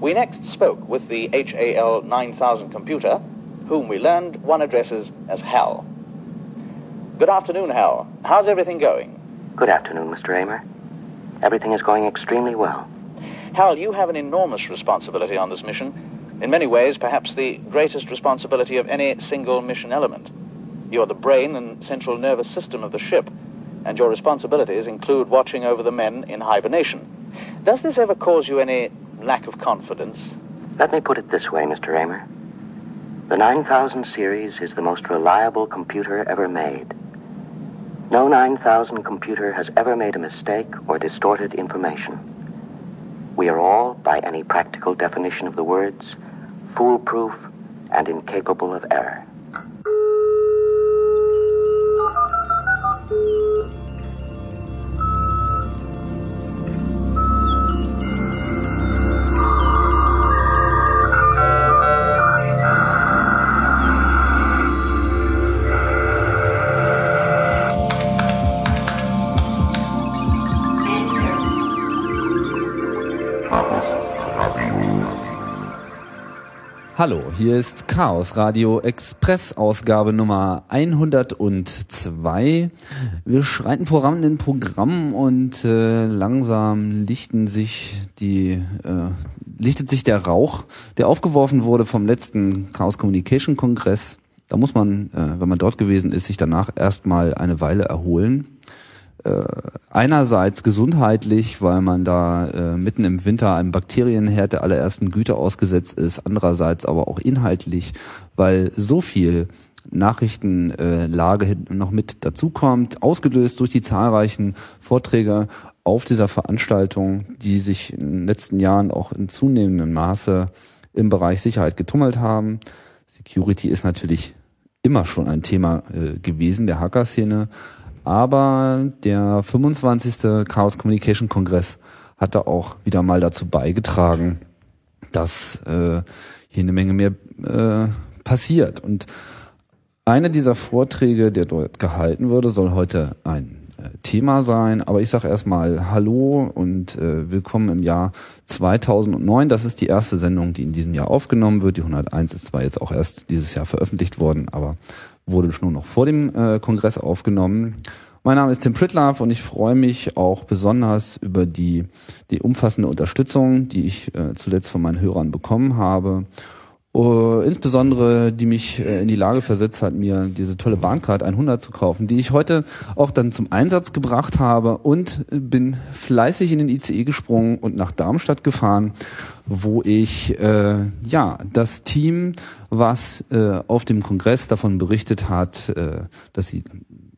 we next spoke with the HAL 9000 computer, whom we learned one addresses as Hal. Good afternoon, Hal. How's everything going? Good afternoon, Mr. Amer. Everything is going extremely well. Hal, you have an enormous responsibility on this mission. In many ways, perhaps the greatest responsibility of any single mission element. You're the brain and central nervous system of the ship, and your responsibilities include watching over the men in hibernation. Does this ever cause you any lack of confidence? Let me put it this way, Mr. Amer. The 9000 series is the most reliable computer ever made. No 9000 computer has ever made a mistake or distorted information. We are all, by any practical definition of the words, foolproof and incapable of error. Hallo, hier ist Chaos Radio Express Ausgabe Nummer 102. Wir schreiten voran in den Programm und äh, langsam lichten sich die äh, lichtet sich der Rauch, der aufgeworfen wurde vom letzten Chaos Communication Kongress. Da muss man, äh, wenn man dort gewesen ist, sich danach erstmal eine Weile erholen äh, einerseits gesundheitlich, weil man da äh, mitten im Winter einem Bakterienherd der allerersten Güte ausgesetzt ist, andererseits aber auch inhaltlich, weil so viel Nachrichtenlage äh, noch mit dazukommt, ausgelöst durch die zahlreichen Vorträge auf dieser Veranstaltung, die sich in den letzten Jahren auch in zunehmendem Maße im Bereich Sicherheit getummelt haben. Security ist natürlich immer schon ein Thema äh, gewesen der Hacker-Szene, aber der 25. Chaos Communication Kongress hat da auch wieder mal dazu beigetragen, dass äh, hier eine Menge mehr äh, passiert. Und einer dieser Vorträge, der dort gehalten wurde, soll heute ein äh, Thema sein. Aber ich sage erstmal Hallo und äh, willkommen im Jahr 2009. Das ist die erste Sendung, die in diesem Jahr aufgenommen wird. Die 101 ist zwar jetzt auch erst dieses Jahr veröffentlicht worden, aber wurde schon noch vor dem äh, Kongress aufgenommen. Mein Name ist Tim Pritlaff und ich freue mich auch besonders über die, die umfassende Unterstützung, die ich äh, zuletzt von meinen Hörern bekommen habe. Uh, insbesondere, die mich äh, in die Lage versetzt hat, mir diese tolle Bahncard 100 zu kaufen, die ich heute auch dann zum Einsatz gebracht habe und bin fleißig in den ICE gesprungen und nach Darmstadt gefahren, wo ich äh, ja das Team, was äh, auf dem Kongress davon berichtet hat, äh, dass sie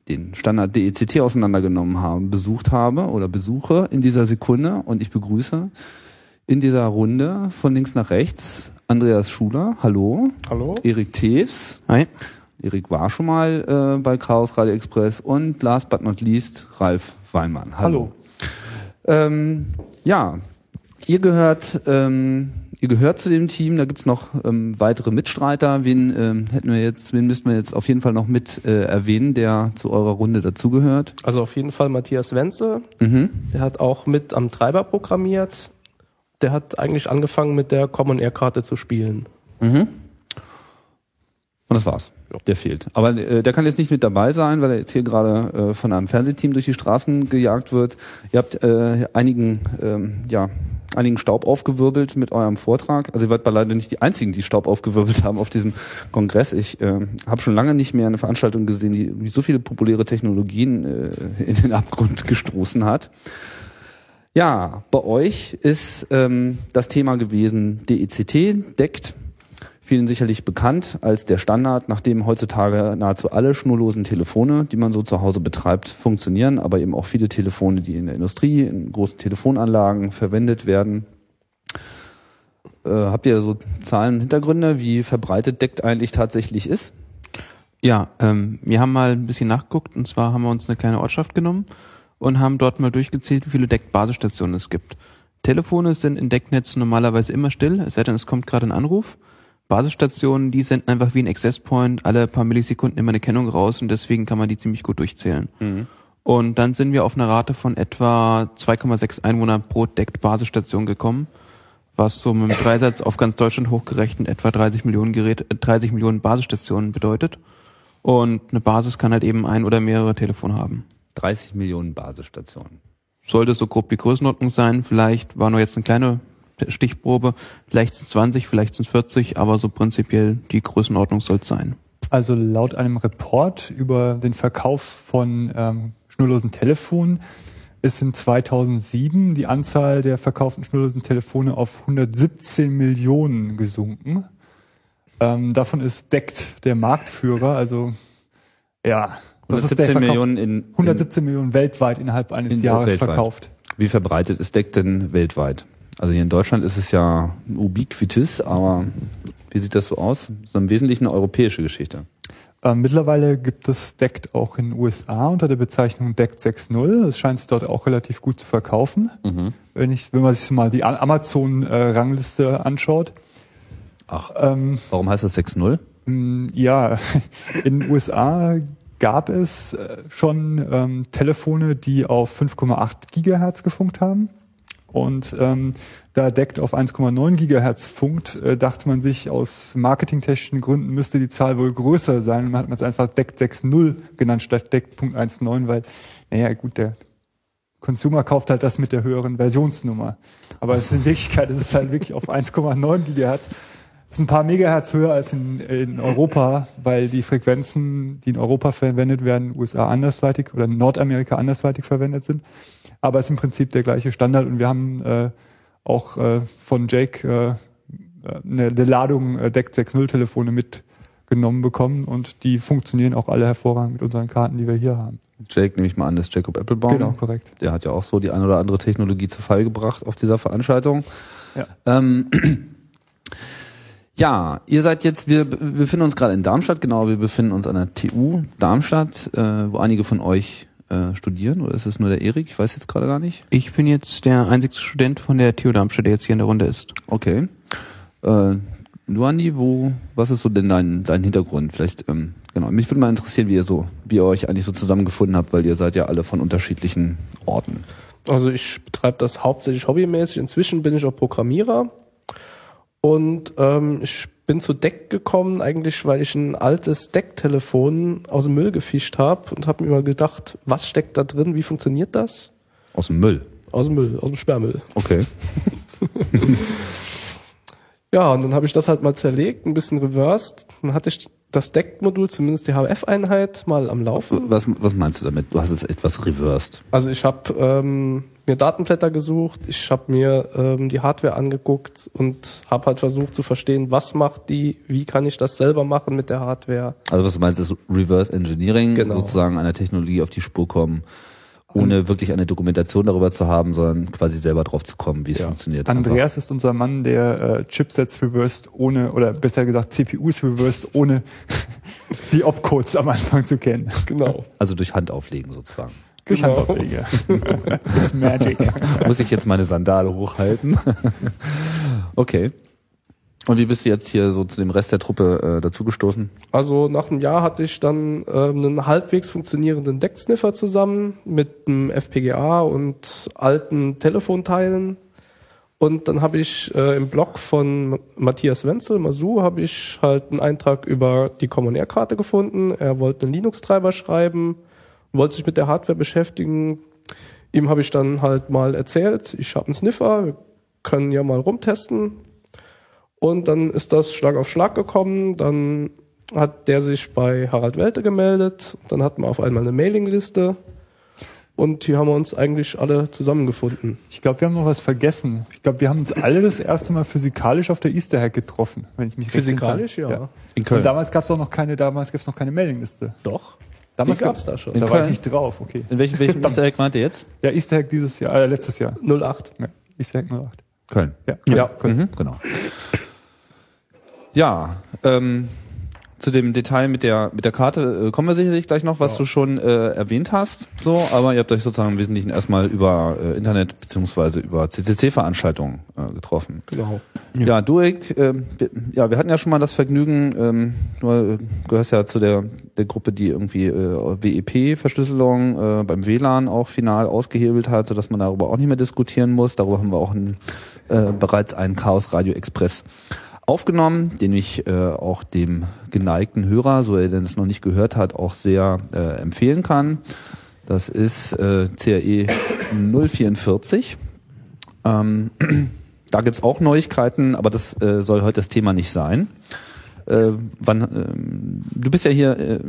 den Standard DECT auseinandergenommen haben, besucht habe oder besuche in dieser Sekunde. Und ich begrüße in dieser Runde von links nach rechts Andreas Schuler, hallo. Hallo. Erik Teves. Hi. Erik war schon mal äh, bei Chaos Radio Express und last but not least Ralf Weinmann. Hallo. hallo. Ähm, ja, ihr gehört ähm, ihr gehört zu dem Team, da gibt's noch ähm, weitere Mitstreiter. Wen ähm, hätten wir jetzt, wen müssten wir jetzt auf jeden Fall noch mit äh, erwähnen, der zu eurer Runde dazugehört? Also auf jeden Fall Matthias Wenzel. Mhm. Der hat auch mit am Treiber programmiert. Der hat eigentlich angefangen mit der Common Air Karte zu spielen. Mhm. Und das war's. Der fehlt. Aber äh, der kann jetzt nicht mit dabei sein, weil er jetzt hier gerade äh, von einem Fernsehteam durch die Straßen gejagt wird. Ihr habt äh, einigen, ähm, ja, einigen Staub aufgewirbelt mit eurem Vortrag. Also ihr wart beileibe nicht die einzigen, die Staub aufgewirbelt haben auf diesem Kongress. Ich äh, habe schon lange nicht mehr eine Veranstaltung gesehen, die, die so viele populäre Technologien äh, in den Abgrund gestoßen hat. Ja, bei euch ist ähm, das Thema gewesen DECT, deckt vielen sicherlich bekannt als der Standard, nachdem heutzutage nahezu alle schnurlosen Telefone, die man so zu Hause betreibt, funktionieren, aber eben auch viele Telefone, die in der Industrie, in großen Telefonanlagen verwendet werden. Äh, habt ihr so Zahlen, Hintergründe, wie verbreitet DECT eigentlich tatsächlich ist? Ja, ähm, wir haben mal ein bisschen nachgeguckt und zwar haben wir uns eine kleine Ortschaft genommen und haben dort mal durchgezählt, wie viele DECT-Basisstationen es gibt. Telefone sind in DECT-Netzen normalerweise immer still, es sei denn, es kommt gerade ein Anruf. Basisstationen, die senden einfach wie ein Access Point alle paar Millisekunden immer eine Kennung raus und deswegen kann man die ziemlich gut durchzählen. Mhm. Und dann sind wir auf eine Rate von etwa 2,6 Einwohner pro deckt Basisstation gekommen, was so mit dem Dreisatz auf ganz Deutschland hochgerechnet etwa 30 Millionen Geräte, äh, 30 Millionen Basisstationen bedeutet. Und eine Basis kann halt eben ein oder mehrere Telefone haben. 30 Millionen Basisstationen. Sollte so grob die Größenordnung sein. Vielleicht war nur jetzt eine kleine Stichprobe. Vielleicht sind es 20, vielleicht sind es 40, aber so prinzipiell die Größenordnung soll es sein. Also laut einem Report über den Verkauf von ähm, schnurlosen Telefonen ist in 2007 die Anzahl der verkauften schnurlosen Telefone auf 117 Millionen gesunken. Ähm, davon ist deckt der Marktführer, also ja, das ist der 117 Verkauf- Millionen in, in 117 Millionen weltweit innerhalb eines In- Jahres weltweit. verkauft. Wie verbreitet ist Deck denn weltweit? Also hier in Deutschland ist es ja ubiquitis, aber wie sieht das so aus? Das ist im Wesentlichen eine europäische Geschichte. Ähm, mittlerweile gibt es DECT auch in den USA unter der Bezeichnung DECT 6.0. Es scheint sich dort auch relativ gut zu verkaufen. Wenn, ich, wenn man sich mal die Amazon-Rangliste anschaut. Ach, Ähm, warum heißt das 6.0? mh, ja, in den USA gab es äh, schon ähm, Telefone, die auf 5,8 Gigahertz gefunkt haben. Und ähm, da DECT auf 1,9 Gigahertz funkt, äh, dachte man sich, aus marketingtechnischen Gründen müsste die Zahl wohl größer sein. Und man hat man es einfach DECT 6.0 genannt statt DECT.19, weil, naja, gut, der Consumer kauft halt das mit der höheren Versionsnummer. Aber es ist in Wirklichkeit, es ist halt wirklich auf 1,9 Gigahertz. Das ist ein paar Megahertz höher als in, in Europa, weil die Frequenzen, die in Europa verwendet werden, in den USA andersweitig oder in Nordamerika andersweitig verwendet sind. Aber es ist im Prinzip der gleiche Standard und wir haben äh, auch äh, von Jake äh, eine, eine Ladung äh, DECT 6.0 Telefone mitgenommen bekommen und die funktionieren auch alle hervorragend mit unseren Karten, die wir hier haben. Jake, nehme ich mal an, das ist Jacob Applebaum. Genau, korrekt. Der hat ja auch so die ein oder andere Technologie zu Fall gebracht auf dieser Veranstaltung. Ja. Ähm, ja, ihr seid jetzt, wir be- befinden uns gerade in Darmstadt, genau, wir befinden uns an der TU Darmstadt, äh, wo einige von euch äh, studieren, oder ist es nur der Erik? Ich weiß jetzt gerade gar nicht. Ich bin jetzt der einzige Student von der TU Darmstadt, der jetzt hier in der Runde ist. Okay. Äh, Luandi, wo, was ist so denn dein, dein Hintergrund? Vielleicht, ähm, genau. Mich würde mal interessieren, wie ihr so, wie ihr euch eigentlich so zusammengefunden habt, weil ihr seid ja alle von unterschiedlichen Orten. Also ich betreibe das hauptsächlich hobbymäßig. Inzwischen bin ich auch Programmierer. Und ähm, ich bin zu Deck gekommen, eigentlich weil ich ein altes Deck-Telefon aus dem Müll gefischt habe und habe mir mal gedacht, was steckt da drin, wie funktioniert das? Aus dem Müll. Aus dem Müll, aus dem Sperrmüll. Okay. Ja, und dann habe ich das halt mal zerlegt, ein bisschen reversed. Dann hatte ich das Deck-Modul, zumindest die HF-Einheit, mal am Laufen. Was, was meinst du damit? Du hast es etwas reversed. Also ich habe ähm, mir Datenblätter gesucht, ich habe mir ähm, die Hardware angeguckt und habe halt versucht zu verstehen, was macht die, wie kann ich das selber machen mit der Hardware. Also was du meinst, ist Reverse Engineering, Genau. sozusagen einer Technologie auf die Spur kommen, ohne wirklich eine Dokumentation darüber zu haben, sondern quasi selber drauf zu kommen, wie es Ja. funktioniert. Andreas ist unser Mann, der äh, Chipsets reversed ohne, oder besser gesagt CPUs reversed ohne die Opcodes am Anfang zu kennen. Genau. Einfach. Also durch Hand auflegen sozusagen. Durch Genau. It's magic. Muss ich jetzt meine Sandale hochhalten? okay. Und wie bist du jetzt hier so zu dem Rest der Truppe äh, dazugestoßen? Also nach einem Jahr hatte ich dann ähm, einen halbwegs funktionierenden Decksniffer zusammen mit einem FPGA und alten Telefonteilen. Und dann habe ich äh, im Blog von Matthias Wenzel, Masu, habe ich halt einen Eintrag über die Common Air Karte gefunden. Er wollte einen Linux-Treiber schreiben, wollte sich mit der Hardware beschäftigen. Ihm habe ich dann halt mal erzählt, ich habe einen Sniffer, wir können ja mal rumtesten. Und dann ist das Schlag auf Schlag gekommen. Dann hat der sich bei Harald Welte gemeldet. Dann hatten wir auf einmal eine Mailingliste. Und hier haben wir uns eigentlich alle zusammengefunden. Ich glaube, wir haben noch was vergessen. Ich glaube, wir haben uns alle das erste Mal physikalisch auf der Easter Hack getroffen, wenn ich mich recht Physikalisch, entsinne. ja. In Und damals gab es auch noch keine, damals gab es noch keine Mailingliste. Doch. Damals gab- da schon. In Da war ich Köln? nicht drauf, okay. In welchem, welchem Easter Egg meint ihr jetzt? Ja, Easter Hack dieses Jahr, äh, letztes Jahr. 08. Ja, Easter Hack 08. Köln. Ja. Ja. Köln. Mhm, genau. Ja, ähm, zu dem Detail mit der mit der Karte äh, kommen wir sicherlich gleich noch, was Ja. du schon äh, erwähnt hast. So, aber ihr habt euch sozusagen im Wesentlichen erstmal über äh, Internet beziehungsweise über CCC-Veranstaltungen äh, getroffen. Genau. Ja, Duek, äh, wir, ja, wir hatten ja schon mal das Vergnügen, ähm, du äh, gehörst ja zu der, der Gruppe, die irgendwie äh, WEP-Verschlüsselung äh, beim WLAN auch final ausgehebelt hat, sodass man darüber auch nicht mehr diskutieren muss. Darüber haben wir auch ein, äh, bereits einen Chaos Radio Express aufgenommen, den ich äh, auch dem geneigten Hörer, so er denn es noch nicht gehört hat, auch sehr äh, empfehlen kann. Das ist äh, CRE 044. Ähm, da gibt's auch Neuigkeiten, aber das äh, soll heute das Thema nicht sein. Äh, wann, ähm, du bist ja hier äh,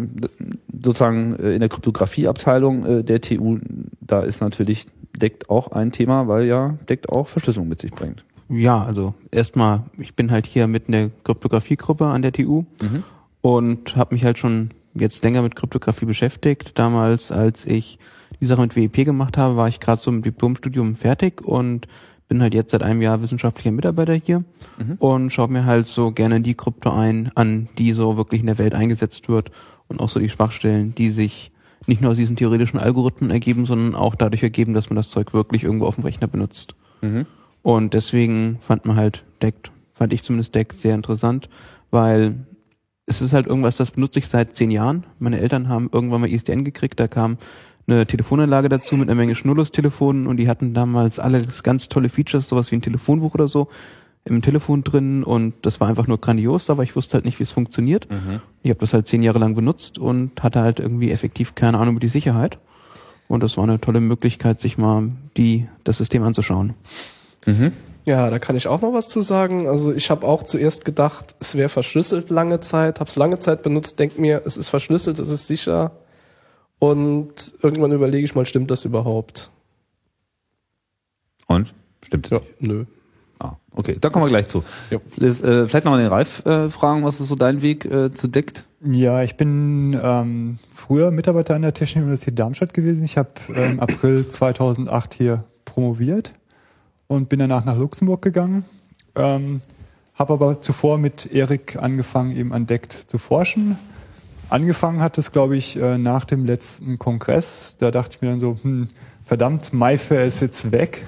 sozusagen äh, in der Kryptografieabteilung äh, der TU. Da ist natürlich deckt auch ein Thema, weil ja deckt auch Verschlüsselung mit sich bringt. Ja, also erstmal, ich bin halt hier mit in der Kryptografiegruppe an der TU Mhm. und habe mich halt schon jetzt länger mit Kryptographie beschäftigt. Damals, als ich die Sache mit WEP gemacht habe, war ich gerade so im Diplomstudium fertig und bin halt jetzt seit einem Jahr wissenschaftlicher Mitarbeiter hier Mhm. und schaue mir halt so gerne die Krypto ein, an die so wirklich in der Welt eingesetzt wird und auch so die Schwachstellen, die sich nicht nur aus diesen theoretischen Algorithmen ergeben, sondern auch dadurch ergeben, dass man das Zeug wirklich irgendwo auf dem Rechner benutzt. Mhm. Und deswegen fand man halt DECT, fand ich zumindest DECT sehr interessant, weil es ist halt irgendwas, das benutze ich seit zehn Jahren. Meine Eltern haben irgendwann mal ISDN gekriegt, da kam eine Telefonanlage dazu mit einer Menge Schnurlustelefonen und die hatten damals alles ganz tolle Features, sowas wie ein Telefonbuch oder so im Telefon drin und das war einfach nur grandios, aber ich wusste halt nicht, wie es funktioniert. Ich habe das halt zehn Jahre lang benutzt und hatte halt irgendwie effektiv keine Ahnung über die Sicherheit. Und das war eine tolle Möglichkeit, sich mal die, das System anzuschauen. Mhm. Ja, da kann ich auch noch was zu sagen. Also ich habe auch zuerst gedacht, es wäre verschlüsselt lange Zeit, habe es lange Zeit benutzt, denk mir, es ist verschlüsselt, es ist sicher. Und irgendwann überlege ich mal, stimmt das überhaupt? Und? Stimmt. Ja, nö. Ah, okay, da kommen wir gleich zu. Ja. Vielleicht, äh, vielleicht noch an den Ralf äh, fragen, was ist so dein Weg äh, zu deckt? Ja, ich bin ähm, früher Mitarbeiter an der Technischen Universität Darmstadt gewesen. Ich habe äh, im April 2008 hier promoviert und bin danach nach Luxemburg gegangen. Ähm, habe aber zuvor mit Erik angefangen, eben an DECT zu forschen. Angefangen hat es, glaube ich, äh, nach dem letzten Kongress. Da dachte ich mir dann so, hm, verdammt, MyFair ist jetzt weg.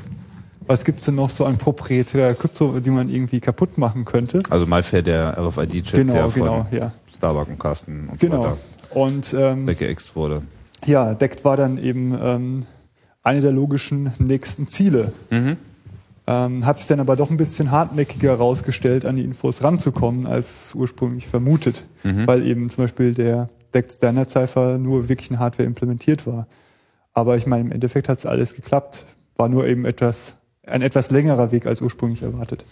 Was gibt's denn noch so an proprietärer Krypto, die man irgendwie kaputt machen könnte? Also MyFair, der RFID-Chip, Genau, der von genau, ja. Starbuck und Carsten und so Genau. weiter Und ähm, weggeext wurde. ja, DECT war dann eben ähm, eine der logischen nächsten Ziele. Mhm. Ähm, hat sich dann aber doch ein bisschen hartnäckiger herausgestellt, an die Infos ranzukommen, als ursprünglich vermutet, Mhm. weil eben zum Beispiel der DECT Standard Cipher nur wirklich in Hardware implementiert war. Aber ich meine, im Endeffekt hat es alles geklappt. War nur eben etwas, ein etwas längerer Weg als ursprünglich erwartet.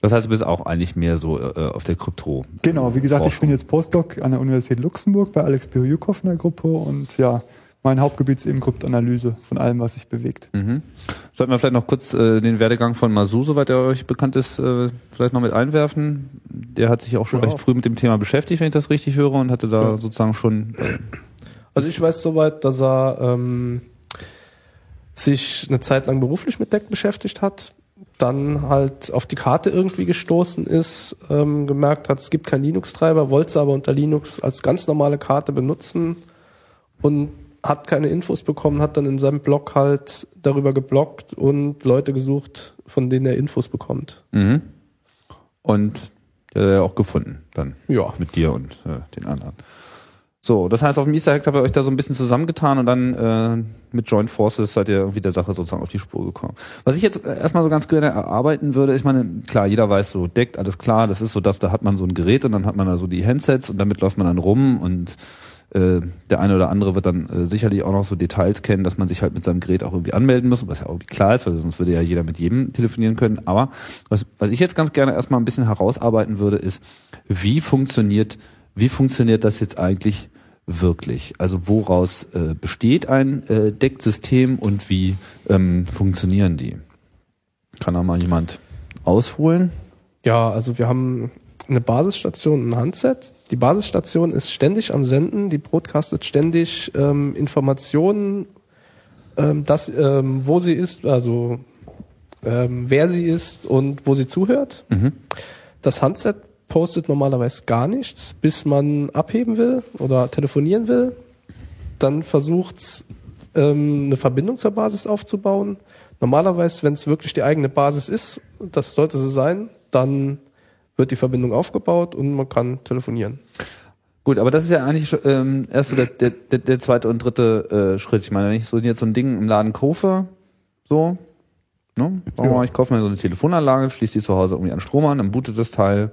Das heißt, du bist auch eigentlich mehr so äh, auf der Krypto. Genau, wie gesagt, ich Forschung. bin jetzt Postdoc an der Universität Luxemburg bei Alex Biryukov in der Gruppe und ja, mein Hauptgebiet ist eben Kryptanalyse von allem, was sich bewegt. Mhm. Sollten wir vielleicht noch kurz äh, den Werdegang von Masu, soweit er euch bekannt ist, äh, vielleicht noch mit einwerfen. Der hat sich auch schon Ja. recht früh mit dem Thema beschäftigt, wenn ich das richtig höre, und hatte da Ja. sozusagen schon. Äh, Also ich weiß soweit, dass er ähm, sich eine Zeit lang beruflich mit DEC beschäftigt hat, dann halt auf die Karte irgendwie gestoßen ist, ähm, gemerkt hat, es gibt keinen Linux-Treiber, wollte es aber unter Linux als ganz normale Karte benutzen und hat keine Infos bekommen, hat dann in seinem Blog halt darüber geblockt und Leute gesucht, von denen er Infos bekommt. mhm. Und der hat er auch gefunden dann. Ja. mit dir und äh, den anderen. So, das heißt, auf dem Easter Hack habt ihr euch da so ein bisschen zusammengetan und dann äh, mit Joint Forces seid ihr irgendwie der Sache sozusagen auf die Spur gekommen. Was ich jetzt äh, erstmal so ganz gerne erarbeiten würde, ich meine, klar, jeder weiß so, deckt, alles klar, das ist so das, da hat man so ein Gerät und dann hat man da so die Handsets und damit läuft man dann rum und äh, der eine oder andere wird dann äh, sicherlich auch noch so Details kennen, dass man sich halt mit seinem Gerät auch irgendwie anmelden muss, was ja irgendwie klar ist, weil sonst würde ja jeder mit jedem telefonieren können. Aber was, was ich jetzt ganz gerne erstmal ein bisschen herausarbeiten würde, ist, wie funktioniert, wie funktioniert das jetzt eigentlich wirklich? Also woraus äh, besteht ein äh, Decksystem und wie ähm, funktionieren die? Kann da mal jemand ausholen? Ja, also wir haben eine Basisstation, und ein Handset. Die Basisstation ist ständig am Senden, die broadcastet ständig ähm, Informationen, ähm, das, ähm, wo sie ist, also ähm, wer sie ist und wo sie zuhört. Mhm. Das Handset postet normalerweise gar nichts, bis man abheben will oder telefonieren will. Dann versucht's ähm, eine Verbindung zur Basis aufzubauen. Normalerweise, wenn es wirklich die eigene Basis ist, das sollte sie sein, dann wird die Verbindung aufgebaut und man kann telefonieren. Gut, aber das ist ja eigentlich ähm, erst so der, der, der, zweite und dritte äh, Schritt. Ich meine, wenn ich so jetzt so ein Ding im Laden kaufe, so, ne? Wir mal, ich kaufe mir so eine Telefonanlage, schließe die zu Hause irgendwie an Strom an, dann bootet das Teil.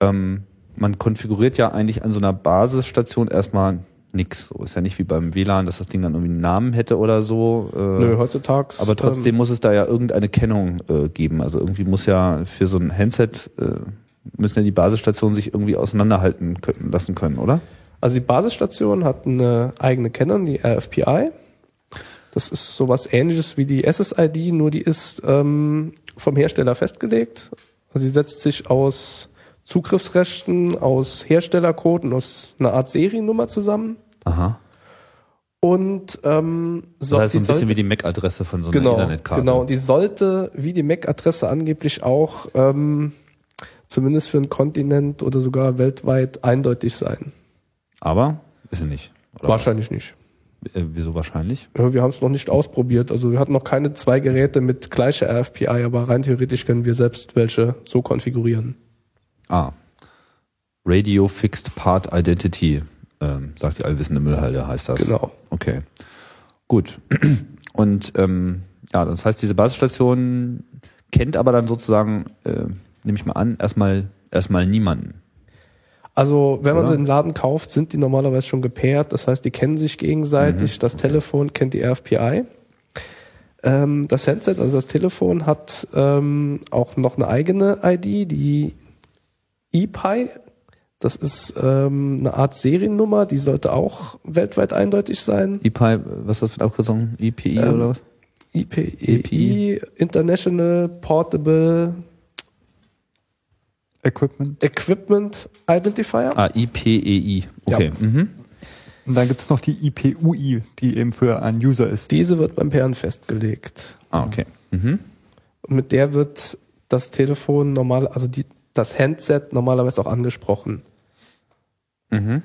Ähm, man konfiguriert ja eigentlich an so einer Basisstation erstmal nix. So ist ja nicht wie beim WLAN, dass das Ding dann irgendwie einen Namen hätte oder so. Äh, Nö, heutzutage. aber trotzdem muss es da ja irgendeine Kennung äh, geben. Also irgendwie muss ja für so ein Handset äh, müssen ja die Basisstationen sich irgendwie auseinanderhalten können, lassen können, oder? Also die Basisstation hat eine eigene Kennung, die RFPI. Das ist sowas ähnliches wie die SSID, nur die ist ähm, vom Hersteller festgelegt. Also die setzt sich aus Zugriffsrechten, aus Herstellercode und aus einer Art Seriennummer zusammen. Aha. Und ähm, Das so, heißt so ein bisschen sollte- wie die MAC-Adresse von so einer genau, Ethernet-Karte. genau. Die sollte wie die MAC-Adresse angeblich auch ähm, zumindest für einen Kontinent oder sogar weltweit eindeutig sein. Aber ist sie nicht. Wahrscheinlich nicht. was? Äh, wieso wahrscheinlich? Ja, wir haben es noch nicht ausprobiert. Also wir hatten noch keine zwei Geräte mit gleicher RFPI, aber rein theoretisch können wir selbst welche so konfigurieren. Ah. Radio Fixed Part Identity, ähm, sagt die allwissende Müllhalde, heißt das. Genau. Okay. Gut. Und ähm, ja, das heißt, diese Basisstation kennt aber dann sozusagen, äh, nehme ich mal an, erstmal erstmal niemanden. Also wenn man Oder? sie im Laden kauft, sind die normalerweise schon gepaart. Das heißt, die kennen sich gegenseitig. Das Telefon kennt die RFPI. Ähm, das Handset, also das Telefon, hat ähm, auch noch eine eigene ID, die ePi. Das ist ähm, eine Art Seriennummer, die sollte auch weltweit eindeutig sein. EPI, was ist das für eine Abkürzung? EPI Ähm, oder was? IPEI, International Portable Equipment. Equipment Identifier. Ah, IPEI. Okay. Mhm. Und dann gibt es noch die IPUI, die eben für einen User ist. Diese wird beim Pairen festgelegt. Ah, okay. Mhm. Und mit der wird das Telefon normal, also die, das Handset normalerweise auch angesprochen. Mhm.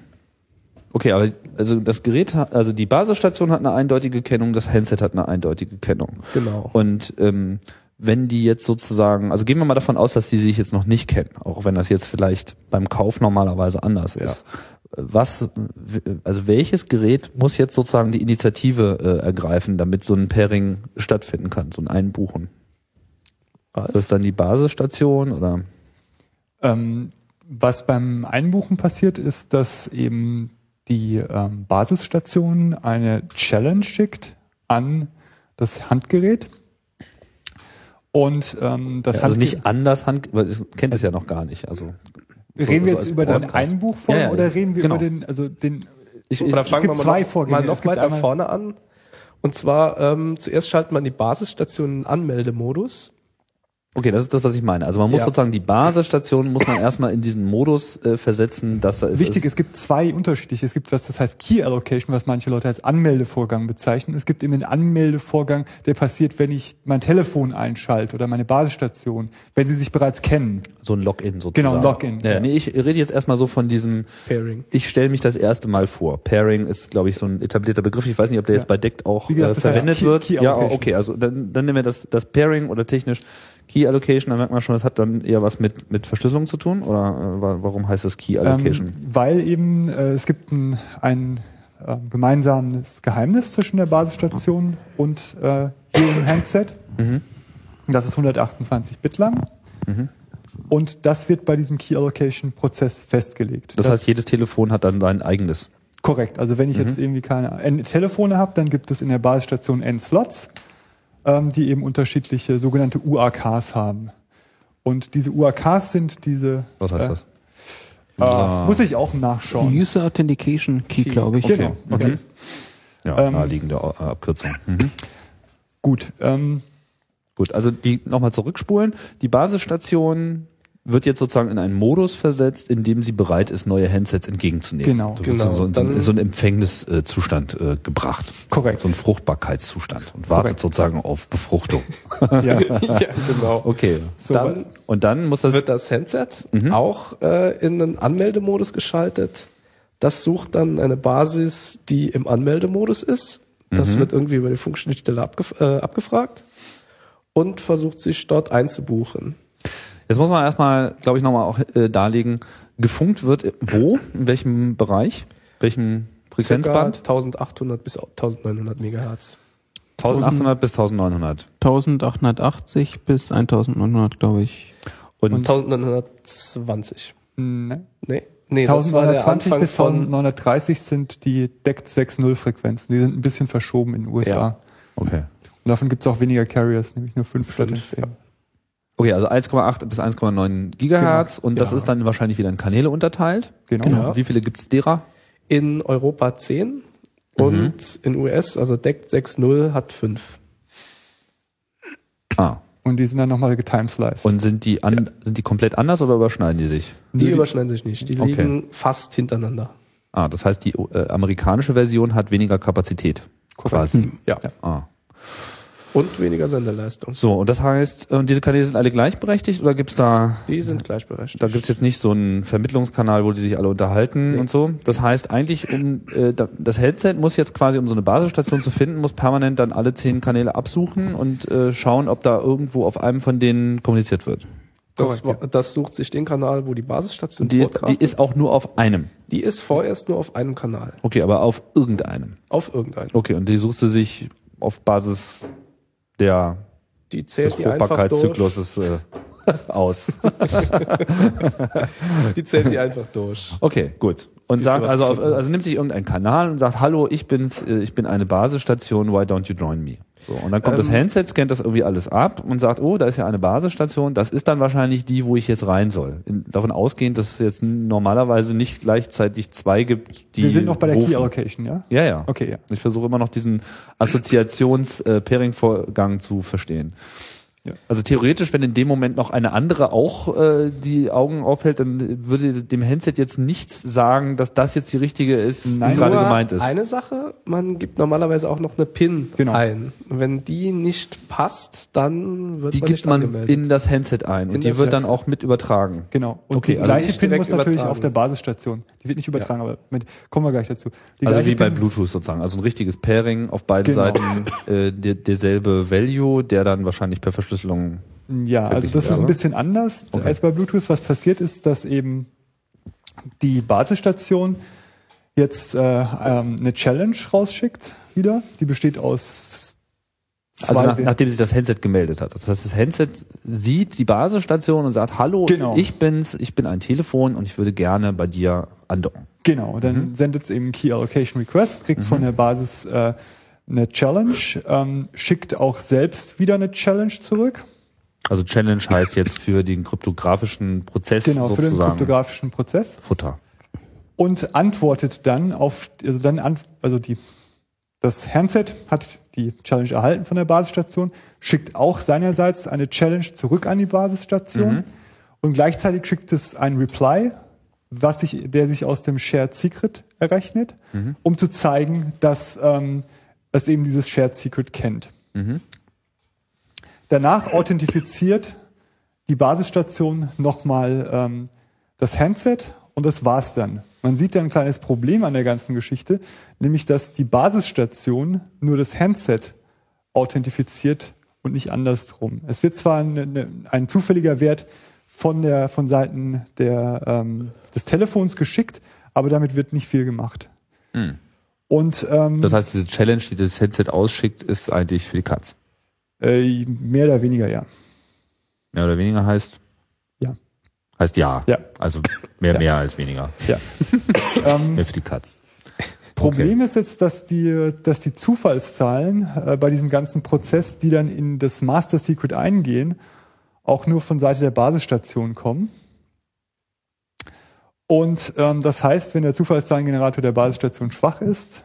Okay, aber also das Gerät, also die Basisstation hat eine eindeutige Kennung, das Handset hat eine eindeutige Kennung. Genau. Und ähm, wenn die jetzt sozusagen, also gehen wir mal davon aus, dass die sich jetzt noch nicht kennen, auch wenn das jetzt vielleicht beim Kauf normalerweise anders Ja. ist. Was, also welches Gerät muss jetzt sozusagen die Initiative äh, ergreifen, damit so ein Pairing stattfinden kann, so ein Einbuchen? Ist das dann die Basisstation oder? Ähm, was beim Einbuchen passiert, ist, dass eben die ähm, Basisstation eine Challenge schickt an das Handgerät. Und ähm, das Ja, also Handgerät- nicht anders Hand, weil es kennt es ja noch gar nicht. Also Reden wir so jetzt als über den. Einbuchform Ja, ja, oder reden wir genau. über den, also den, ich, Oder ich, es gibt zwei Vorgänge. Mal noch Es gibt weiter einmal- vorne an. Und zwar, ähm, zuerst schaltet man die Basisstation in Anmeldemodus. Okay, das ist das, was ich meine. Also man muss Ja. sozusagen die Basisstation muss man erstmal in diesen Modus äh, versetzen, dass er es Wichtig, ist. es gibt zwei unterschiedliche. Es gibt was, das heißt Key Allocation, was manche Leute als Anmeldevorgang bezeichnen. Es gibt eben den Anmeldevorgang, der passiert, wenn ich mein Telefon einschalte oder meine Basisstation, wenn sie sich bereits kennen. so ein Login sozusagen. Genau, ein Login. Ja, nee, ich rede jetzt erstmal so von diesem, Pairing. ich stelle mich das erste Mal vor. Pairing ist, glaube ich, so ein etablierter Begriff. Ich weiß nicht, ob der jetzt bei DECT auch Wie gesagt, äh, das heißt verwendet Key- wird. Key ja, okay, also dann, dann nehmen wir das, das Pairing oder technisch Key Allocation, dann merkt man schon, das hat dann eher was mit, mit Verschlüsselung zu tun oder äh, wa- warum heißt das Key Allocation? Ähm, weil eben äh, es gibt ein, ein äh, gemeinsames Geheimnis zwischen der Basisstation und äh, im Handset. Mhm. Das ist 128 Bit lang. Und das wird bei diesem Key Allocation Prozess festgelegt. das heißt, jedes Telefon hat dann sein eigenes. Korrekt. Also wenn ich jetzt irgendwie keine N Telefone habe, dann gibt es in der Basisstation N Slots, ähm, die eben unterschiedliche sogenannte UAKs haben. Und diese UAKs sind diese. Was heißt äh, das? Äh, Muss ich auch nachschauen. User Authentication Key, glaube ich. Genau. Okay. Mhm. Ja, Ähm, naheliegende äh, Abkürzung. Mhm. Gut. Ähm, Gut, also die nochmal zurückspulen. Die Basisstation wird jetzt sozusagen in einen Modus versetzt, in dem sie bereit ist, neue Handsets entgegenzunehmen. Genau, wird genau. So, in so einen Empfängniszustand äh, gebracht. Korrekt. So ein Fruchtbarkeitszustand und wartet Korrekt. sozusagen auf Befruchtung. Ja. ja, genau. Okay. So, Dann Und dann muss das wird das Handset Mhm. auch äh, in einen Anmeldemodus geschaltet. Das sucht dann eine Basis, die im Anmeldemodus ist. Das Mhm. wird irgendwie über die Funkschnittstelle abgef äh, abgefragt und versucht sich dort einzubuchen. Jetzt muss man erstmal, glaube ich, nochmal auch äh, darlegen, gefunkt wird wo, in welchem Bereich, welchem Frequenzband? Circa 1800 bis 1900 Megahertz. 1800 bis 1900. 1880 bis 1900, glaube ich. Und, 1920. ne? Nee, nee das war der 1920 Anfang bis von 1930 sind die DECT 6.0 Frequenzen. Die sind ein bisschen verschoben in den USA. Ja. okay. Und davon gibt es auch weniger Carriers, nämlich nur fünf statt zehn. ja. Okay, also 1,8 bis 1,9 Gigahertz und das Ja. ist dann wahrscheinlich wieder in Kanäle unterteilt. Genau. Genau. Wie viele gibt's derer? in Europa 10 und in US, also DECT 6.0 hat 5. Ah. Und die sind dann nochmal getimesliced. Und sind die an, sind die komplett anders oder überschneiden die sich? Die die- überschneiden sich nicht, die Okay. liegen fast hintereinander. Ah, das heißt, die äh, amerikanische Version hat weniger Kapazität. Quasi. Ja. Ah. Und weniger Senderleistung. So, und das heißt, äh, diese Kanäle sind alle gleichberechtigt oder gibt's da Die sind gleichberechtigt. Da gibt's jetzt nicht so einen Vermittlungskanal, wo die sich alle unterhalten Nee. und so. Das heißt eigentlich, um äh, da- das Headset muss jetzt quasi, um so eine Basisstation zu finden, muss permanent dann alle zehn Kanäle absuchen und äh, schauen, ob da irgendwo auf einem von denen kommuniziert wird. das, das sucht sich den Kanal, wo die Basisstation die, die ist auch nur auf einem. die ist vorerst nur auf einem Kanal. Okay, aber auf irgendeinem. Auf irgendeinem. Okay, und die suchst du sich auf Basis der Die des zählt durch. Fruchtbarkeitszykluses äh, aus. Die zählt die einfach durch. Okay, gut. Und du sagt also, auf, also nimmt sich irgendeinen Kanal und sagt, hallo, ich bin's, äh, ich bin eine Basisstation, why don't you join me? So, und dann kommt das Ähm. Handset, scannt das irgendwie alles ab und sagt, oh, da ist ja eine Basisstation, das ist dann wahrscheinlich die, wo ich jetzt rein soll. In, davon ausgehend, dass es jetzt normalerweise nicht gleichzeitig zwei gibt, die Wir sind noch bei der rufen. Key Allocation, ja? Ja, ja. Okay, ja. Ich versuche immer noch diesen Assoziations-Pairing-Vorgang zu verstehen. Ja. Also theoretisch, wenn in dem Moment noch eine andere auch äh, die Augen aufhält, dann würde dem Handset jetzt nichts sagen, dass das jetzt die richtige ist, Nein, die gerade gemeint ist. Eine Sache, man gibt normalerweise auch noch eine PIN Genau. ein. Und wenn die nicht passt, dann wird die man gibt nicht man angemeldet. in das Handset ein In und die wird dann Handset. auch mit übertragen. Genau. Und Okay, die also gleiche PIN muss natürlich übertragen. auf der Basisstation. Die wird nicht übertragen, aber mit, kommen wir gleich dazu. Die Also wie bei PIN Bluetooth sozusagen. Also ein richtiges Pairing auf beiden Genau. Seiten, äh, der, derselbe Value, der dann wahrscheinlich per Verschlüsselung. Ja, also das ist ein bisschen anders Okay. als bei Bluetooth. Was passiert ist, dass eben die Basisstation jetzt äh, ähm, eine Challenge rausschickt wieder. Die besteht aus zwei Also nach, nachdem sich das Handset gemeldet hat. Das heißt, das Handset sieht die Basisstation und sagt, hallo, Genau. ich bin's, ich bin ein Telefon und ich würde gerne bei dir andocken. Genau, dann sendet es eben Key Allocation Request, kriegt von der Basis äh, eine Challenge, ähm, schickt auch selbst wieder eine Challenge zurück. Also Challenge heißt jetzt für den kryptografischen Prozess Genau, für den kryptografischen Prozess. Futter. und antwortet dann auf, also dann, an, also die, das Handset hat die Challenge erhalten von der Basisstation, schickt auch seinerseits eine Challenge zurück an die Basisstation und gleichzeitig schickt es ein Reply, was sich, der sich aus dem Shared Secret errechnet, um zu zeigen, dass ähm, es eben dieses Shared Secret kennt. Danach authentifiziert die Basisstation nochmal ähm, das Handset und das war's dann. Man sieht da ein kleines Problem an der ganzen Geschichte, nämlich dass die Basisstation nur das Handset authentifiziert und nicht andersrum. Es wird zwar eine, eine, ein zufälliger Wert von der von Seiten der, ähm, des Telefons geschickt, aber damit wird nicht viel gemacht. Und ähm, Das heißt, diese Challenge, die das Headset ausschickt, ist eigentlich für die Katz. äh, mehr oder weniger ja. Mehr oder weniger heißt? Ja. Heißt ja. Ja. Also mehr, Ja. mehr als weniger. Ja. ähm, Mehr für die Katz. Problem ist jetzt, dass die, dass die Zufallszahlen äh, bei diesem ganzen Prozess, die dann in das Master Secret eingehen, auch nur von Seite der Basisstation kommen. Und ähm, das heißt, wenn der Zufallszahlengenerator der Basisstation schwach ist,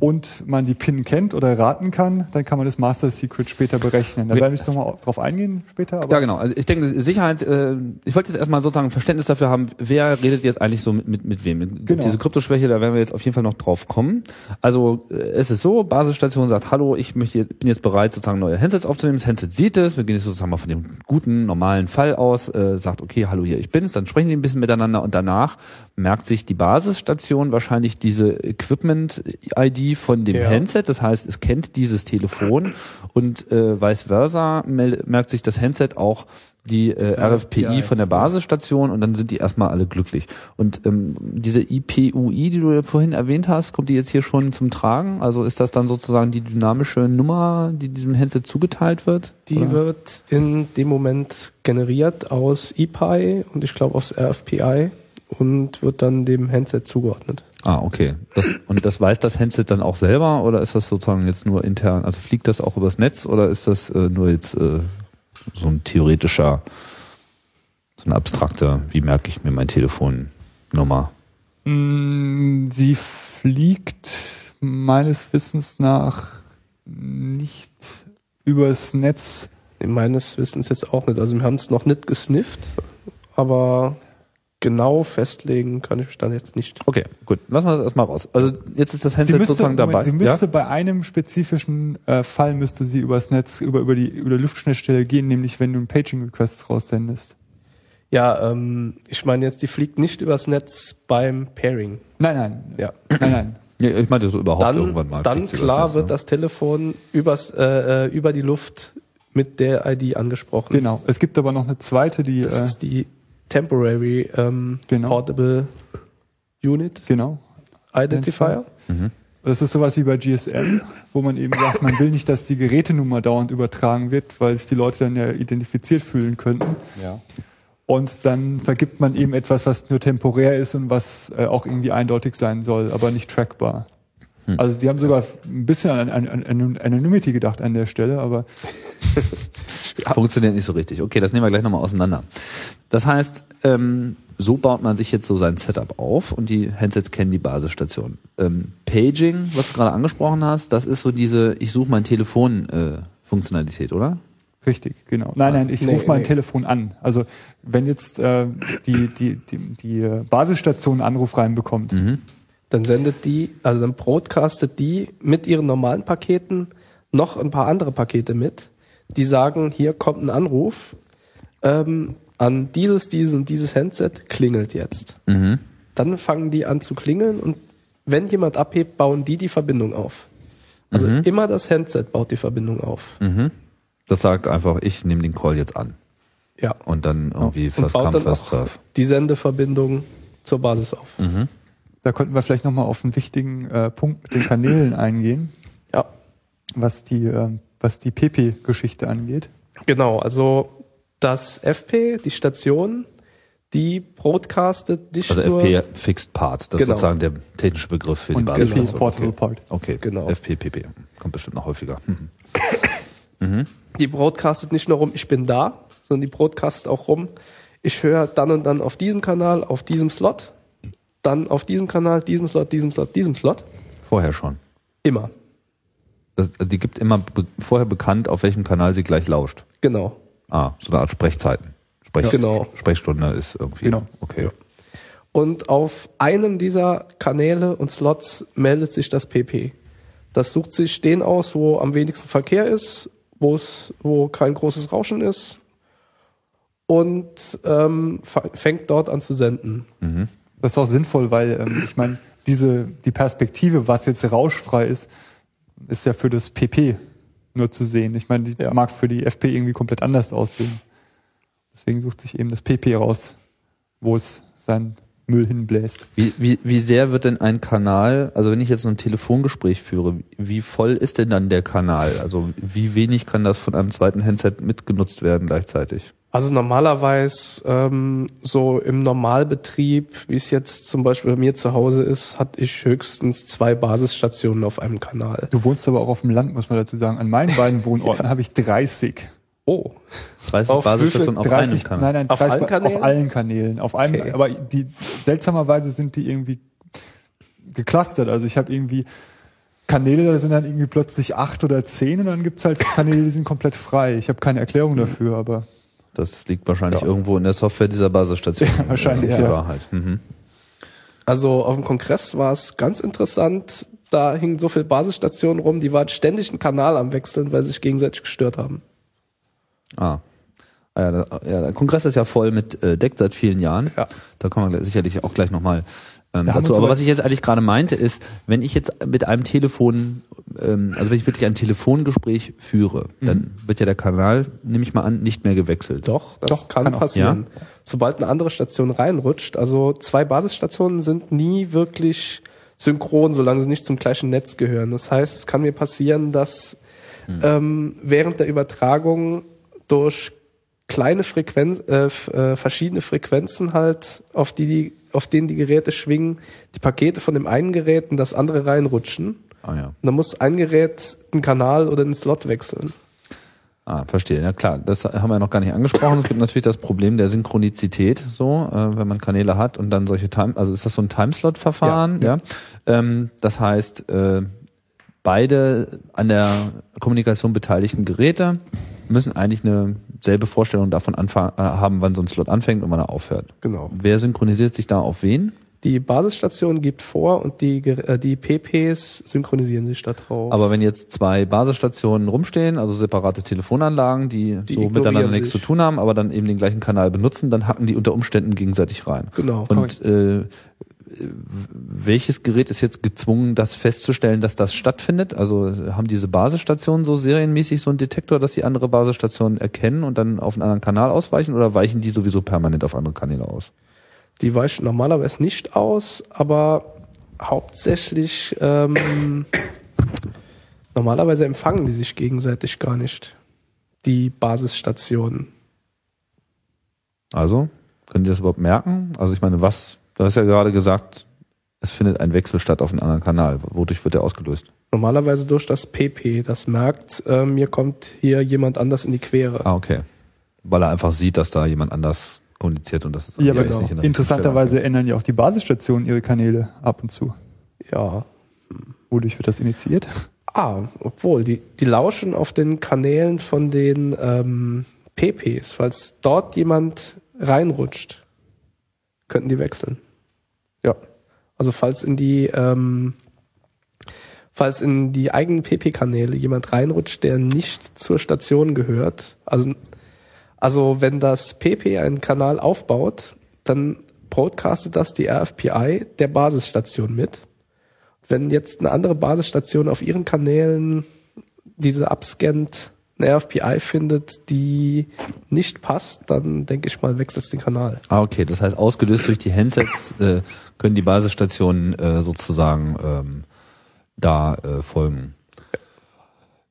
und man die PIN kennt oder raten kann, dann kann man das Master Secret später berechnen. Da werde ich nochmal drauf eingehen später. Ja, genau. Also ich denke, Sicherheit, äh, ich wollte jetzt erstmal sozusagen Verständnis dafür haben, wer redet jetzt eigentlich so mit, mit, mit wem. Genau. Diese Kryptoschwäche, da werden wir jetzt auf jeden Fall noch drauf kommen. Also äh, es ist so, Basisstation sagt, hallo, ich möchte, bin jetzt bereit, sozusagen neue Handsets aufzunehmen. Das Handset sieht es, wir gehen jetzt sozusagen mal von dem guten, normalen Fall aus, äh, sagt, okay, hallo, hier, ich bin's, dann sprechen die ein bisschen miteinander und danach merkt sich die Basisstation wahrscheinlich diese Equipment-ID von dem Ja. Handset. Das heißt, es kennt dieses Telefon und äh, vice versa merkt sich das Handset auch die äh, RFPI RFPI, von der Basisstation und dann sind die erstmal alle glücklich. Und ähm, diese IPUI, die du vorhin erwähnt hast, kommt die jetzt hier schon zum Tragen? Also ist das dann sozusagen die dynamische Nummer, die diesem Handset zugeteilt wird? Die Oder? wird in dem Moment generiert aus EPI und ich glaube aus RFPI und wird dann dem Handset zugeordnet. Ah, okay. Das, und das weiß das Handset dann auch selber oder ist das sozusagen jetzt nur intern? Also fliegt das auch übers Netz oder ist das äh, nur jetzt äh, so ein theoretischer, so ein abstrakter, wie merke ich mir mein Telefonnummer? Mm, Sie fliegt meines Wissens nach nicht übers Netz. Meines Wissens jetzt auch nicht. Also wir haben es noch nicht gesnifft, aber genau festlegen kann ich mich dann jetzt nicht. Okay, gut. Lassen wir das erstmal raus. Also jetzt ist das Handset müsste, sozusagen dabei. Moment, sie müsste bei einem spezifischen äh, Fall müsste sie übers Netz, über, über die, über die Luftschnittstelle gehen, nämlich wenn du ein Paging-Request raussendest. Ja, ähm, ich meine jetzt, die fliegt nicht übers Netz beim Pairing. Nein, nein. Ja. Nein, nein. ja? ja, ich meinte so überhaupt Dann, irgendwann mal. dann klar Netz, wird ne? das Telefon übers, äh, äh, über die Luft mit der ID angesprochen. Genau. Es gibt aber noch eine zweite, die, Das äh, ist die Temporary ähm, Genau. Portable Unit genau. Identifier. Das ist sowas wie bei GSM, wo man eben sagt, man will nicht, dass die Gerätenummer dauernd übertragen wird, weil sich die Leute dann ja identifiziert fühlen könnten. Ja. Und dann vergibt man eben etwas, was nur temporär ist und was äh, auch irgendwie eindeutig sein soll, aber nicht trackbar. Also sie haben sogar ein bisschen an, an, an Anonymity gedacht an der Stelle, aber Funktioniert nicht so richtig. Okay, das nehmen wir gleich nochmal auseinander. Das heißt, ähm, so baut man sich jetzt so sein Setup auf und die Handsets kennen die Basisstation. Ähm, Paging, was du gerade angesprochen hast, das ist so diese Ich suche mein Telefon äh, Funktionalität, oder? richtig, genau. Nein, nein, ich Nee, rufe mein nee. Telefon an. Also wenn jetzt äh, die, die, die, die äh, Basisstation einen Anruf reinbekommt, Mhm. Dann sendet die, also dann broadcastet die mit ihren normalen Paketen noch ein paar andere Pakete mit, die sagen, hier kommt ein Anruf ähm, an dieses, dieses und dieses Handset, klingelt jetzt. Mhm. Dann fangen die an zu klingeln und wenn jemand abhebt, bauen die die Verbindung auf. Also Mhm. immer das Handset baut die Verbindung auf. Mhm. Das sagt einfach, ich nehme den Call jetzt an. Ja. Und dann irgendwie Und first come, first serve. die Sendeverbindung zur Basis auf. Mhm. Da könnten wir vielleicht nochmal auf einen wichtigen äh, Punkt mit den Kanälen eingehen, Ja. was die, äh, was die PP-Geschichte angeht. Genau, also das FP, die Station, die broadcastet nicht Also nur... FP Fixed Part, das ist Genau. sozusagen der technische Begriff für die Und Basisstation. PP Portable okay. Part. Okay, Genau. FPPP. Kommt bestimmt noch häufiger. Mhm. Die broadcastet nicht nur rum, ich bin da, sondern die broadcastet auch rum, ich höre dann und dann auf diesem Kanal, auf diesem Slot, dann auf diesem Kanal, diesem Slot, diesem Slot, diesem Slot. Vorher schon. Immer. Das, die gibt immer be vorher bekannt, auf welchem Kanal sie gleich lauscht. Genau. Ah, so eine Art Sprechzeiten. Sprech, Genau. Sprechstunde ist irgendwie. Genau. Okay. Und auf einem dieser Kanäle und Slots meldet sich das PP. Das sucht sich den aus, wo am wenigsten Verkehr ist, wo es, wo kein großes Rauschen ist und ähm, fängt dort an zu senden. Das ist auch sinnvoll, weil ähm, ich meine, diese die Perspektive, was jetzt rauschfrei ist, ist ja für das PP nur zu sehen. Ich meine, die Ja. mag für die FP irgendwie komplett anders aussehen. Deswegen sucht sich eben das PP raus, wo es seinen Müll hinbläst. Wie, wie, wie sehr wird denn ein Kanal, also wenn ich jetzt so ein Telefongespräch führe, wie voll ist denn dann der Kanal? Also wie wenig kann das von einem zweiten Handset mitgenutzt werden gleichzeitig? Also normalerweise ähm, so im Normalbetrieb, wie es jetzt zum Beispiel bei mir zu Hause ist, hatte ich höchstens zwei Basisstationen auf einem Kanal. Du wohnst aber auch auf dem Land, muss man dazu sagen. An meinen beiden Wohnorten habe ich 30. Oh, 30 Auf Basisstationen auf einem 30 Kanal. Nein, nein, Auf 30 allen Kanälen? Auf allen Kanälen. Auf einem, Okay. aber die seltsamerweise sind die irgendwie geclustert. Also ich habe irgendwie Kanäle, da sind dann irgendwie plötzlich acht oder zehn und dann gibt's halt Kanäle, die sind komplett frei. Ich habe keine Erklärung dafür, aber Das liegt wahrscheinlich irgendwo in der Software dieser Basisstation. Ja, wahrscheinlich, ist die ja. Wahrheit. Mhm. Also auf dem Kongress war es ganz interessant. Da hingen so viele Basisstationen rum, die waren ständig einen Kanal am Wechseln, weil sie sich gegenseitig gestört haben. Ah. Ah Ja, ja, der Kongress ist ja voll mit äh, Deck seit vielen Jahren. Ja. Da kommen wir sicherlich auch gleich nochmal ähm, dazu. Aber was ich jetzt eigentlich gerade meinte, ist, wenn ich jetzt mit einem Telefon, ähm, also wenn ich wirklich ein Telefongespräch führe, dann wird ja der Kanal, nehme ich mal an, nicht mehr gewechselt. Doch, das Doch, kann, kann passieren. Sobald eine andere Station reinrutscht, also zwei Basisstationen sind nie wirklich synchron, solange sie nicht zum gleichen Netz gehören. Das heißt, es kann mir passieren, dass ähm, während der Übertragung durch kleine Frequenz, äh, äh, verschiedene Frequenzen halt, auf die, die, auf denen die Geräte schwingen, die Pakete von dem einen Gerät in das andere reinrutschen. Ah ja. Und dann muss ein Gerät einen Kanal oder einen Slot wechseln. Ah, verstehe. Ja klar, das haben wir noch gar nicht angesprochen. Es gibt natürlich das Problem der Synchronizität, so, äh, wenn man Kanäle hat und dann solche Time, also ist das so ein Timeslot-Verfahren, ja. Ähm, das heißt, äh, beide an der Kommunikation beteiligten Geräte müssen eigentlich eine selbe Vorstellung davon anfa- äh, haben, wann so ein Slot anfängt und wann er aufhört. Genau. Wer synchronisiert sich da auf wen? Die Basisstation gibt vor und die, äh, die PPs synchronisieren sich da drauf. Aber wenn jetzt zwei Basisstationen rumstehen, also separate Telefonanlagen, die, Die so miteinander nichts zu sich. tun haben, aber dann eben den gleichen Kanal benutzen, dann hacken die unter Umständen gegenseitig rein. Genau. Und äh, welches Gerät ist jetzt gezwungen, das festzustellen, dass das stattfindet? Also haben diese Basisstationen so serienmäßig so einen Detektor, dass sie andere Basisstationen erkennen und dann auf einen anderen Kanal ausweichen oder weichen die sowieso permanent auf andere Kanäle aus? Die weichen normalerweise nicht aus, aber hauptsächlich ähm, normalerweise empfangen die sich gegenseitig gar nicht. Die Basisstationen. Also, können die das überhaupt merken? Also ich meine, was, du hast ja gerade gesagt, es findet ein Wechsel statt auf einen anderen Kanal. Wodurch wird der ausgelöst? Normalerweise durch das PP, das merkt, äh, mir kommt hier jemand anders in die Quere. Ah, okay. Weil er einfach sieht, dass da jemand anders kommuniziert und das ist Ja, aber nicht in der interessanterweise ändern ja auch die Basisstationen ihre Kanäle ab und zu. Ja. Wodurch wird das initiiert? Ah, obwohl, die, die lauschen auf den Kanälen von den ähm, PPs. Falls dort jemand reinrutscht, könnten die wechseln. Ja. Also falls in die ähm, falls in die eigenen PP-Kanäle jemand reinrutscht, der nicht zur Station gehört, also also wenn das PP einen Kanal aufbaut, dann broadcastet das die RFPI der Basisstation mit. Wenn jetzt eine andere Basisstation auf ihren Kanälen diese abscannt, eine RFPI findet, die nicht passt, dann denke ich mal, wechselt den Kanal. Ah, okay. Das heißt, ausgelöst durch die Handsets äh, können die Basisstationen äh, sozusagen ähm, da äh, folgen.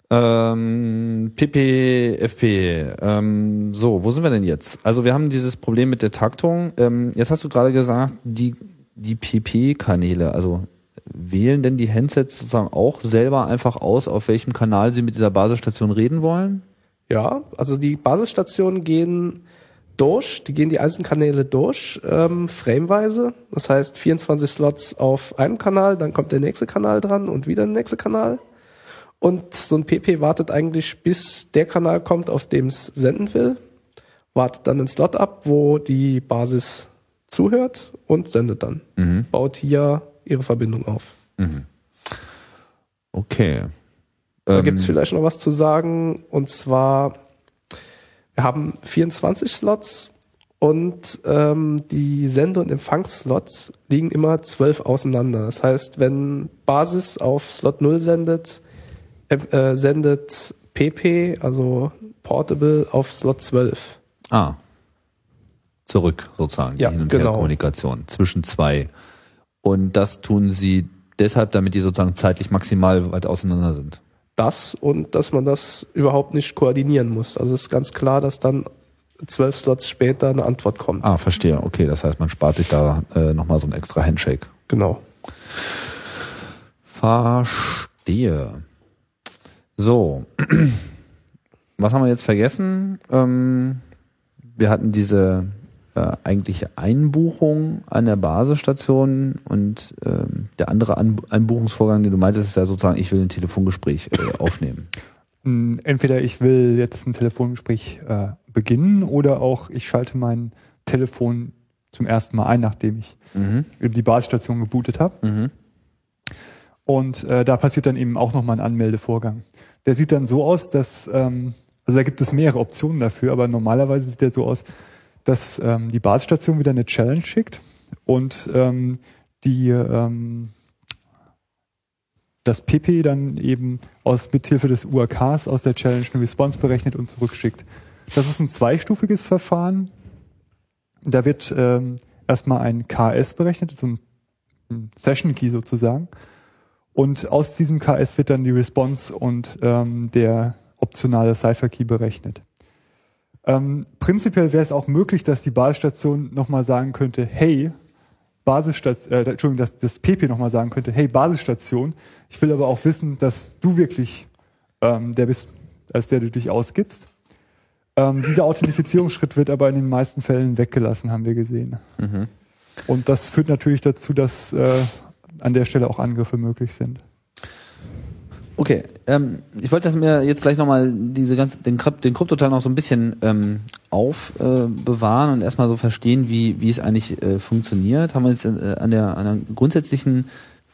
Ähm, PP, FP. Ähm, so, wo sind wir denn jetzt? Also wir haben dieses Problem mit der Taktung. Ähm, jetzt hast du gerade gesagt, die, die PP-Kanäle, also wählen denn die Handsets sozusagen auch selber einfach aus, auf welchem Kanal sie mit dieser Basisstation reden wollen? Ja, also die Basisstationen gehen durch, die gehen die einzelnen Kanäle durch, ähm, frameweise. Das heißt 24 Slots auf einem Kanal, dann kommt der nächste Kanal dran und wieder der nächste Kanal. Und so ein PP wartet eigentlich, bis der Kanal kommt, auf dem es senden will, wartet dann den Slot ab, wo die Basis zuhört und sendet dann. Mhm. Baut hier ihre Verbindung auf. Okay. Da Ähm, gibt's vielleicht noch was zu sagen. Und zwar, wir haben 24 Slots und ähm, die Sende- und Empfangsslots liegen immer 12 auseinander. Das heißt, wenn Basis auf Slot 0 sendet, äh, sendet PP, also Portable, auf Slot 12. Ah. Zurück sozusagen, Ja, die Hin- und genau. Her-Kommunikation zwischen zwei. Und das tun sie deshalb, damit die sozusagen zeitlich maximal weit auseinander sind. Das und dass man das überhaupt nicht koordinieren muss. Also es ist ganz klar, dass dann zwölf Slots später eine Antwort kommt. Ah, verstehe. Okay, das heißt, man spart sich da äh, nochmal so ein extra Handshake. Genau. Verstehe. So. Was haben wir jetzt vergessen? Ähm, wir hatten diese äh, eigentliche Einbuchung an der Basisstation und ähm, der andere An Einbuchungsvorgang, den du meintest, ist ja sozusagen, ich will ein Telefongespräch äh, aufnehmen. Hm, Entweder ich will jetzt ein Telefongespräch äh, beginnen oder auch ich schalte mein Telefon zum ersten Mal ein, nachdem ich Mhm. die Basisstation gebootet habe. Mhm. Und äh, da passiert dann eben auch nochmal ein Anmeldevorgang. Der sieht dann so aus, dass, ähm, also da gibt es mehrere Optionen dafür, aber normalerweise sieht der so aus, dass ähm, die Basisstation wieder eine Challenge schickt und ähm, die ähm, das PP dann eben aus mithilfe des UAKs aus der Challenge eine Response berechnet und zurückschickt. Das ist ein zweistufiges Verfahren. Da wird ähm, erstmal ein KS berechnet, so ein, ein Session Key sozusagen. Und aus diesem KS wird dann die Response und ähm, der optionale Cipher Key berechnet. Ähm, prinzipiell wäre es auch möglich, dass die Basisstation nochmal sagen könnte, hey, Basisstation, äh, Entschuldigung, dass das PP nochmal sagen könnte, hey, Basisstation, ich will aber auch wissen, dass du wirklich ähm, der bist, als der du dich ausgibst. Ähm, dieser Authentifizierungsschritt wird aber in den meisten Fällen weggelassen, haben wir gesehen. Mhm. Und das führt natürlich dazu, dass äh, an der Stelle auch Angriffe möglich sind. Okay, ähm, ich wollte, dass mir jetzt gleich nochmal diese ganze, den, den Kryptoteil noch so ein bisschen ähm, aufbewahren äh, und erstmal so verstehen, wie, wie es eigentlich äh, funktioniert. Haben wir jetzt äh, an, der, an der grundsätzlichen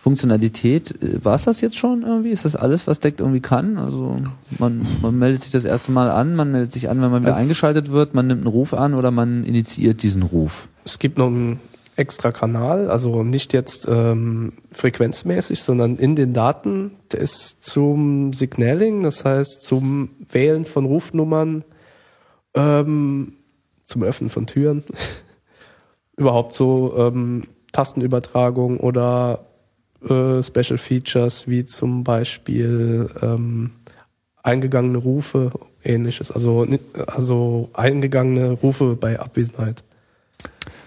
Funktionalität, äh, war es das jetzt schon irgendwie? Ist das alles, was Deck irgendwie kann? Also man, man meldet sich das erste Mal an, man meldet sich an, wenn man wieder Also- eingeschaltet wird, man nimmt einen Ruf an oder man initiiert diesen Ruf. Es gibt noch einen extra Kanal, also nicht jetzt ähm, frequenzmäßig, sondern in den Daten. Der ist zum Signaling, das heißt zum Wählen von Rufnummern, ähm, zum Öffnen von Türen, überhaupt so ähm, Tastenübertragung oder äh, Special Features wie zum Beispiel ähm, eingegangene Rufe, ähnliches, also, also eingegangene Rufe bei Abwesenheit.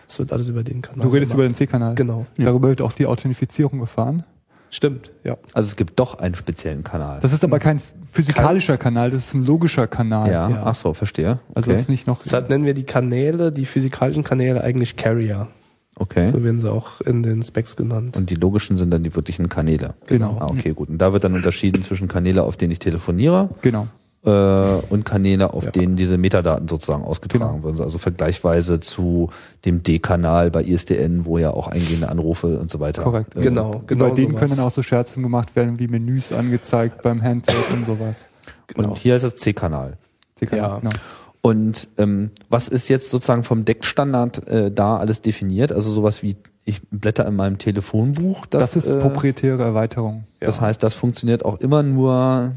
Das wird alles über den Kanal. Du redest über gemacht. den C-Kanal. Genau. Darüber wird auch die Authentifizierung gefahren. Stimmt, ja. Also es gibt doch einen speziellen Kanal. Das ist aber kein physikalischer Kanal, das ist ein logischer Kanal. ja, ja. ach so, verstehe. Also okay. es ist nicht noch. Deshalb nennen wir die Kanäle, die physikalischen Kanäle eigentlich Carrier. okay. So werden sie auch in den Specs genannt. Und die logischen sind dann die wirklichen Kanäle. Genau. Ah, okay, gut. Und da wird dann unterschieden zwischen Kanäle, auf denen ich telefoniere, Genau. Äh, und Kanäle, auf Ja. denen diese Metadaten sozusagen ausgetragen Genau. werden. Also vergleichsweise zu dem D-Kanal bei ISDN, wo ja auch eingehende Anrufe und so weiter. Korrekt. Äh, Genau, genau. Bei denen sowas. können auch so Scherze gemacht werden, wie Menüs angezeigt beim Handset und sowas. Genau. Und hier ist es C-Kanal. C-Kanal, Ja. Genau. Und ähm, was ist jetzt sozusagen vom Deckstandard äh, da alles definiert? Also sowas wie ich blätter in meinem Telefonbuch. Das, ist äh, proprietäre Erweiterung. Das heißt, das funktioniert auch immer nur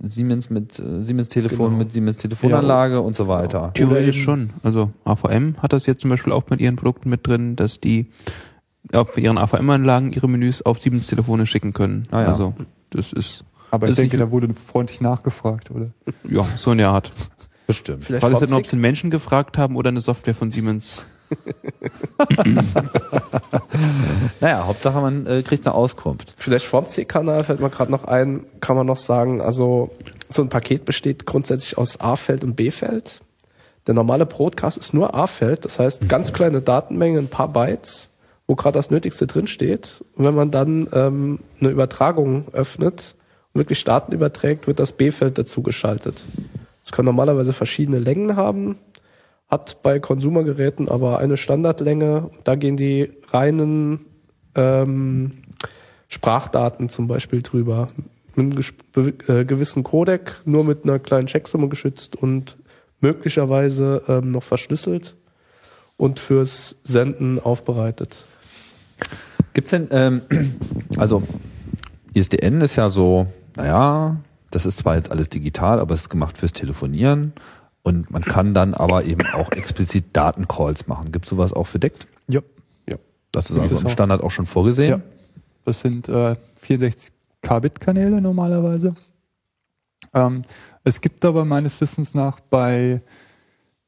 Siemens mit äh, Siemens Telefon Genau. mit Siemens Telefonanlage und so weiter. Theoretisch schon. Also AVM hat das jetzt zum Beispiel auch mit ihren Produkten mit drin, dass die auf ihren AVM-Anlagen ihre Menüs auf Siemens Telefone schicken können. Ah, ja. Also das ist Aber Das ich denke, da wurde freundlich nachgefragt, oder? ja so eine Art. Bestimmt. Vielleicht von halt nur, ob sie einen Menschen gefragt haben oder eine Software von Siemens. Naja, Hauptsache man äh, kriegt eine Auskunft. Vielleicht vom C-Kanal fällt mir gerade noch ein, kann man noch sagen, also so ein Paket besteht grundsätzlich aus A-Feld und B-Feld. Der normale Broadcast ist nur A-Feld, das heißt ganz kleine Datenmengen, ein paar Bytes, wo gerade das Nötigste drinsteht. Und wenn man dann ähm, eine Übertragung öffnet und wirklich Daten überträgt, wird das B-Feld dazu geschaltet. Es kann normalerweise verschiedene Längen haben, hat bei Konsumergeräten aber eine Standardlänge. Da gehen die reinen ähm, Sprachdaten zum Beispiel drüber. Mit einem äh, gewissen Codec, nur mit einer kleinen Checksumme geschützt und möglicherweise ähm, noch verschlüsselt und fürs Senden aufbereitet. Gibt's denn, ähm, also ISDN ist ja so, naja, das ist zwar jetzt alles digital, aber es ist gemacht fürs Telefonieren und man kann dann aber eben auch explizit Datencalls machen. Gibt's sowas auch für Deckt? Ja. Das ist Gibt also es im. Standard auch schon vorgesehen. Ja. Das sind äh, 64 Kbit-Kanäle normalerweise. Ähm, es gibt aber meines Wissens nach bei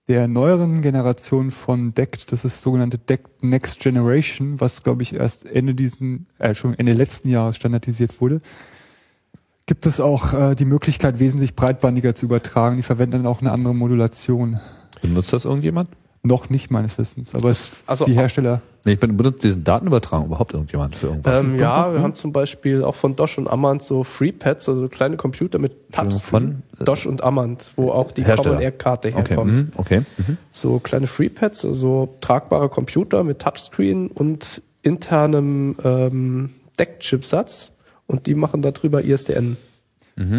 der neueren Generation von DECT, das ist sogenannte DECT Next Generation, was glaube ich erst Ende diesen, äh, schon Ende letzten Jahres standardisiert wurde, gibt es auch äh, die Möglichkeit, wesentlich breitbandiger zu übertragen. Die verwenden dann auch eine andere Modulation. Benutzt das irgendjemand? Noch nicht meines Wissens, aber es, Also- die Hersteller, Nee, ich bin- benutzt diesen Datenübertragung überhaupt irgendjemand für irgendwas? Ähm, ja, wir haben zum Beispiel auch von Dosh und Amand so FreePads, also kleine Computer mit Touchscreen. von, äh, Dosh und Amand, wo auch die Hersteller. Common Air Karte Okay, herkommt. mhm, okay. Mhm. So kleine FreePads, also tragbare Computer mit Touchscreen und internem ähm, Deck-Chipsatz. Und die machen darüber ISDN.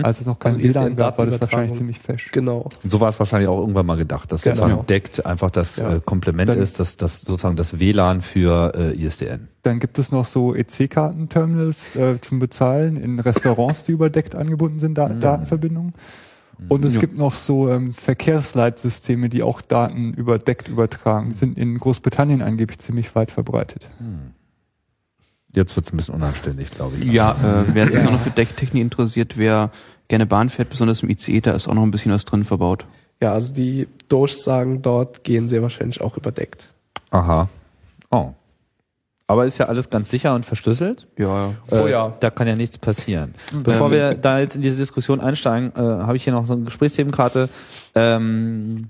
als es noch kein Also WLAN gab, war das wahrscheinlich ziemlich fesch. Genau. Und so war es wahrscheinlich auch irgendwann mal gedacht, dass Genau. sozusagen deckt einfach das Ja. äh, Komplement Dann- ist, dass das sozusagen das WLAN für äh, ISDN. Dann gibt es noch so EC-Kartenterminals äh, zum Bezahlen in Restaurants, die überdeckt angebunden sind, Da Datenverbindungen. Und es Ja. gibt noch so ähm, Verkehrsleitsysteme, die auch Daten überdeckt übertragen. Die sind in Großbritannien angeblich ziemlich weit verbreitet. Jetzt wird es ein bisschen unanständig, glaube ich. Ja, äh, wer sich auch noch für Decktechnik interessiert, wer gerne Bahn fährt, besonders im ICE, da ist auch noch ein bisschen was drin verbaut. Ja, also die Durchsagen dort gehen sehr wahrscheinlich auch überdeckt. Aha. Oh. Aber ist ja alles ganz sicher und verschlüsselt. Ja, ja. Oh Äh, ja. Da kann ja nichts passieren. Bevor Ähm, wir da jetzt in diese Diskussion einsteigen, äh, habe ich hier noch so eine Gesprächsthemenkarte. Ähm,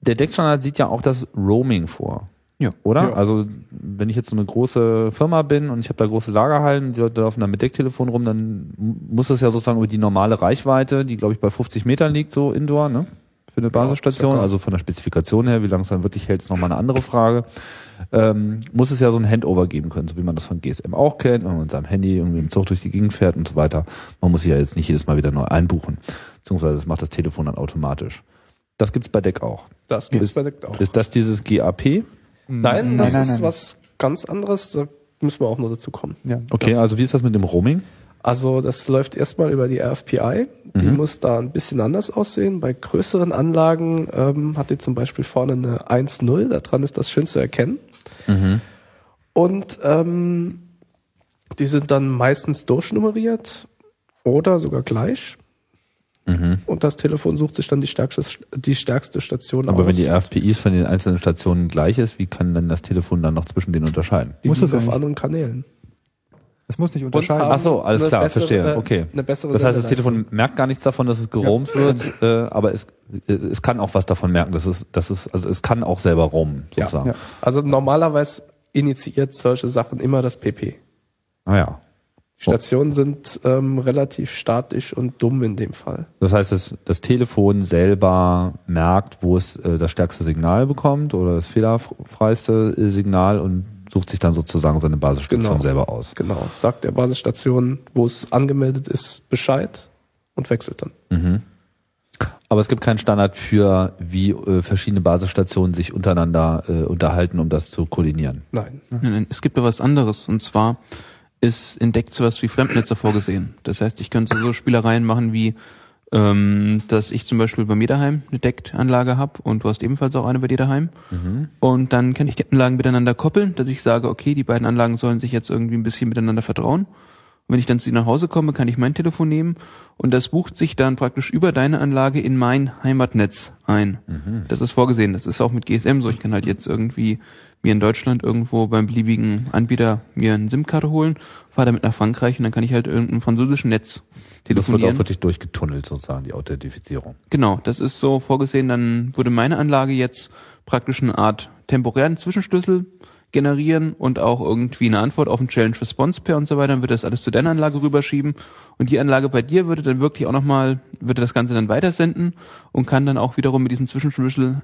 der Deckstandard sieht ja auch das Roaming vor. Ja. Oder? Ja. Also wenn ich jetzt so eine große Firma bin und ich habe da große Lagerhallen, die Leute laufen da mit Decktelefon rum, dann muss das ja sozusagen über die normale Reichweite, die glaube ich bei 50 Metern liegt, so indoor, ne? Für eine Basisstation, circa. also von der Spezifikation her, wie lange es dann wirklich hält, ist nochmal eine andere Frage. Ähm, muss es ja so ein Handover geben können, so wie man das von GSM auch kennt, wenn man mit seinem Handy irgendwie im Zug durch die Gegend fährt und so weiter. Man muss sich ja jetzt nicht jedes Mal wieder neu einbuchen. Beziehungsweise das macht das Telefon dann automatisch. Das gibt's bei Deck auch. Das gibt's Ist- bei Deck auch. Ist das dieses GAP? Nein, das nein, ist nein. was ganz anderes. Da müssen wir auch noch dazu kommen. Ja. Okay, also wie ist das mit dem Roaming? Also das läuft erstmal über die RFPI. Die Mhm. muss da ein bisschen anders aussehen. Bei größeren Anlagen ähm, hat die zum Beispiel vorne eine 1.0. Daran ist das schön zu erkennen. Und ähm, die sind dann meistens durchnummeriert oder sogar gleich. Mhm. Und das Telefon sucht sich dann die stärkste, die stärkste Station Aber aus. wenn die RFPIs von den einzelnen Stationen gleich ist, wie kann dann das Telefon dann noch zwischen denen unterscheiden? die Muss ja auf anderen Kanälen. Das muss nicht unterscheiden. Ach so, alles klar, bessere- verstehe. Okay. Eine bessere Das heißt, das. Telefon merkt gar nichts davon, dass es geroamt wird, äh, aber es, äh, es kann auch was davon merken, dass es, dass es, also es kann auch selber roamen, Ja. sozusagen. Ja. Also normalerweise initiiert solche Sachen immer das PP. Ah ja. Die Stationen sind ähm, relativ statisch und dumm in dem Fall. Das heißt, das, das Telefon selber merkt, wo es äh, das stärkste Signal bekommt oder das fehlerfreiste Signal und sucht sich dann sozusagen seine Basisstation Genau. selber aus. Genau. Sagt der Basisstation, wo es angemeldet ist, Bescheid und wechselt dann. Mhm. Aber es gibt keinen Standard für, wie äh, verschiedene Basisstationen sich untereinander äh, unterhalten, um das zu koordinieren. Nein. Nein, nein, es gibt ja was anderes. Und zwar ist in Deck sowas wie Fremdnetze vorgesehen. Das heißt, ich könnte so Spielereien machen wie, ähm, dass ich zum Beispiel bei mir daheim eine Deckt-Anlage habe und du hast ebenfalls auch eine bei dir daheim. Und dann kann ich die Anlagen miteinander koppeln, dass ich sage, okay, die beiden Anlagen sollen sich jetzt irgendwie ein bisschen miteinander vertrauen. Und wenn ich dann zu dir nach Hause komme, kann ich mein Telefon nehmen und das bucht sich dann praktisch über deine Anlage in mein Heimatnetz ein. Das ist vorgesehen. Das ist auch mit GSM so. Ich kann halt jetzt irgendwie mir in Deutschland irgendwo beim beliebigen Anbieter mir eine SIM-Karte holen, fahre damit nach Frankreich und dann kann ich halt irgendein französischen Netz Das wird telefonieren. auch wirklich durchgetunnelt, sozusagen, die Authentifizierung. Genau, das ist so vorgesehen, dann würde meine Anlage jetzt praktisch eine Art temporären Zwischenschlüssel generieren und auch irgendwie eine Antwort auf ein Challenge Response Pair und so weiter, dann würde das alles zu deiner Anlage rüberschieben und die Anlage bei dir würde dann wirklich auch nochmal, würde das Ganze dann weitersenden und kann dann auch wiederum mit diesem Zwischenschlüssel,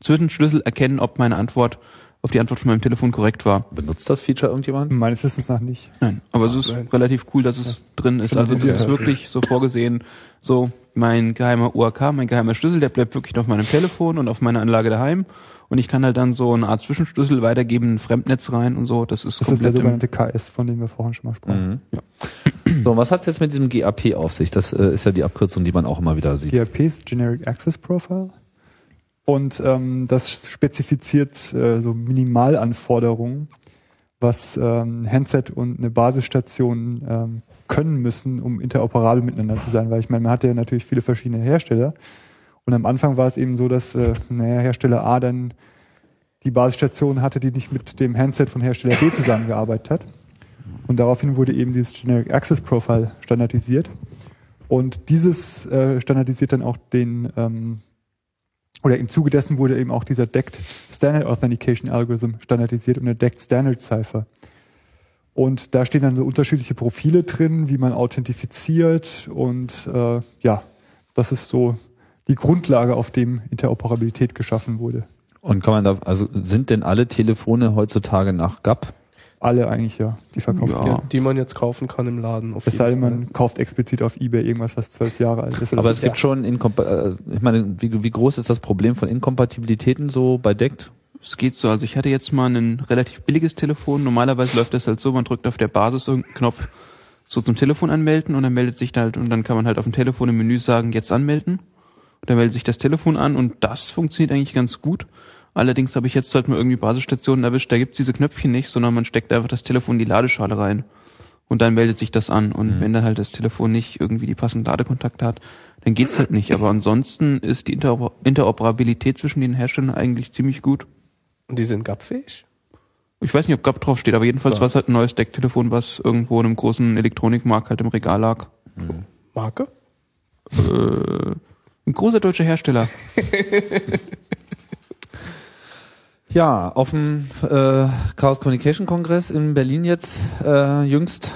Zwischenschlüssel erkennen, ob meine Antwort, ob die Antwort von meinem Telefon korrekt war. Benutzt das Feature irgendjemand? Meines Wissens nach nicht. Nein, aber es ist nein. relativ cool, dass es drin ist. Also es ist wirklich so vorgesehen, so mein geheimer UAK, mein geheimer Schlüssel, der bleibt wirklich auf meinem Telefon und auf meiner Anlage daheim. Und ich kann halt dann so eine Art Zwischenschlüssel weitergeben, ein Fremdnetz rein und so. Das ist Das ist der sogenannte KS, von dem wir vorhin schon mal sprachen. Mhm. So, was hat's jetzt mit diesem GAP auf sich? Das äh, ist ja die Abkürzung, die man auch immer wieder sieht. GRP ist Generic Access Profile. Und ähm, das spezifiziert äh, so Minimalanforderungen, was ähm, Handset und eine Basisstation ähm, können müssen, um interoperabel miteinander zu sein. Weil ich meine, man hatte ja natürlich viele verschiedene Hersteller. Und am Anfang war es eben so, dass äh, naja, Hersteller A dann die Basisstation hatte, die nicht mit dem Handset von Hersteller B zusammengearbeitet hat. Und daraufhin wurde eben dieses Generic Access Profile standardisiert. Und dieses äh, standardisiert dann auch den, ähm, oder im Zuge dessen wurde eben auch dieser DECT Standard Authentication Algorithm standardisiert und der DECT Standard Cipher. Und da stehen dann so unterschiedliche Profile drin, wie man authentifiziert und äh, ja, das ist so die Grundlage, auf dem Interoperabilität geschaffen wurde. Und kann man da, also sind denn alle Telefone heutzutage nach GAP? Alle eigentlich, ja, die verkauft Ja. werden. Die man jetzt kaufen kann im Laden. Auf Es sei denn, man kauft explizit auf Ebay irgendwas, was zwölf Jahre alt ist. Aber es gibt schon, Inkompa äh, ich meine, wie, wie groß ist das Problem von Inkompatibilitäten so bei DECT? Es geht so. Also ich hatte jetzt mal ein relativ billiges Telefon. Normalerweise läuft das halt so, man drückt auf der Basis irgendeinen Knopf so zum Telefon anmelden und dann meldet sich da halt und dann kann man halt auf dem Telefon im Menü sagen, jetzt anmelden. Und dann meldet sich das Telefon an und das funktioniert eigentlich ganz gut. Allerdings habe ich jetzt halt mal irgendwie Basisstationen erwischt, da gibt's diese Knöpfchen nicht, sondern man steckt einfach das Telefon in die Ladeschale rein. Und dann meldet sich das an. Und wenn dann halt das Telefon nicht irgendwie die passenden Ladekontakte hat, dann geht's halt nicht. Aber ansonsten ist die Interoper Interoperabilität zwischen den Herstellern eigentlich ziemlich gut. Und die sind GAP-fähig? Ich weiß nicht, ob GAP draufsteht, aber jedenfalls Ja. war es halt ein neues Decktelefon, was irgendwo in einem großen Elektronikmarkt halt im Regal lag. Marke? Äh, ein großer deutscher Hersteller. Ja, auf dem äh, Chaos Communication Kongress in Berlin jetzt äh, jüngst,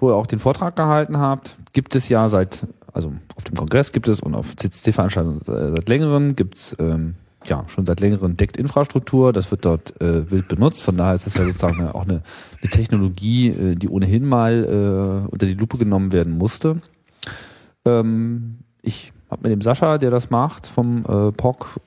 wo ihr auch den Vortrag gehalten habt, gibt es ja seit, also auf dem Kongress gibt es und auf CCC-Veranstaltungen äh, seit längerem gibt's ähm, ja schon seit längerem Deckt-Infrastruktur. Das wird dort äh, wild benutzt. Von daher ist das ja sozusagen auch eine, eine Technologie, äh, die ohnehin mal äh, unter die Lupe genommen werden musste. Ähm, ich habe mit dem Sascha, der das macht, vom äh, POC,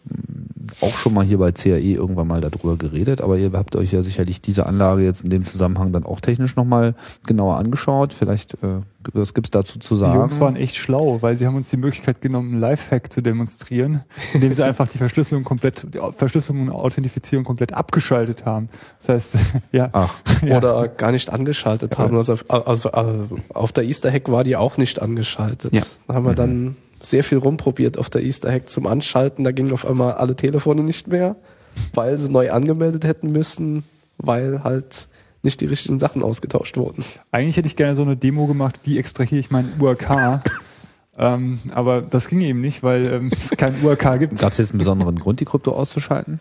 auch schon mal hier bei CAE irgendwann mal darüber geredet, aber ihr habt euch ja sicherlich diese Anlage jetzt in dem Zusammenhang dann auch technisch nochmal genauer angeschaut. Vielleicht, äh, was gibt's dazu zu Die sagen? Jungs waren echt schlau, weil sie haben uns die Möglichkeit genommen, einen Lifehack zu demonstrieren, indem sie einfach die Verschlüsselung komplett, die Verschlüsselung und Authentifizierung komplett abgeschaltet haben. Das heißt, ja. Ach, ja. Oder gar nicht angeschaltet haben. Also, also, also auf der Easter Hack war die auch nicht angeschaltet. Ja. Da haben wir dann sehr viel rumprobiert auf der Easter Hack zum Anschalten. Da gingen auf einmal alle Telefone nicht mehr, weil sie neu angemeldet hätten müssen, weil halt nicht die richtigen Sachen ausgetauscht wurden. Eigentlich hätte ich gerne so eine Demo gemacht, wie extrahiere ich meinen URK. ähm, aber das ging eben nicht, weil ähm, es kein URK gibt. gab's jetzt einen besonderen Grund, die Krypto auszuschalten?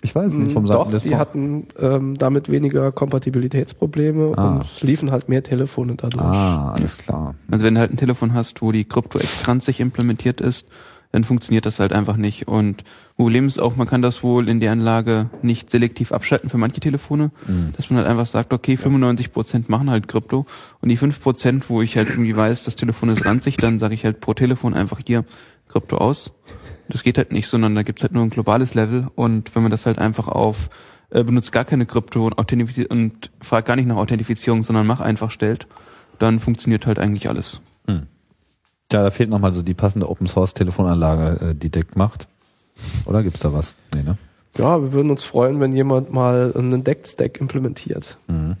Ich weiß nicht. vom Doch, Seiten des die hatten ähm, damit weniger Kompatibilitätsprobleme Ah. und es liefen halt mehr Telefone dadurch. Ah, alles klar. Also wenn du halt ein Telefon hast, wo die Krypto-Extranz implementiert ist, dann funktioniert das halt einfach nicht. Und Problem ist auch, man kann das wohl in der Anlage nicht selektiv abschalten für manche Telefone, dass man halt einfach sagt, okay, 95% machen halt Krypto und die 5%, wo ich halt irgendwie weiß, das Telefon ist ranzig, dann sage ich halt pro Telefon einfach hier Krypto aus. Das geht halt nicht, sondern da gibt's halt nur ein globales Level und wenn man das halt einfach auf äh, benutzt gar keine Krypto und, und fragt gar nicht nach Authentifizierung, sondern mach einfach stellt, dann funktioniert halt eigentlich alles. Ja, da fehlt nochmal so die passende Open Source Telefonanlage, äh, die DECT macht. Oder gibt's da was? Nee, ne? Ja, wir würden uns freuen, wenn jemand mal einen Deck-Stack implementiert. Mhm.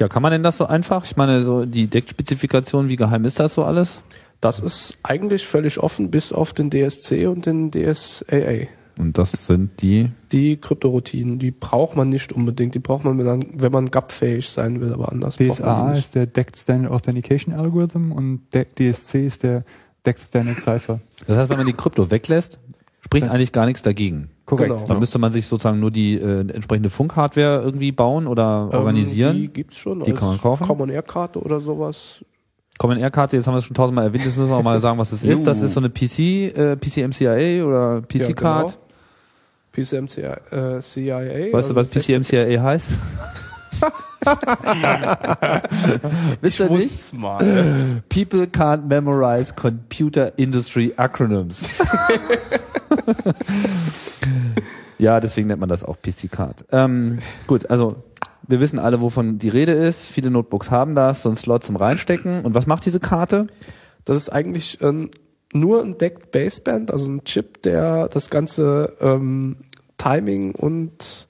Ja, kann man denn das so einfach? Ich meine, so die DECT-Spezifikation, wie geheim ist das so alles? Das ist eigentlich völlig offen, bis auf den DSC und den DSAA. Und das sind die, Die Kryptoroutinen, die braucht man nicht unbedingt. Die braucht man, wenn man, wenn man GAP-fähig sein will, aber anders braucht man DSA die nicht. ist der Decked Standard Authentication Algorithm und DSC ist der Decked Standard Cipher. das heißt, wenn man die Krypto weglässt, spricht Ja. eigentlich gar nichts dagegen. Korrekt. Genau. Dann müsste man sich sozusagen nur die äh, entsprechende Funkhardware irgendwie bauen oder organisieren. Ähm, die gibt's schon. Die als kann man kaufen? Common Air Karte oder sowas. Common Air Karte, jetzt haben wir es schon tausendmal erwähnt, jetzt müssen wir auch mal sagen, was das ist. Das ist so eine PC, äh, PCMCIA oder PC Card. genau. PCMCIA. Äh, CIA, Weißt du, was 16 PCMCIA heißt? Wisst ihr nicht? mal. People can't memorize computer industry acronyms. ja, deswegen nennt man das auch PC Card. Ähm, gut, also wir wissen alle, wovon die Rede ist. Viele Notebooks haben das, so ein Slot zum Reinstecken. Und was macht diese Karte? Das ist eigentlich ähm, nur ein Decked Baseband, also ein Chip, der das ganze ähm, Timing und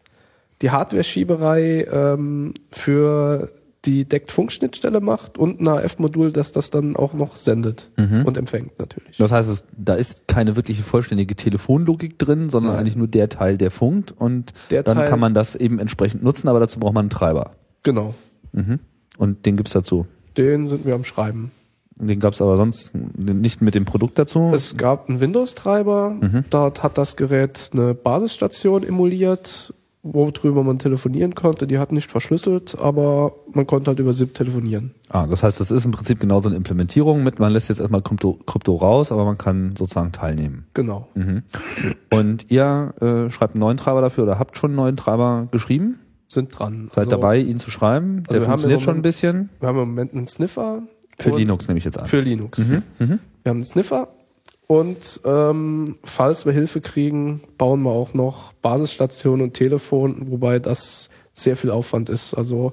die Hardware-Schieberei ähm, für die Decked-Funkschnittstelle macht und ein AF-Modul, das das dann auch noch sendet und empfängt natürlich. Das heißt, es, da ist keine wirkliche vollständige Telefonlogik drin, sondern Nein. eigentlich nur der Teil, der funkt. Und Der dann Teil- kann man das eben entsprechend nutzen, aber dazu braucht man einen Treiber. Genau. Und den gibt's dazu. Den sind wir am Schreiben. Den gab es aber sonst nicht mit dem Produkt dazu. Es gab einen Windows-Treiber, Mhm. dort hat das Gerät eine Basisstation emuliert, worüber man telefonieren konnte. Die hat nicht verschlüsselt, aber man konnte halt über SIP telefonieren. ah, das heißt, das ist im Prinzip genauso eine Implementierung mit, man lässt jetzt erstmal Krypto, Krypto raus, aber man kann sozusagen teilnehmen. Genau. Mhm. Und ihr äh, schreibt einen neuen Treiber dafür oder habt schon einen neuen Treiber geschrieben? Sind dran. Seid Also, dabei, ihn zu schreiben? also Der funktioniert im schon ein Moment- bisschen. Wir haben im Moment einen Sniffer. Für Linux nehme ich jetzt an. Für Linux. Mhm. Mhm. Wir haben einen Sniffer und ähm, falls wir Hilfe kriegen, bauen wir auch noch Basisstationen und Telefon, wobei das sehr viel Aufwand ist. Also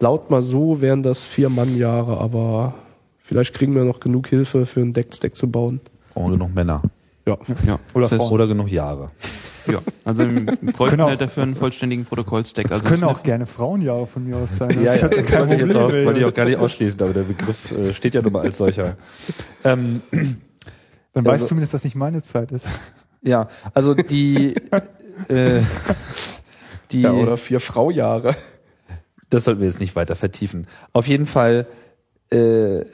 laut mal so wären das vier Mannjahre, aber vielleicht kriegen wir noch genug Hilfe für einen Deck-Stack zu bauen. Brauchen wir noch Männer. Ja. Ja. Oder das heißt. Oder genug Jahre. ja. Also wir bräuchten Können auch- halt dafür einen vollständigen Protokollstack. Das Also können auch gerne Frauenjahre von mir aus sein. Ja, ja, wollte ich jetzt auch, wollte ich auch gar nicht ausschließen, aber der Begriff äh, steht ja nun mal als solcher. Ähm, Dann weißt Also- du zumindest, dass nicht meine Zeit ist. ja, also die, äh, die, ja, oder vier Fraujahre. das sollten wir jetzt nicht weiter vertiefen. Auf jeden Fall, äh,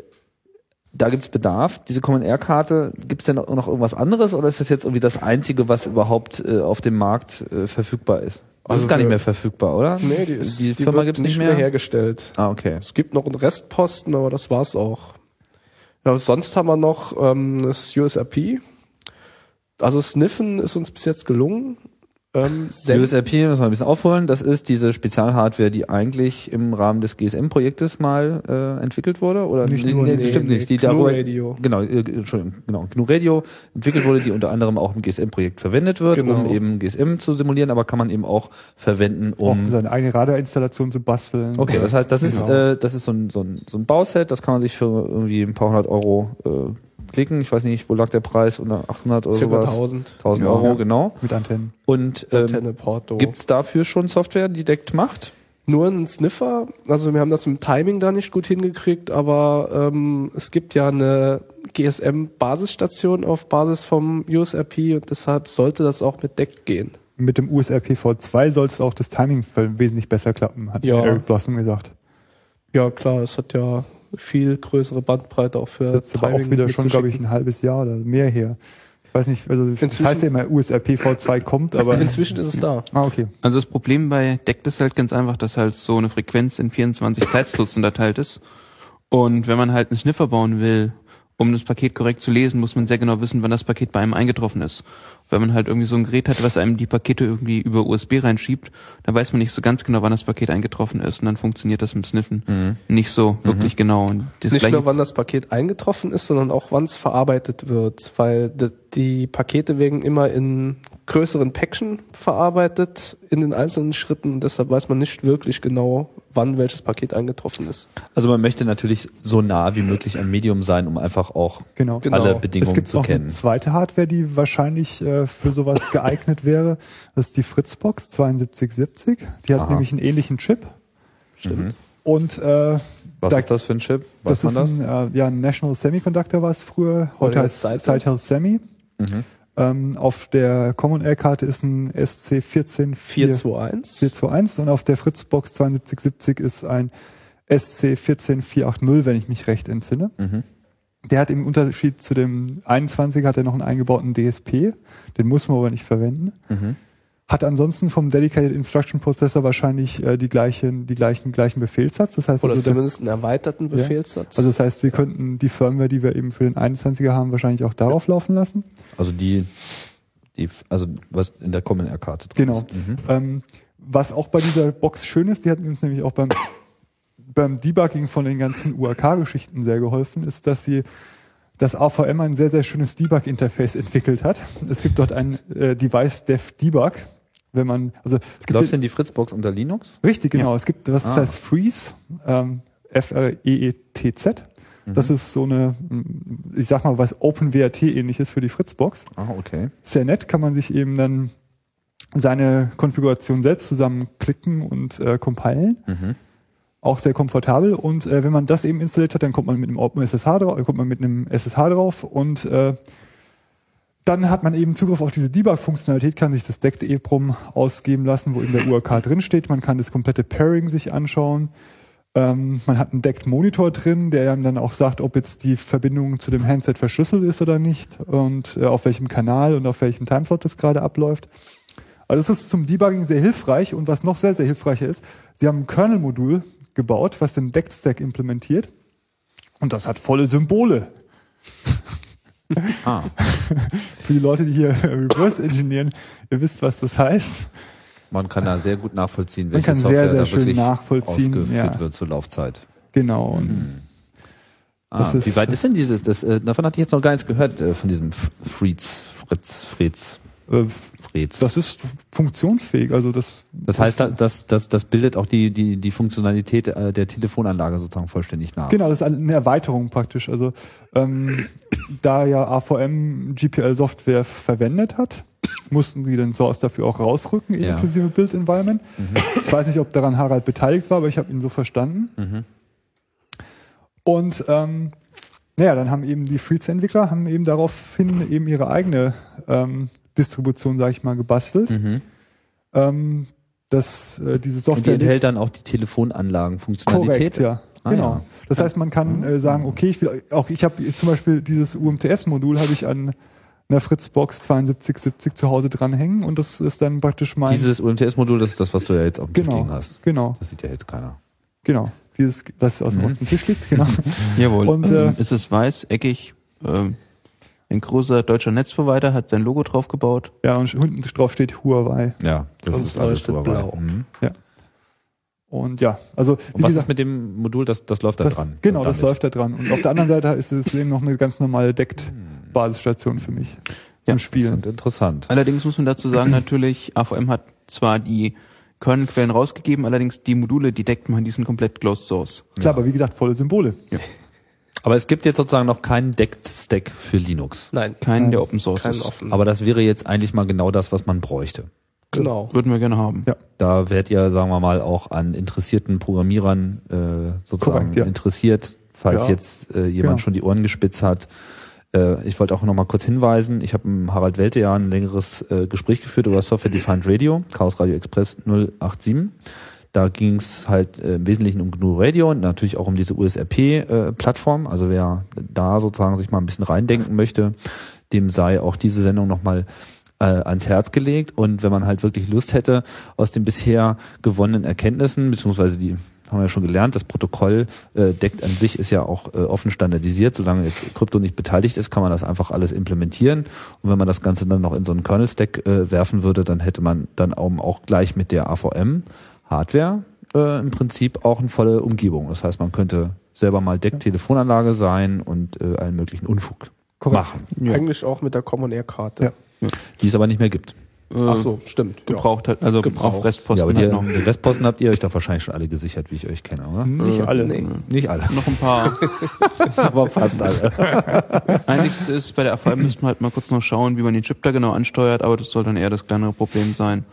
da gibt's Bedarf. Diese Common Air Karte, gibt's denn noch irgendwas anderes oder ist das jetzt irgendwie das einzige, was überhaupt äh, auf dem Markt äh, verfügbar ist? Das Also ist gar nicht mehr verfügbar, oder? Nee, die, ist, die Firma wird gibt's nicht mehr. hergestellt. ah, okay. Es gibt noch einen Restposten, aber das war's auch. Ja, sonst haben wir noch ähm, das USRP. Also Sniffen ist uns bis jetzt gelungen. Ähm, USRP, müssen wir ein bisschen aufholen, das ist diese Spezialhardware, die eigentlich im Rahmen des GSM-Projektes mal äh, entwickelt wurde. Oder Nicht nee, nur, nee, nee, stimmt nee, nicht. Die GNU Radio. Genau, äh, Entschuldigung, genau. GNU Radio entwickelt wurde, die unter anderem auch im GSM-Projekt verwendet wird, Genau. um eben GSM zu simulieren, aber kann man eben auch verwenden, Auch um seine eigene Radioinstallation zu basteln. Okay, das heißt, das ist, Genau. äh, das ist so ein, so, ein, so ein Bauset, das kann man sich für irgendwie ein paar hundert Euro äh, klicken. Ich weiß nicht, wo lag der Preis? Unter 800 oder sowas? 1000 1000 Ja. Euro, Ja. genau. Mit Antennen. Und ähm, Antenne Porto. gibt's dafür schon Software, die DECT macht? Nur einen Sniffer. Also wir haben das mit dem Timing da nicht gut hingekriegt, aber ähm, es gibt ja eine GSM-Basisstation auf Basis vom USRP und deshalb sollte das auch mit DECT gehen. Mit dem USRP V2 soll es auch das Timing wesentlich besser klappen, hat Ja. Eric Blossom gesagt. Ja klar, es hat ja viel größere Bandbreite auch für Das aber auch wieder schon, glaube ich, ein halbes Jahr oder mehr her. Ich weiß nicht, also das Inzwischen- heißt ja immer USRP V2 kommt, aber. Inzwischen ist es da. ah, okay. Also das Problem bei DECT ist halt ganz einfach, dass halt so eine Frequenz in 24 Zeitslots unterteilt ist. Und wenn man halt einen Sniffer bauen will, um das Paket korrekt zu lesen, muss man sehr genau wissen, wann das Paket bei einem eingetroffen ist. Wenn man halt irgendwie so ein Gerät hat, was einem die Pakete irgendwie über USB reinschiebt, dann weiß man nicht so ganz genau, wann das Paket eingetroffen ist. Und dann funktioniert das mit Sniffen nicht so wirklich genau. Und das Nicht nur, wann das Paket eingetroffen ist, sondern auch, wann es verarbeitet wird, weil die Pakete werden immer in größeren Päckchen verarbeitet in den einzelnen Schritten und deshalb weiß man nicht wirklich genau, wann welches Paket eingetroffen ist. Also man möchte natürlich so nah wie möglich am Medium sein, um einfach auch Genau. Genau. alle Es Bedingungen gibt zu noch kennen. eine zweite Hardware, die wahrscheinlich äh, für sowas geeignet wäre. Das ist die Fritzbox 7270. Die hat Aha. nämlich einen ähnlichen Chip. Stimmt. Und äh, Was da- ist das für ein Chip? Weiß das ist das? ein, äh, ja, ein National Semiconductor war es früher. Heute heißt es. Cytel Semi. Mhm. Ähm, auf der Common Air Karte ist ein SC14421 421. und auf der Fritzbox 7270 ist ein SC14480, wenn ich mich recht entsinne. Mhm. Der hat im Unterschied zu dem 21 hat er noch einen eingebauten DSP. Den muss man aber nicht verwenden. Mhm. Hat ansonsten vom Dedicated Instruction Prozessor wahrscheinlich äh, die gleichen, die gleichen, gleichen Befehlssatz. Das heißt Oder also, der, zumindest einen erweiterten Ja. Befehlssatz. also das heißt, wir könnten die Firmware, die wir eben für den 21er haben, wahrscheinlich auch darauf laufen lassen. Also die, die, also was in der Common Air Karte drin Genau. ist. Mhm. Ähm, was auch bei dieser Box schön ist, die hat uns nämlich auch beim, beim Debugging von den ganzen UAK-Geschichten sehr geholfen, ist, dass sie das AVM ein sehr, sehr schönes Debug-Interface entwickelt hat. Es gibt dort ein äh, Device Dev Debug. Wenn man, also es gibt Läuft denn die Fritzbox unter Linux? Richtig, genau. Es gibt, was Ah. heißt Freeze, ähm, F-R-E-E-T-Z. Das ist so eine, mm, ich sag mal, was OpenWRT ähnliches für die Fritzbox. Ah, okay. Sehr nett, kann man sich eben dann seine Konfiguration selbst zusammenklicken und äh, compilen. Mhm. Auch sehr komfortabel. Und äh, wenn man das eben installiert hat, dann kommt man mit einem OpenSSH drauf, kommt man mit einem SSH drauf und äh, dann hat man eben Zugriff auf diese Debug-Funktionalität, kann sich das DECT EEPROM ausgeben lassen, wo in der URK drinsteht. Man kann das komplette Pairing sich anschauen. Ähm, man hat einen Decked Monitor drin, der einem dann auch sagt, ob jetzt die Verbindung zu dem Handset verschlüsselt ist oder nicht und äh, auf welchem Kanal und auf welchem Timeslot das gerade abläuft. Also das ist zum Debugging sehr hilfreich und was noch sehr, sehr hilfreicher ist, sie haben ein Kernel-Modul gebaut, was den Decked Stack implementiert und das hat volle Symbole. Ah. Für die Leute, die hier Reverse engineeren, ihr wisst, was das heißt. Man kann da sehr gut nachvollziehen, Man welche kann Software sehr, sehr da schön wirklich nachvollziehen, ausgeführt ja. wird zur Laufzeit. Genau. Und Ah, ist- wie weit ist denn diese, das, äh, davon hatte ich jetzt noch gar nichts gehört, äh, von diesem Fritz, Fritz, Fritz, äh, Fritz. das ist funktionsfähig. Also das, Das heißt, da- das, das, das bildet auch die, die, die Funktionalität äh, der Telefonanlage sozusagen vollständig nach. Genau, das ist eine Erweiterung praktisch. Also ähm, da ja AVM GPL-Software verwendet hat, mussten sie den Source dafür auch rausrücken, Ja. inklusive Build Environment. Ich weiß nicht, ob daran Harald beteiligt war, aber ich habe ihn so verstanden. Mhm. Und ähm, naja, dann haben eben die Freeze-Entwickler haben eben daraufhin eben ihre eigene ähm, Distribution, sage ich mal, gebastelt. Mhm. Ähm, dass äh, diese Und die Software enthält dann auch die Telefonanlagen-Funktionalität. Korrekt, ja. Ah, genau. ja. Das heißt, man kann äh, sagen, okay, ich will auch ich habe zum Beispiel dieses UMTS-Modul habe ich an einer Fritzbox 7270 zu Hause dranhängen und das ist dann praktisch mein Dieses UMTS-Modul, das ist das, was du ja jetzt auf dem Tisch genau liegen hast. genau Das sieht ja jetzt keiner. genau dieses das aus dem auf dem Tisch liegt genau Jawohl. Und, ähm, äh, ist es weiß, eckig. Ähm, ein großer deutscher Netzprovider hat sein Logo drauf gebaut. ja und unten drauf steht Huawei Ja, das Und ist es alles Huawei. blau. Mhm. und ja also Und wie was ist gesagt mit dem Modul, das, das läuft da das, dran? genau Und das läuft da dran und auf der anderen Seite ist es eben noch eine ganz normale deckt Basisstation für mich zum Spielen Interessant, interessant. Allerdings muss man dazu sagen, natürlich, AVM hat zwar die Kernelquellen rausgegeben, allerdings die Module, die deckt man, die sind komplett closed source. klar aber wie gesagt volle Symbole Aber es gibt jetzt sozusagen noch keinen Decked-Stack für Linux. Nein, Keinen, der Open Source kein ist. offen. Aber das wäre jetzt eigentlich mal genau das, was man bräuchte. genau. Würden wir gerne haben. Ja. Da werdet ihr, sagen wir mal, auch an interessierten Programmierern äh, sozusagen Korrekt, ja. interessiert, falls Ja. jetzt äh, jemand Genau. schon die Ohren gespitzt hat. Äh, ich wollte auch noch mal kurz hinweisen, ich habe mit Harald Welte ja ein längeres äh, Gespräch geführt über Software Defined Radio, Chaos Radio Express 087. Da ging es halt äh, im Wesentlichen um GNU Radio und natürlich auch um diese USRP-Plattform. also wer da sozusagen sich mal ein bisschen reindenken möchte, dem sei auch diese Sendung nochmal äh, ans Herz gelegt. Und wenn man halt wirklich Lust hätte, aus den bisher gewonnenen Erkenntnissen, beziehungsweise die haben wir ja schon gelernt, das Protokoll äh, deckt an sich ist ja auch äh, offen standardisiert. Solange jetzt Krypto nicht beteiligt ist, kann man das einfach alles implementieren. Und wenn man das Ganze dann noch in so einen Kernel-Stack äh, werfen würde, dann hätte man dann auch, gleich mit der AVM-Hardware äh, im Prinzip auch eine volle Umgebung. Das heißt, man könnte selber mal Deck-Telefonanlage sein und äh, allen möglichen Unfug Korrekt. machen, Ja. Eigentlich auch mit der Common Air Karte. Ja. die es aber nicht mehr gibt. Äh, Ach so, stimmt. Ja. Gebraucht hat, also Gebraucht. auf Restposten ja, aber halt die, noch, die Restposten habt ihr euch doch wahrscheinlich schon alle gesichert, wie ich euch kenne, oder? nicht Äh, alle nee. Nicht alle, noch ein paar. aber fast alle. Einziges ist, bei der AVM müssten wir halt mal kurz noch schauen, wie man den Chip da genau ansteuert, aber das soll dann eher das kleinere Problem sein.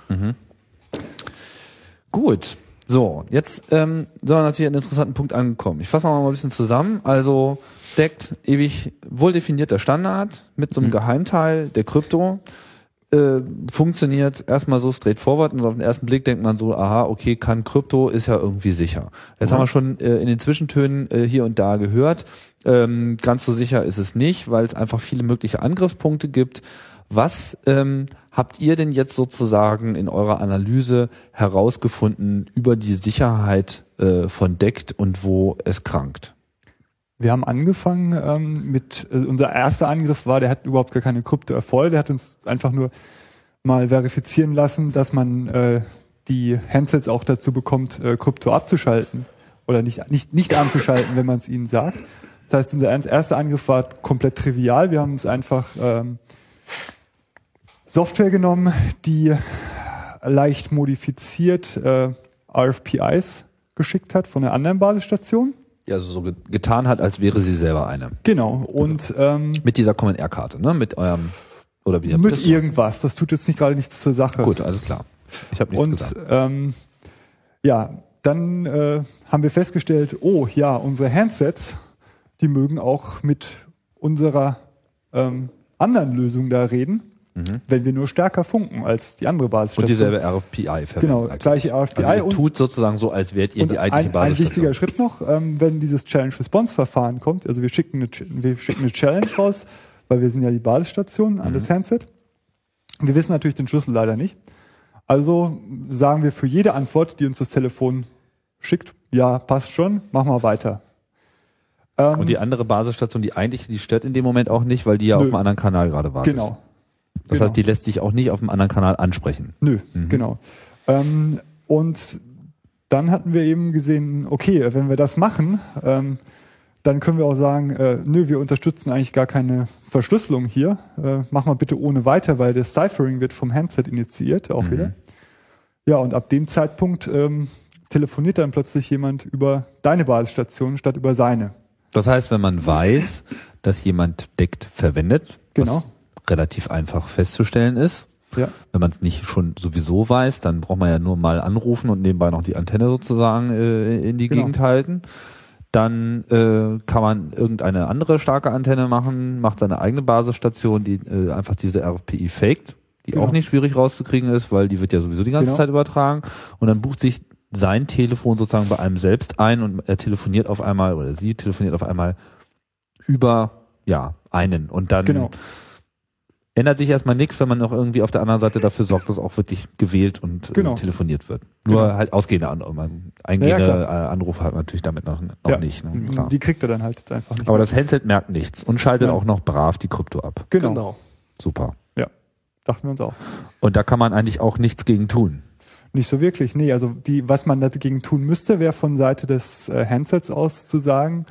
Gut. So, jetzt ähm, sind wir natürlich an einem interessanten Punkt angekommen. Ich fasse noch mal ein bisschen zusammen. Also deckt ewig wohl definierter Standard mit so einem Geheimteil der Krypto. Äh, funktioniert erstmal so straightforward und auf den ersten Blick denkt man so, aha, okay, kann Krypto, ist ja irgendwie sicher. Jetzt haben wir schon äh, in den Zwischentönen äh, hier und da gehört, ähm, ganz so sicher ist es nicht, weil es einfach viele mögliche Angriffspunkte gibt. Was ähm, habt ihr denn jetzt sozusagen in eurer Analyse herausgefunden über die Sicherheit äh, von Deckt und wo es krankt? Wir haben angefangen ähm, mit, äh, unser erster Angriff war, der hat überhaupt gar keine Krypto erfolgt, der hat uns einfach nur mal verifizieren lassen, dass man äh, die Handsets auch dazu bekommt, äh, Krypto abzuschalten oder nicht, nicht, nicht anzuschalten, wenn man es ihnen sagt. Das heißt, unser erster Angriff war komplett trivial. Wir haben uns einfach ähm, Software genommen, die leicht modifiziert äh, RFPIs geschickt hat von einer anderen Basisstation. Ja, also so ge getan hat, als wäre sie selber eine. Genau. Und ähm, Mit dieser Common Air Karte, ne? Mit eurem oder wie mit irgendwas. Das tut jetzt nicht gerade nichts zur Sache. Gut, alles klar. Ich habe nichts Und gesagt. ähm, ja, dann äh, haben wir festgestellt, oh ja, unsere Handsets, die mögen auch mit unserer ähm, anderen Lösung da reden. Wenn wir nur stärker funken als die andere Basisstation. Und dieselbe RFPI verwenden. Genau, eigentlich. gleiche RFPI Also und tut sozusagen so, als wärt ihr die eigentliche ein, ein Basisstation. wichtiger Schritt noch, ähm, wenn dieses Challenge-Response-Verfahren kommt, also wir schicken, eine, wir schicken eine Challenge raus, weil wir sind ja die Basisstation an das Handset. Wir wissen natürlich den Schlüssel leider nicht. Also sagen wir für jede Antwort, die uns das Telefon schickt, ja, passt schon, mach mal weiter. Ähm, Und die andere Basisstation, die eigentlich, die stört in dem Moment auch nicht, weil die ja Nö. auf einem anderen Kanal gerade wartet. genau. Das genau. heißt, die lässt sich auch nicht auf einem anderen Kanal ansprechen. Nö, genau. Ähm, und dann hatten wir eben gesehen, okay, wenn wir das machen, ähm, dann können wir auch sagen, äh, nö, wir unterstützen eigentlich gar keine Verschlüsselung hier. Äh, mach mal bitte ohne weiter, weil das Ciphering wird vom Handset initiiert, auch wieder. Ja, und ab dem Zeitpunkt ähm, telefoniert dann plötzlich jemand über deine Basisstation statt über seine. Das heißt, wenn man weiß, dass jemand deckt verwendet, Genau. Relativ einfach festzustellen ist, Ja, wenn man es nicht schon sowieso weiß, dann braucht man ja nur mal anrufen und nebenbei noch die Antenne sozusagen äh, in die Genau. Gegend halten. Dann äh, kann man irgendeine andere starke Antenne machen, macht seine eigene Basisstation, die äh, einfach diese RFPI faked, die Genau. auch nicht schwierig rauszukriegen ist, weil die wird ja sowieso die ganze Genau. Zeit übertragen. Und dann bucht sich sein Telefon sozusagen bei einem selbst ein und er telefoniert auf einmal oder sie telefoniert auf einmal über ja einen und dann genau. Ändert sich erstmal nichts, wenn man noch irgendwie auf der anderen Seite dafür sorgt, dass auch wirklich gewählt und Genau. äh, telefoniert wird. Nur Genau. halt ausgehende Anrufe. Eingehende Ja, äh, Anrufe hat man natürlich damit noch, noch Ja. nicht. Ne? Klar. Die kriegt er dann halt jetzt einfach nicht. Aber mehr. das Handset merkt nichts und schaltet Ja. auch noch brav die Krypto ab. genau, Genau. Super. dachten wir uns auch. Und da kann man eigentlich auch nichts gegen tun. Nicht so wirklich, nee. Also die, was man dagegen tun müsste, wäre von Seite des äh, Handsets aus zu sagen,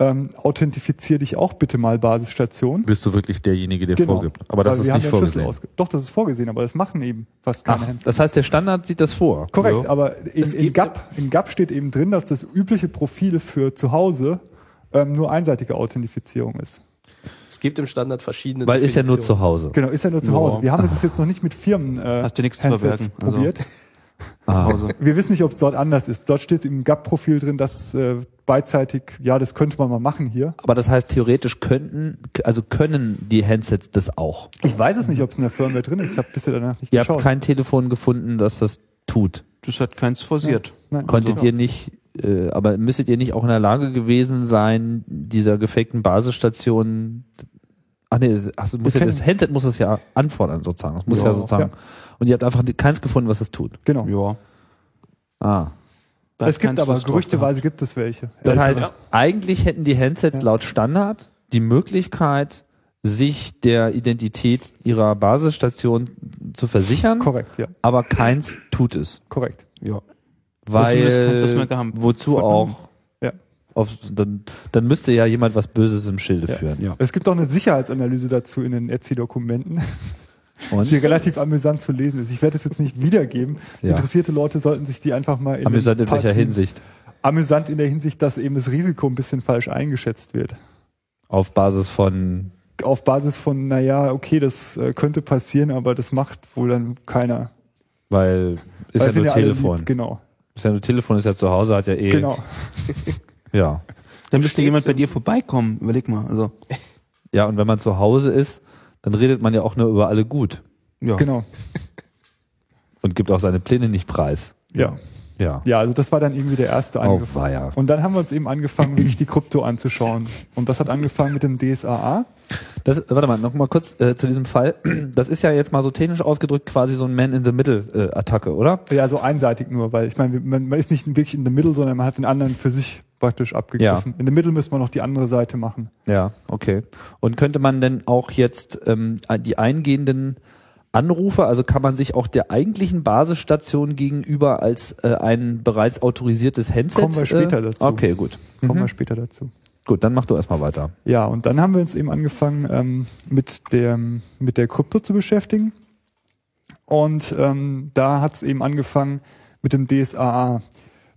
ähm, authentifizier dich auch bitte mal Basisstation. Bist du wirklich derjenige, der Genau. vorgibt. Aber das Weil ist nicht vorgesehen. Doch, das ist vorgesehen, aber das machen eben fast keine Ach, Handsets. das heißt, der Standard sieht das vor. Korrekt, Ja. aber in, Es in, GAP, in GAP steht eben drin, dass das übliche Profil für zu Hause ähm, nur einseitige Authentifizierung ist. Es gibt im Standard verschiedene Weil ist ja nur zu. Hause. Genau, ist ja nur zu. Hause. Wir haben das jetzt noch nicht mit Firmen äh, Hast du nichts zu Handsets verbergen, also. Ah. Wir wissen nicht, ob es dort anders ist. Dort steht im GAP-Profil drin, dass äh, beidseitig, ja, das könnte man mal machen hier. Aber das heißt, theoretisch könnten, also können die Handsets das auch. Ich weiß es nicht, ob es in der Firmware drin ist. Ich habe bisher danach nicht Ihr geschaut. habt kein Telefon gefunden, das das tut. Das hat keins forciert. Nein, Konntet genau. ihr nicht, äh, aber müsstet ihr nicht auch in der Lage gewesen sein, dieser gefakten Basisstation, ach nee, ach, muss ja, das Handset muss das ja anfordern sozusagen. Es muss ja, Ja. sozusagen, Ja. Und ihr habt einfach keins gefunden, was es tut. Genau. Ja. Ah. Da Es gibt aber gerüchteweise gibt es welche. Das heißt, Ja. eigentlich hätten die Handsets Ja. laut Standard die Möglichkeit, sich der Identität ihrer Basisstation zu versichern, korrekt, ja, aber keins tut es. korrekt. Ja. Weil, wozu auch, Ja. auf, dann, dann müsste ja jemand was Böses im Schilde Ja. führen. Ja. Es gibt auch eine Sicherheitsanalyse dazu in den Etsy-Dokumenten, Und die relativ amüsant zu lesen ist. Ich werde es jetzt nicht wiedergeben. Ja. Interessierte Leute sollten sich die einfach mal in amüsant den in welcher. Hinsicht? Amüsant in der Hinsicht, dass eben das Risiko ein bisschen falsch eingeschätzt wird. Auf Basis von, Auf Basis von, naja, okay, das äh, könnte passieren, aber das macht wohl dann keiner. weil ist Weil ja nur alle Telefon. Lieb, genau, Ist ja nur Telefon, ist ja zu Hause, hat ja eh. genau. Ja. Dann müsste jemand bei dir vorbeikommen. Überleg mal. Also, Ja, und wenn man zu Hause ist, dann redet man ja auch nur über alle gut ja. Genau, und gibt auch seine Pläne nicht preis. ja. Ja. Ja, also das war dann irgendwie der erste Oh, Angriff. weia. Und dann haben wir uns eben angefangen, wirklich die Krypto anzuschauen. Und das hat angefangen mit dem DSAA. Das, warte mal, noch mal kurz äh, zu diesem Fall. Das ist ja jetzt mal so technisch ausgedrückt quasi so ein Man-in-the-Middle-Attacke, oder? Ja, so einseitig nur, weil ich meine, man, man ist nicht wirklich in the middle, sondern man hat den anderen für sich praktisch abgegriffen. In the middle müssen wir noch die andere Seite machen. Ja, okay. Und könnte man denn auch jetzt ähm, die eingehenden Anrufe, also kann man sich auch der eigentlichen Basisstation gegenüber als äh, ein bereits autorisiertes Handset... Kommen wir später äh, dazu. Okay, gut. Kommen Mhm. wir später dazu. Gut, dann mach du erstmal weiter. Ja, und dann haben wir uns eben angefangen, ähm, mit, der, mit der Krypto zu beschäftigen. Und ähm, da hat es eben angefangen mit dem DSAA.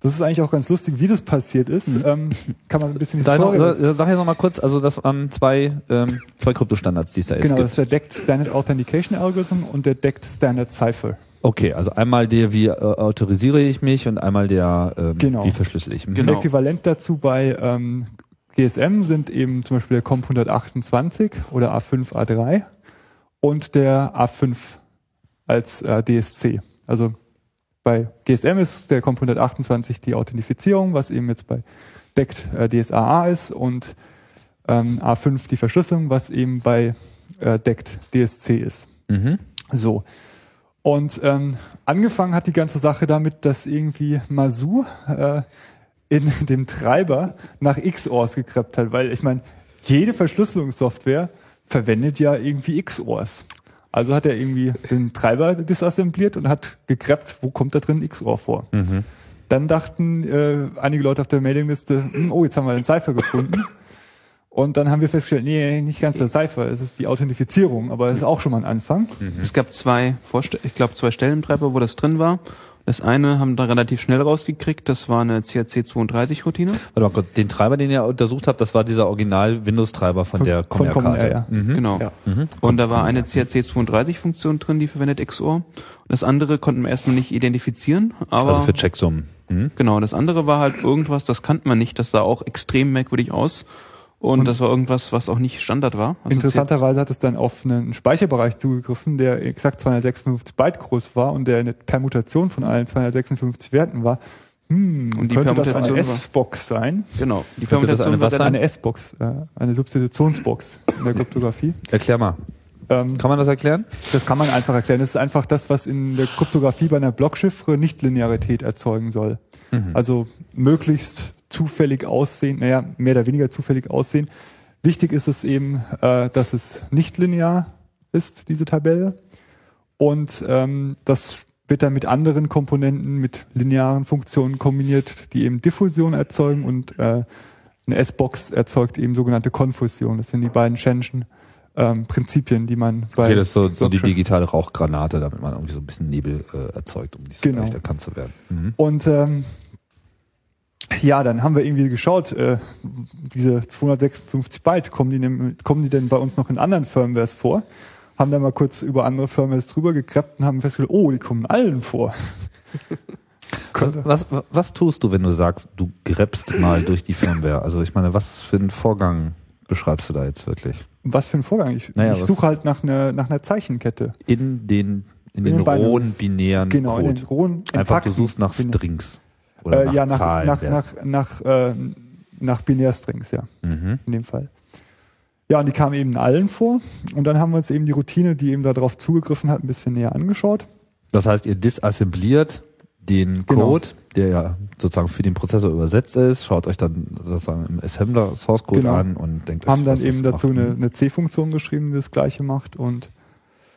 Das ist eigentlich auch ganz lustig, wie das passiert ist. Ähm, kann man ein bisschen Sag, Historie... sag, sag jetzt noch mal kurz, also das waren zwei, ähm, zwei Kryptostandards, die es da jetzt genau, das gibt. ist der Decked Standard Authentication Algorithm und der Decked Standard Cipher. Okay, also einmal der, wie äh, autorisiere ich mich und einmal der, ähm, Genau. wie verschlüssele ich. Mhm. Genau. Äquivalent dazu bei ähm, GSM sind eben zum Beispiel der COM 128 oder A5, A3. und der A5 als äh, DSC. Also bei GSM ist der Comp 128 die Authentifizierung, was eben jetzt bei DECT äh, DSAA ist und ähm, A5 die Verschlüsselung, was eben bei äh, DECT DSC ist. Mhm. So. Und ähm, angefangen hat die ganze Sache damit, dass irgendwie Masu äh, in dem Treiber nach XORs gekreppt hat, weil ich meine, jede Verschlüsselungssoftware verwendet ja irgendwie XORs. Also hat er irgendwie den Treiber disassembliert und hat gekreppt, wo kommt da drin XOR vor. Dann dachten äh, einige Leute auf der Mailingliste, hm, oh, jetzt haben wir einen Cypher gefunden. Und dann haben wir festgestellt, nee, nicht ganz der Cypher, es ist die Authentifizierung, aber das ist auch schon mal ein Anfang. Es gab zwei, Vorste ich glaube zwei Stellen im Treiber, wo das drin war. Das eine haben wir relativ schnell rausgekriegt, das war eine CRC32-Routine. Warte mal kurz, den Treiber, den ihr untersucht habt, das war dieser Original-Windows-Treiber von, der von Common Common-Karte. Air, ja. Mhm. Genau. Ja. Und da war eine CRC32-Funktion drin, die verwendet XOR. Und das andere konnten wir erstmal nicht identifizieren, aber Also für Checksummen. Mhm. genau, das andere war halt irgendwas, das kannte man nicht, das sah auch extrem merkwürdig aus. Und, das war irgendwas, was auch nicht Standard war. Also Interessanterweise hat es dann auf einen Speicherbereich zugegriffen, der exakt 256 Byte groß war und der eine Permutation von allen 256 Werten war. Hm, Und die könnte das Permutation eine S-Box sein? Genau. Die Könnte das eine war sein? Eine S-Box, äh, eine Substitutionsbox in der Kryptographie. Erklär mal. Ähm, Kann man das erklären? das kann man einfach erklären. Das ist einfach das, was in der Kryptographie bei einer Blockchiffre Nichtlinearität erzeugen soll. Also möglichst zufällig aussehen, naja, mehr oder weniger zufällig aussehen. Wichtig ist es eben, äh, dass es nicht linear ist, diese Tabelle. Und ähm, das wird dann mit anderen Komponenten, mit linearen Funktionen kombiniert, die eben Diffusion erzeugen und äh, eine S-Box erzeugt eben sogenannte Konfusion. Das sind die beiden Shenschen ähm, Prinzipien, die man bei Okay, das ist so, so die digitale Rauchgranate, damit man irgendwie so ein bisschen Nebel äh, erzeugt, um nicht so Genau. leicht erkannt zu werden. Mhm. Und ähm, ja, dann haben wir irgendwie geschaut, äh, diese 256 Byte, kommen die, nem- kommen die denn bei uns noch in anderen Firmwares vor? Haben dann mal kurz über andere Firmwares drüber gekreppt und haben festgestellt, oh, die kommen allen vor. Was, was, was tust du, wenn du sagst, du greppst mal durch die Firmware? Also ich meine, was für einen Vorgang beschreibst du da jetzt wirklich? Was für ein Vorgang? Ich, Naja, ich suche halt nach einer nach einer Zeichenkette. In den, in In den den rohen, binären Genau, in Code. den rohen Einfach, du suchst nach Strings. Oder Äh, nach ja, nach, Zahlen. nach, nach, nach, äh, nach Binärstrings, ja. Mhm. in dem Fall. Ja, und die kamen eben allen vor. Und dann haben wir uns eben die Routine, die eben darauf zugegriffen hat, ein bisschen näher angeschaut. Das heißt, ihr disassembliert den Genau. Code, der ja sozusagen für den Prozessor übersetzt ist, schaut euch dann sozusagen im Assembler Source Code Genau. an und denkt haben euch, dann was das eben dazu macht. eine, eine C-Funktion geschrieben, die das gleiche macht und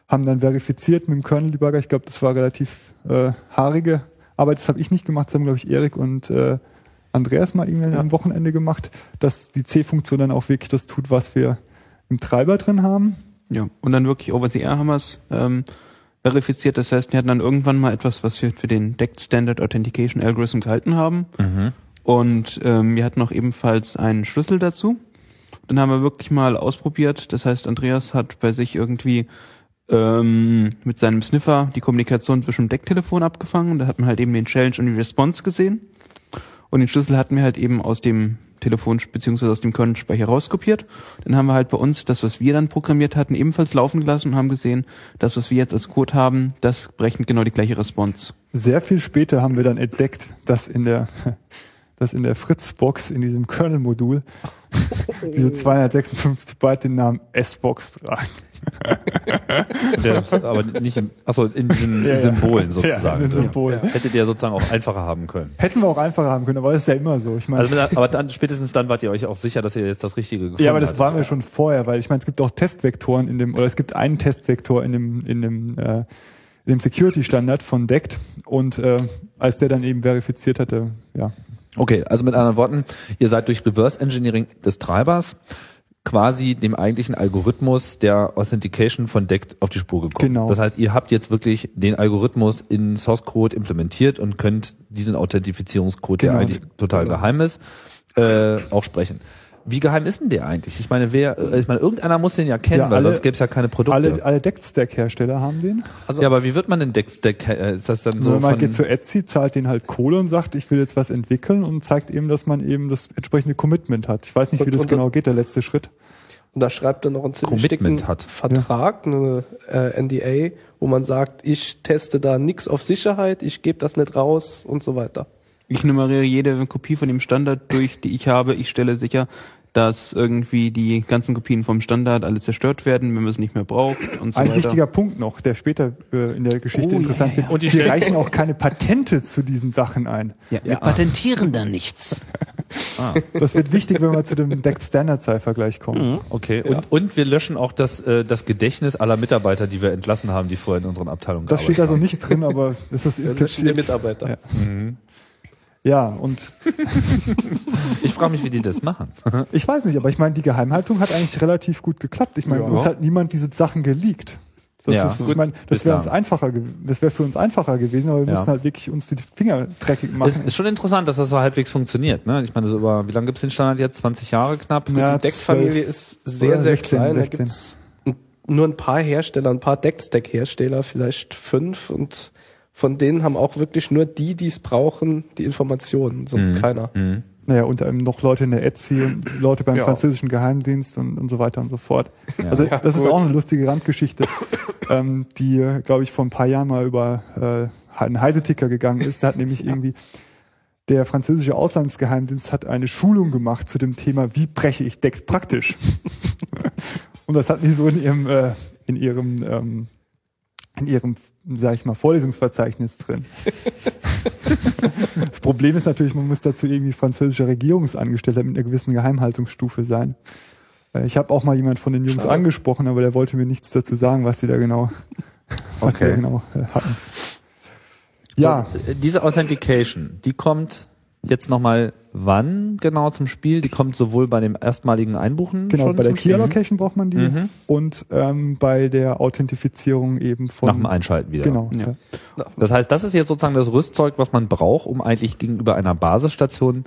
haben dann verifiziert mit dem Kernel-Debugger. Ich glaube, das war relativ äh, haarige Arbeit. Das habe ich nicht gemacht, das haben, glaube ich, Erik und äh, Andreas mal irgendwann Ja. am Wochenende gemacht, dass die C-Funktion dann auch wirklich das tut, was wir im Treiber drin haben. Ja, und dann wirklich OpenCR haben wir es ähm, verifiziert. Das heißt, wir hatten dann irgendwann mal etwas, was wir für den DECT Standard Authentication Algorithm gehalten haben. Mhm. Und ähm, wir hatten auch ebenfalls einen Schlüssel dazu. Dann haben wir wirklich mal ausprobiert. Das heißt, Andreas hat bei sich irgendwie ähm, mit seinem Sniffer die Kommunikation zwischen dem Decktelefon abgefangen. Da hat man halt eben den Challenge und die Response gesehen. Und den Schlüssel hatten wir halt eben aus dem Telefon beziehungsweise aus dem Kernspeicher rauskopiert. Dann haben wir halt bei uns das, was wir dann programmiert hatten, ebenfalls laufen gelassen und haben gesehen, das, was wir jetzt als Code haben, das berechnet genau die gleiche Response. Sehr viel später haben wir dann entdeckt, dass in der, dass in der Fritz-Box, in diesem Kernel-Modul, diese 256 Byte den Namen S-Box tragen. Der aber nicht im, achso, in diesen Ja, ja. Symbolen sozusagen. Ja, in den Symbolen. Hättet ihr sozusagen auch einfacher haben können. Hätten wir auch einfacher haben können, aber das ist ja immer so. Ich meine, Also, aber dann, spätestens dann wart ihr euch auch sicher, dass ihr jetzt das Richtige gefunden ja, aber das hattet. waren wir schon vorher, weil ich meine, es gibt auch Testvektoren in dem, oder es gibt einen Testvektor in dem, in dem, äh, in dem Security-Standard von DECT und äh, als der dann eben verifiziert hatte, ja, Okay, also mit anderen Worten, ihr seid durch Reverse Engineering des Treibers quasi dem eigentlichen Algorithmus der Authentication von DECT auf die Spur gekommen. Genau. Das heißt, ihr habt jetzt wirklich den Algorithmus in Source Code implementiert und könnt diesen Authentifizierungscode, der Genau. eigentlich total geheim ist, äh, auch sprechen. Wie geheim ist denn der eigentlich? Ich meine, wer, äh, ich meine, irgendeiner muss den ja kennen, Ja, weil alle- sonst gäbe es ja keine Produkte. alle, alle DECT-Stack-Hersteller haben den. ja, aber wie wird man denn DECT-Stack? Äh, ist das dann So, so man von, geht zu Etsy, zahlt den halt Kohle und sagt, ich will jetzt was entwickeln und zeigt eben, dass man eben das entsprechende Commitment hat. Ich weiß nicht, wie das und- genau geht, der letzte Schritt. Und da schreibt er noch einen ziemlich Commitment dicken hat. Vertrag, eine äh, NDA, wo man sagt, ich teste da nichts auf Sicherheit, ich gebe das nicht raus und so weiter. Ich nummeriere jede Kopie von dem Standard durch, die ich habe. Ich stelle sicher, dass irgendwie die ganzen Kopien vom Standard alle zerstört werden, wenn man es nicht mehr braucht und so Ein weiter. wichtiger Punkt noch, der später äh, in der Geschichte Oh, interessant ja, wird. ja. Und die reichen auch keine Patente zu diesen Sachen ein. ja, wir patentieren da nichts. Das wird wichtig, wenn wir zu dem Decked Standard Cipher gleich kommen. Okay. Und, und wir löschen auch das, äh, das Gedächtnis aller Mitarbeiter, die wir entlassen haben, die vorher in unseren Abteilungen Das steht gearbeitet also nicht drin, aber das ist Wir löschen die impliziert. Mitarbeiter. Ja. Ja, und. Ich frage mich, wie die das machen. ich weiß nicht, aber ich meine, die Geheimhaltung hat eigentlich relativ gut geklappt. Ich meine, Ja. uns hat niemand diese Sachen geleakt. Das Ja. ist, ich meine, das wäre uns einfacher, das wäre für uns einfacher gewesen, aber wir Ja. müssen halt wirklich uns die Finger dreckig Ist, machen. ist schon interessant, dass das so halbwegs funktioniert. Ne? Ich meine, so über, wie lange gibt's den Standard jetzt? 20 Jahre knapp? Ja, Die Deck-Familie ist sehr, sehr 16, klein. Da 16. gibt's n- nur ein paar Hersteller, ein paar Deck-Stack-Hersteller, vielleicht fünf und von denen haben auch wirklich nur die, die es brauchen, die Informationen, sonst Mhm. keiner. Mhm. Naja, unter anderem noch Leute in der Etsy und Leute beim Ja. französischen Geheimdienst und, und so weiter und so fort. Ja. Also Ja, das ist gut. auch eine lustige Randgeschichte, ähm, die, glaube ich, vor ein paar Jahren mal über äh, einen Heiseticker gegangen ist. Da hat nämlich irgendwie der französische Auslandsgeheimdienst hat eine Schulung gemacht zu dem Thema, wie breche ich Decks praktisch. und das hat die so in ihrem, äh, in ihrem, ähm, in ihrem, sag ich mal, Vorlesungsverzeichnis drin. Das Problem ist natürlich, man muss dazu irgendwie französischer Regierungsangestellter mit einer gewissen Geheimhaltungsstufe sein. Äh, Ich habe auch mal jemand von den Jungs Schade. angesprochen, aber der wollte mir nichts dazu sagen, was sie da genau, was sie Okay. da genau äh, hatten. Ja, So, äh, diese Authentication, die kommt jetzt nochmal wann genau zum Spiel? Die kommt sowohl bei dem erstmaligen Einbuchen genau, schon bei der Spiel? Allocation braucht man die Mhm. und ähm, bei der Authentifizierung eben von Nach dem Einschalten wieder. Genau. Ja. Ja. Das heißt, das ist jetzt sozusagen das Rüstzeug, was man braucht, um eigentlich gegenüber einer Basisstation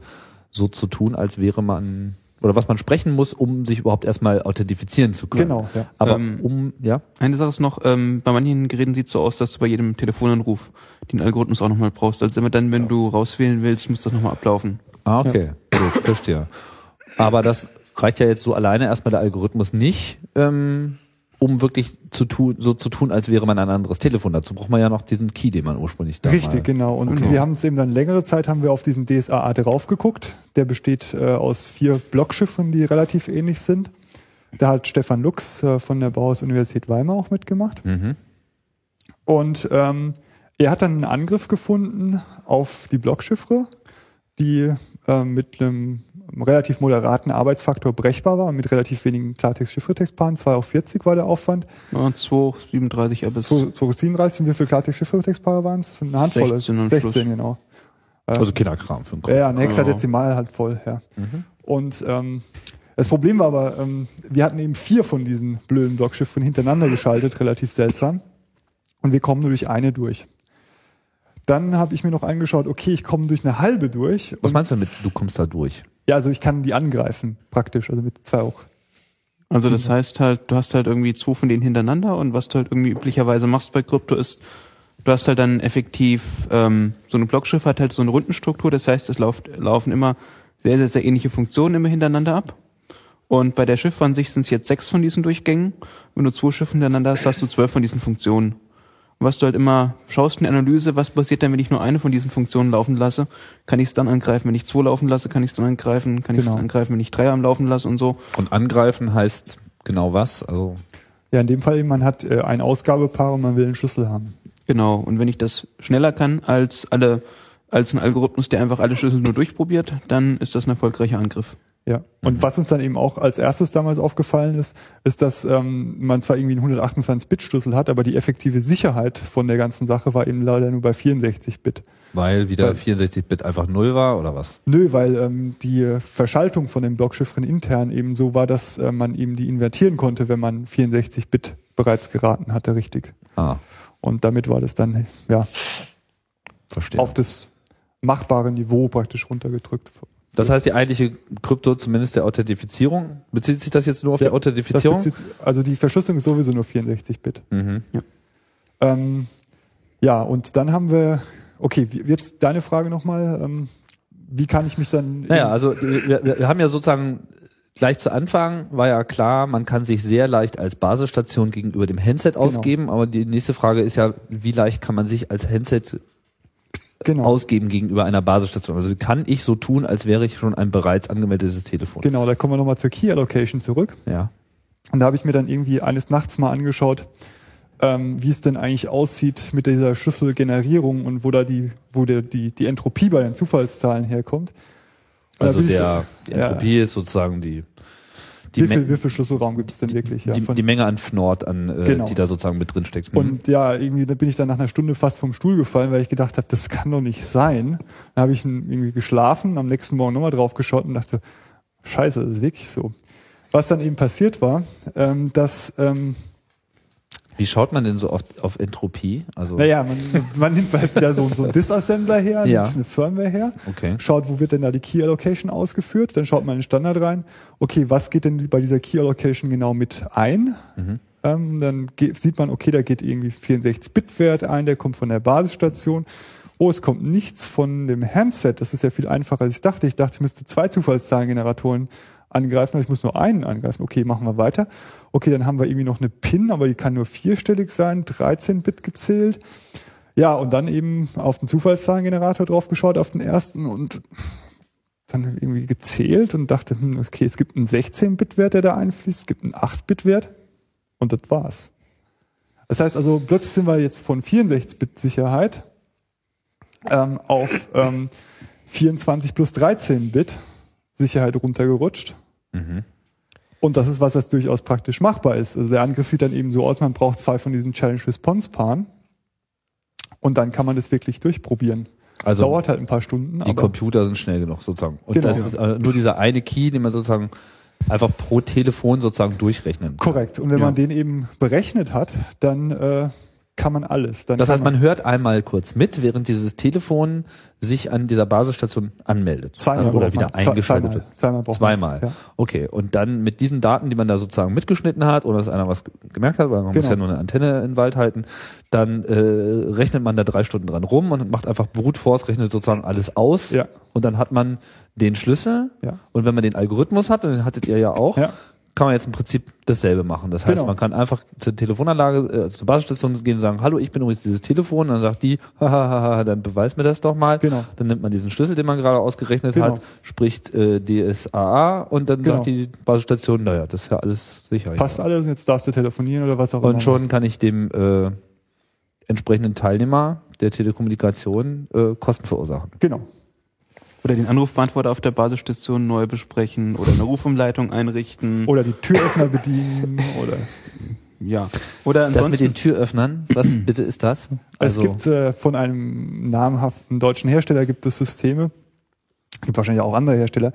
so zu tun, als wäre man oder was man sprechen muss, um sich überhaupt erstmal authentifizieren zu können. Genau, ja. Aber Ähm, um, ja, Eine Sache ist noch, ähm, bei manchen Geräten sieht es so aus, dass du bei jedem Telefonanruf den Algorithmus auch nochmal brauchst. Also immer dann, wenn du rauswählen willst, muss das nochmal ablaufen. Ah, okay, gut, verstehe. Aber das reicht ja jetzt so alleine erstmal der Algorithmus nicht, ähm, um wirklich zu tun, so zu tun, als wäre man ein anderes Telefon. Dazu braucht man ja noch diesen Key, den man ursprünglich da Richtig, mal, genau. Und Genau. wir haben uns eben dann längere Zeit haben wir auf diesen DSAA drauf geguckt. Der besteht äh, aus vier Blockschiffen, die relativ ähnlich sind. Da hat Stefan Lux äh, von der Bauhaus-Universität Weimar auch mitgemacht. Mhm. Und ähm, er hat dann einen Angriff gefunden auf die Blockchiffre, die äh, mit einem relativ moderaten Arbeitsfaktor brechbar war, mit relativ wenigen Klartext-Chiffretextpaaren. 2 auf 40 war der Aufwand. Ja, 237 bis 237, wie viele Klartext-Chiffretextpaare waren es? Eine Handvoll. 16 am 16, Schluss. genau. Also Kinderkram für den Kopf. Ja, ja, ein. Hexadezimal halt voll, ja. Und ähm, das Problem war aber, ähm, wir hatten eben vier von diesen blöden Blockschiffen hintereinander geschaltet, relativ seltsam. Und wir kommen nur durch eine durch. Dann habe ich mir noch angeschaut, okay, ich komme durch eine halbe durch. Was meinst du damit, du kommst da durch? ja, also ich kann die angreifen, praktisch, also mit zwei auch. Also das heißt halt, du hast halt irgendwie zwei von denen hintereinander und was du halt irgendwie üblicherweise machst bei Krypto ist, du hast halt dann effektiv ähm, so eine Blockschiff hat halt so eine Rundenstruktur, das heißt, es läuft, laufen immer sehr, sehr, sehr ähnliche Funktionen immer hintereinander ab. Und bei der Schifffansicht sind es jetzt sechs von diesen Durchgängen. Wenn du zwei Schiffe hintereinander hast, hast du zwölf von diesen Funktionen. Was du halt immer schaust in der Analyse, was passiert denn, wenn ich nur eine von diesen Funktionen laufen lasse? Kann ich es dann angreifen? Wenn ich zwei laufen lasse, kann ich es dann angreifen? Kann ich es Genau. dann angreifen, wenn ich drei am Laufen lasse und so? Und angreifen heißt genau was? Also Ja, in dem Fall eben, man hat äh, ein Ausgabepaar und man will einen Schlüssel haben. Genau, und wenn ich das schneller kann als alle, als ein Algorithmus, der einfach alle Schlüssel nur durchprobiert, dann ist das ein erfolgreicher Angriff. Ja. Und was uns dann eben auch als erstes damals aufgefallen ist, ist, dass ähm, man zwar irgendwie einen 128-Bit-Schlüssel hat, aber die effektive Sicherheit von der ganzen Sache war eben leider nur bei 64-Bit. weil wieder Weil- 64-Bit einfach null war oder was? Nö, weil ähm, die Verschaltung von den Blockschiffren intern eben so war, dass äh, man eben die invertieren konnte, wenn man 64-Bit bereits geraten hatte, richtig. Ah, Und damit war das dann ja verstehe. auf das machbare Niveau praktisch runtergedrückt. Das heißt, die eigentliche Krypto, zumindest der Authentifizierung, bezieht sich das jetzt nur auf die Ja, Authentifizierung? Das bezieht, also die Verschlüsselung ist sowieso nur 64-Bit. Mhm. Ähm, ja, und dann haben wir, okay, jetzt deine Frage nochmal, ähm, wie kann ich mich dann... Naja, also wir, wir, wir haben ja sozusagen gleich zu Anfang war ja klar, man kann sich sehr leicht als Basisstation gegenüber dem Handset Genau. ausgeben, aber die nächste Frage ist ja, wie leicht kann man sich als Handset Genau. ausgeben gegenüber einer Basisstation? Also kann ich so tun, als wäre ich schon ein bereits angemeldetes Telefon. Genau, da kommen wir nochmal zur Key Allocation zurück. Ja. Und da habe ich mir dann irgendwie eines Nachts mal angeschaut, ähm, wie es denn eigentlich aussieht mit dieser Schlüsselgenerierung und wo da die, wo der, die, die Entropie bei den Zufallszahlen herkommt. Und Also bin ich der, die ja. Entropie ist sozusagen die, die, wie, viel, wie viel Schlüsselraum gibt es denn wirklich? Ja, die, von- die Menge an Fnord, an, äh, Genau. die da sozusagen mit drin steckt. Mhm. Und ja, irgendwie da bin ich dann nach einer Stunde fast vom Stuhl gefallen, weil ich gedacht habe, das kann doch nicht sein. Dann habe ich irgendwie geschlafen, am nächsten Morgen nochmal drauf geschaut und dachte, scheiße, das ist wirklich so. Was dann eben passiert war, ähm, dass, ähm, Wie schaut man denn so oft auf Entropie? Also, naja, man, man nimmt halt wieder so, so einen Disassembler her, Ja. nimmt eine Firmware her, okay. schaut, wo wird denn da die Key Allocation ausgeführt, dann schaut man in den Standard rein, okay, was geht denn bei dieser Key Allocation genau mit ein? Mhm. Ähm, dann ge- sieht man, okay, da geht irgendwie 64-Bit-Wert ein, der kommt von der Basisstation. Oh, es kommt nichts von dem Handset. Das ist ja viel einfacher, als ich dachte. Ich dachte, ich müsste zwei Zufallszahlengeneratoren angreifen, aber ich muss nur einen angreifen. Okay, machen wir weiter. Okay, dann haben wir irgendwie noch eine PIN, aber die kann nur vierstellig sein, 13-Bit gezählt. Ja, und dann eben auf den Zufallszahlengenerator drauf geschaut, auf den ersten und dann irgendwie gezählt und dachte, hm, okay, es gibt einen 16-Bit-Wert, der da einfließt, es gibt einen 8-Bit-Wert und das war's. Das heißt also, plötzlich sind wir jetzt von 64-Bit-Sicherheit ähm, auf ähm, 24 plus 13-Bit Sicherheit runtergerutscht. Mhm. Und das ist was, was durchaus praktisch machbar ist. Also der Angriff sieht dann eben so aus, man braucht zwei von diesen Challenge-Response-Paaren und dann kann man das wirklich durchprobieren. Also Dauert halt ein paar Stunden, die Computer sind schnell genug sozusagen. Und Genau. das ist äh, nur dieser eine Key, den man sozusagen einfach pro Telefon sozusagen durchrechnen. kann. korrekt. Und wenn Ja. man den eben berechnet hat, dann äh, kann man alles. Dann Das heißt, man hört einmal kurz mit, während dieses Telefon sich an dieser Basisstation anmeldet. zweimal oder wieder man. Eingeschaltet zweimal, wird. Zweimal Zweimal. man. Ja. Okay, und dann mit diesen Daten, die man da sozusagen mitgeschnitten hat, oder dass einer was gemerkt hat, weil man muss Genau. ja nur eine Antenne in den Wald halten, dann äh, rechnet man da drei Stunden dran rum und macht einfach Brute Force, rechnet sozusagen alles aus Ja. und dann hat man den Schlüssel Ja. und wenn man den Algorithmus hat, und den hattet ihr ja auch, Ja. Kann man jetzt im Prinzip dasselbe machen. Das heißt, Genau. man kann einfach zur Telefonanlage, äh, zur Basisstation gehen und sagen, hallo, ich bin übrigens dieses Telefon. Und dann sagt die, hahaha, dann beweis mir das doch mal. Genau. Dann nimmt man diesen Schlüssel, den man gerade ausgerechnet Genau. hat, spricht äh, DSAA und dann Genau. sagt die Basisstation, naja, das ist ja alles sicher. Passt alles, jetzt darfst du telefonieren oder was auch immer. Und schon kann ich dem äh, entsprechenden Teilnehmer der Telekommunikation äh, Kosten verursachen. Genau. Oder den Anrufbeantworter auf der Basisstation neu besprechen oder eine Rufumleitung einrichten. Oder die Türöffner bedienen oder ja. Oder Das mit ansonsten den Türöffnern, was bitte ist das? Also es gibt äh, von einem namhaften deutschen Hersteller gibt es Systeme, gibt wahrscheinlich auch andere Hersteller,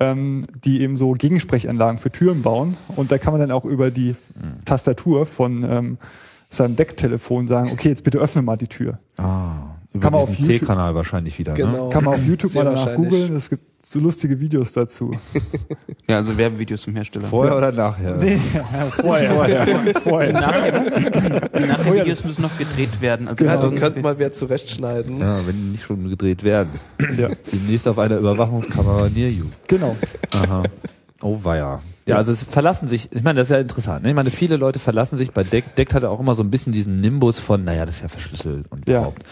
ähm, die eben so Gegensprechanlagen für Türen bauen und da kann man dann auch über die. Tastatur von ähm, seinem Decktelefon sagen, okay, jetzt bitte öffne mal die Tür. ah, über Kann man auf C-Kanal wahrscheinlich wieder. Ne? Genau. Kann man auf YouTube Sehr mal danach googeln, es gibt so lustige Videos dazu. ja, also Werbevideos zum Hersteller. Vorher oder nachher? Nee, vorher. vorher. vorher. Die Nachvideos müssen noch gedreht werden. Also Genau. Ja, könnte mal wer zurechtschneiden. Ja, wenn die nicht schon gedreht werden. Ja, Demnächst auf einer Überwachungskamera near you. genau. Aha. Oh weia. Ja, also es verlassen sich, ich meine, das ist ja interessant. Ne? Ich meine, viele Leute verlassen sich bei Deck. Deck hatte auch immer so ein bisschen diesen Nimbus von, naja, das ist ja verschlüsselt und Ja, überhaupt.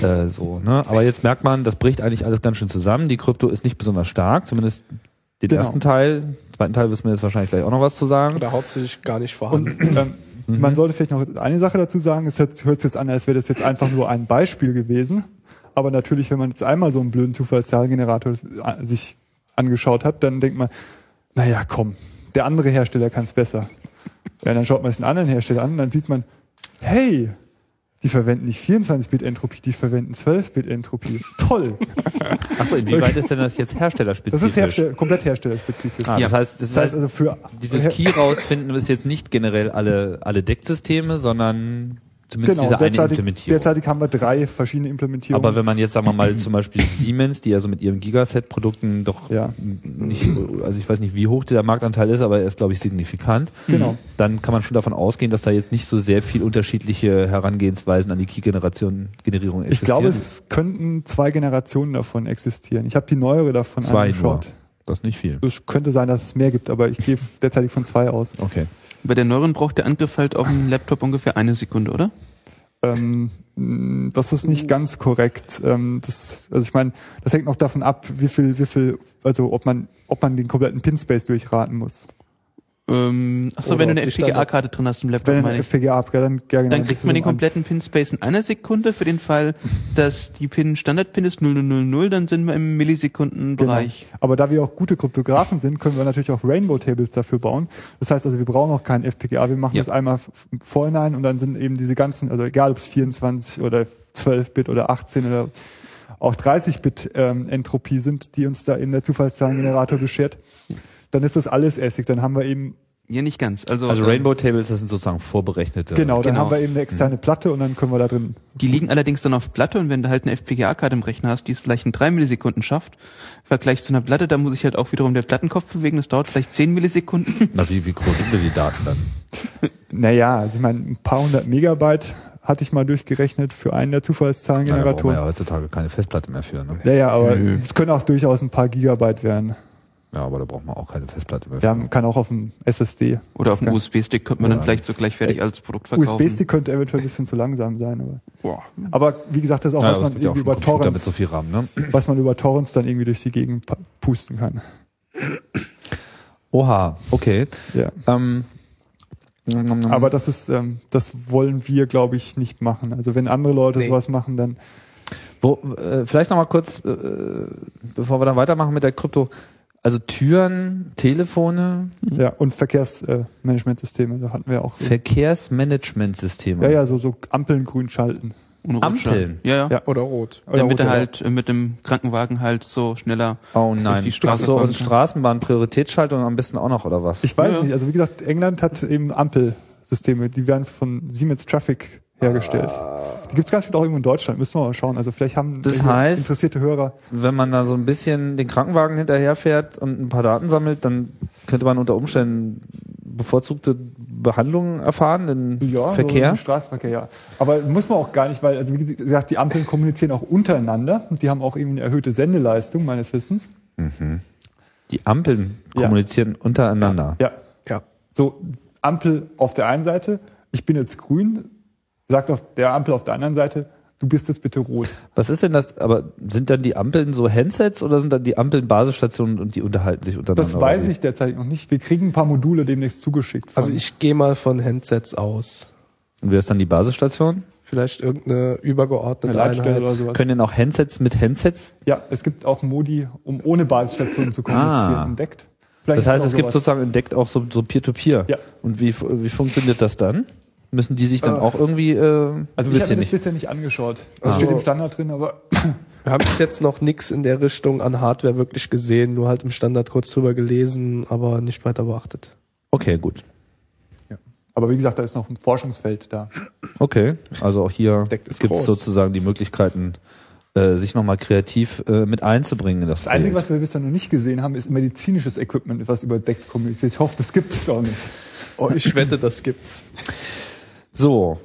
ja. Äh, so, ne? Aber jetzt merkt man, das bricht eigentlich alles ganz schön zusammen. Die Krypto ist nicht besonders stark, zumindest den Genau. ersten Teil. Zweiten Teil wissen wir jetzt wahrscheinlich gleich auch noch was zu sagen. Oder hauptsächlich gar nicht Und vorhanden. ähm, Mhm. man sollte vielleicht noch eine Sache dazu sagen, es hört, hört sich jetzt an, als wäre das jetzt einfach nur ein Beispiel gewesen. Aber natürlich, wenn man jetzt einmal so einen blöden Zufallszahlgenerator äh, sich angeschaut hat, dann denkt man, naja, komm, der andere Hersteller kann es besser. Ja, dann schaut man sich einen anderen Hersteller an und dann sieht man, hey, die verwenden nicht 24-Bit-Entropie, die verwenden 12-Bit-Entropie. Toll. Achso, inwieweit ist denn das jetzt herstellerspezifisch? Das ist Herstell komplett herstellerspezifisch. Ah, das heißt, das, Das heißt also für Dieses Key rausfinden ist jetzt nicht generell alle, alle Decksysteme, sondern zumindest genau, diese eine derzeitig, Implementierung. derzeitig haben wir drei verschiedene Implementierungen. Aber wenn man jetzt, sagen wir mal, zum Beispiel Siemens, die ja so mit ihren Gigaset-Produkten doch Ja. nicht, also ich weiß nicht, wie hoch der Marktanteil ist, aber er ist, glaube ich, signifikant. Genau. Dann kann man schon davon ausgehen, dass da jetzt nicht so sehr viel unterschiedliche Herangehensweisen an die Key-Generation, Generierung Ich existieren. glaube, es könnten zwei Generationen davon existieren. Ich habe die neuere davon Zwei angeschaut. Das ist nicht viel. Es könnte sein, dass es mehr gibt, aber ich gehe derzeitig von zwei aus. Okay. Bei der neueren braucht der Angriff halt auf dem Laptop ungefähr eine Sekunde, oder? Ähm, mh, das ist nicht ganz korrekt. Ähm, das, also ich meine, das hängt noch davon ab, wie viel, wie viel, also ob man, ob man den kompletten Pin-Space durchraten muss. Ähm, achso, wenn du eine FPGA-Karte drin hast im Laptop, Wenn meine eine ich. FPGA dann, ja, genau, Dann kriegt man den kompletten Pin-Space in einer Sekunde. Für den Fall, dass die Pin Standard-Pin ist 0000, dann sind wir im Genau. Millisekundenbereich. Aber da wir auch gute Kryptografen sind, können wir natürlich auch Rainbow-Tables dafür bauen. Das heißt also, wir brauchen auch keinen FPGA. Wir machen Ja. das einmal Vorhinein und dann sind eben diese ganzen, also egal ob es 24 oder 12-Bit oder 18 oder auch 30-Bit ähm, Entropie sind, die uns da eben der Zufallszahlengenerator beschert, dann ist das alles Essig. Dann haben wir eben, Ja, nicht ganz. Also, Also ähm, Rainbow Tables, das sind sozusagen vorberechnete. genau, dann genau. haben wir eben eine externe Platte und dann können wir da drin. Die liegen allerdings dann auf Platte und wenn du halt eine FPGA-Karte im Rechner hast, die es vielleicht in drei Millisekunden schafft, im Vergleich zu einer Platte, da muss ich halt auch wiederum der Plattenkopf bewegen, das dauert vielleicht zehn Millisekunden. Na, wie, wie groß sind denn die Daten dann? Naja, also ich meine, ein paar hundert Megabyte hatte ich mal durchgerechnet für einen der Zufallszahlengeneratoren. ja heutzutage keine Festplatte mehr für. Ne? Ja, ja, aber es können auch durchaus ein paar Gigabyte werden. Ja, aber da braucht man auch keine Festplatte mehr Ja, man kann auch auf dem SSD. Oder auf dem. USB-Stick könnte man Ja. dann vielleicht so gleich fertig als Produkt verkaufen. USB-Stick könnte eventuell ein bisschen zu langsam sein, aber, Boah. aber wie gesagt, das ist auch Ja, was man irgendwie über Torrents, so viel RAM, ne? was man über Torrents dann irgendwie durch die Gegend pusten kann. Oha, okay. Ja. Ähm, Aber das ist, ähm, das wollen wir, glaube ich, nicht machen. Also wenn andere Leute Nee. sowas machen, dann Wo, äh, vielleicht noch mal kurz, äh, bevor wir dann weitermachen mit der Krypto. Also Türen, Telefone, ja und Verkehrsmanagementsysteme, da hatten wir auch. Verkehrsmanagementsysteme. Ja, ja, so so Ampeln grün schalten. Ohne Ampeln? Rotschein. Ja, ja. Ja. Oder rot. Oder Damit rote, er halt äh, mit dem Krankenwagen halt so schneller. Oh nein. die Straße Ach so, und kann. Straßenbahn, Prioritätsschaltung am besten auch noch, oder was? Ich weiß Ja. nicht, also wie gesagt, England hat eben Ampelsysteme, die werden von Siemens Traffic hergestellt. Die gibt's ganz schön auch irgendwo in Deutschland, müssen wir mal schauen. Also vielleicht haben Das heißt- interessierte Hörer. Wenn man da so ein bisschen den Krankenwagen hinterherfährt und ein paar Daten sammelt, dann könnte man unter Umständen bevorzugte Behandlungen erfahren im So Verkehr. im Straßenverkehr, ja. Aber muss man auch gar nicht, weil, also wie gesagt, die Ampeln kommunizieren auch untereinander und die haben auch irgendwie eine erhöhte Sendeleistung, meines Wissens. Die Ampeln Ja. kommunizieren untereinander. Ja. Ja. So, Ampel auf der einen Seite, ich bin jetzt grün, sagt auf der Ampel auf der anderen Seite, du bist jetzt bitte rot. Was ist denn das? Aber sind dann die Ampeln so Handsets oder sind dann die Ampeln Basisstationen und die unterhalten sich untereinander? Das weiß ich derzeit noch nicht. Wir kriegen ein paar Module demnächst zugeschickt. von- Also ich gehe mal von Handsets aus. Und wer ist dann die Basisstation? Vielleicht irgendeine eine übergeordnete Leitstelle Einheit. oder sowas. Können denn auch Handsets mit Handsets? Ja, es gibt auch Modi, um ohne Basisstationen zu kommunizieren, Ah. entdeckt. Vielleicht Das heißt, es gibt sowas. sozusagen entdeckt auch so, so Peer-to-Peer. Ja. Und wie, wie funktioniert das dann? Müssen die sich dann Äh, auch irgendwie, äh, Also ich habe das nicht. bisher nicht angeschaut. Das Also- steht im Standard drin, aber Wir haben bis jetzt noch nichts in der Richtung an Hardware wirklich gesehen, nur halt im Standard kurz drüber gelesen, aber nicht weiter beachtet. Okay, gut. aber wie gesagt, da ist noch ein Forschungsfeld da. Okay, also auch hier gibt es sozusagen die Möglichkeiten, äh, sich nochmal kreativ äh, mit einzubringen in das, Das Einzige, was wir bisher noch nicht gesehen haben, ist medizinisches Equipment, was überdeckt kommuniziert. Ich hoffe, das gibt es auch nicht. Oh, ich wette, das gibt's. So.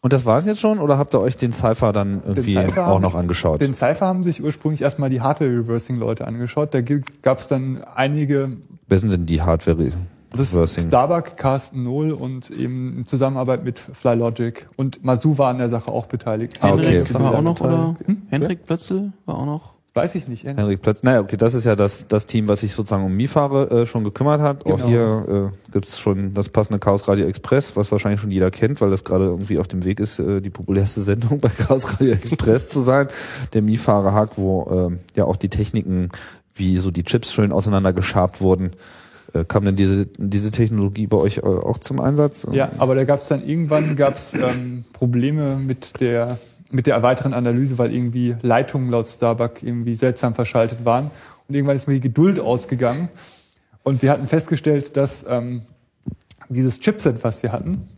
Und das war es jetzt schon oder habt ihr euch den Cypher dann irgendwie Cypher auch haben- noch angeschaut? Den Cypher haben sich ursprünglich erstmal die Hardware-Reversing-Leute angeschaut. Da gab es dann einige, Wer sind denn die Hardware? das? Starbuck, Carsten Null und eben in Zusammenarbeit mit Flylogic. Und Masu war an der Sache auch beteiligt. Ah, okay. Henrik war auch noch, oder? Hm? Henrik Plötzl war auch noch. Weiß ich nicht. Henrik Plötz. Naja, okay, das ist ja das, das Team, was sich sozusagen um Mifare äh, schon gekümmert hat. Auch Genau. hier äh, gibt's schon das passende Chaos Radio Express, was wahrscheinlich schon jeder kennt, weil das gerade irgendwie auf dem Weg ist, äh, die populärste Sendung bei Chaos Radio Express zu sein. Der Mifare Hack, wo ähm, ja auch die Techniken, wie so die Chips schön auseinander geschabt wurden. Äh, kam denn diese, diese Technologie bei euch äh, auch zum Einsatz? Ja, aber da gab es dann irgendwann gab's, ähm, Probleme mit der mit der weiteren Analyse, weil irgendwie Leitungen laut Starbuck irgendwie seltsam verschaltet waren. Und irgendwann ist mir die Geduld ausgegangen. Und wir hatten festgestellt, dass ähm, dieses Chipset, was wir hatten,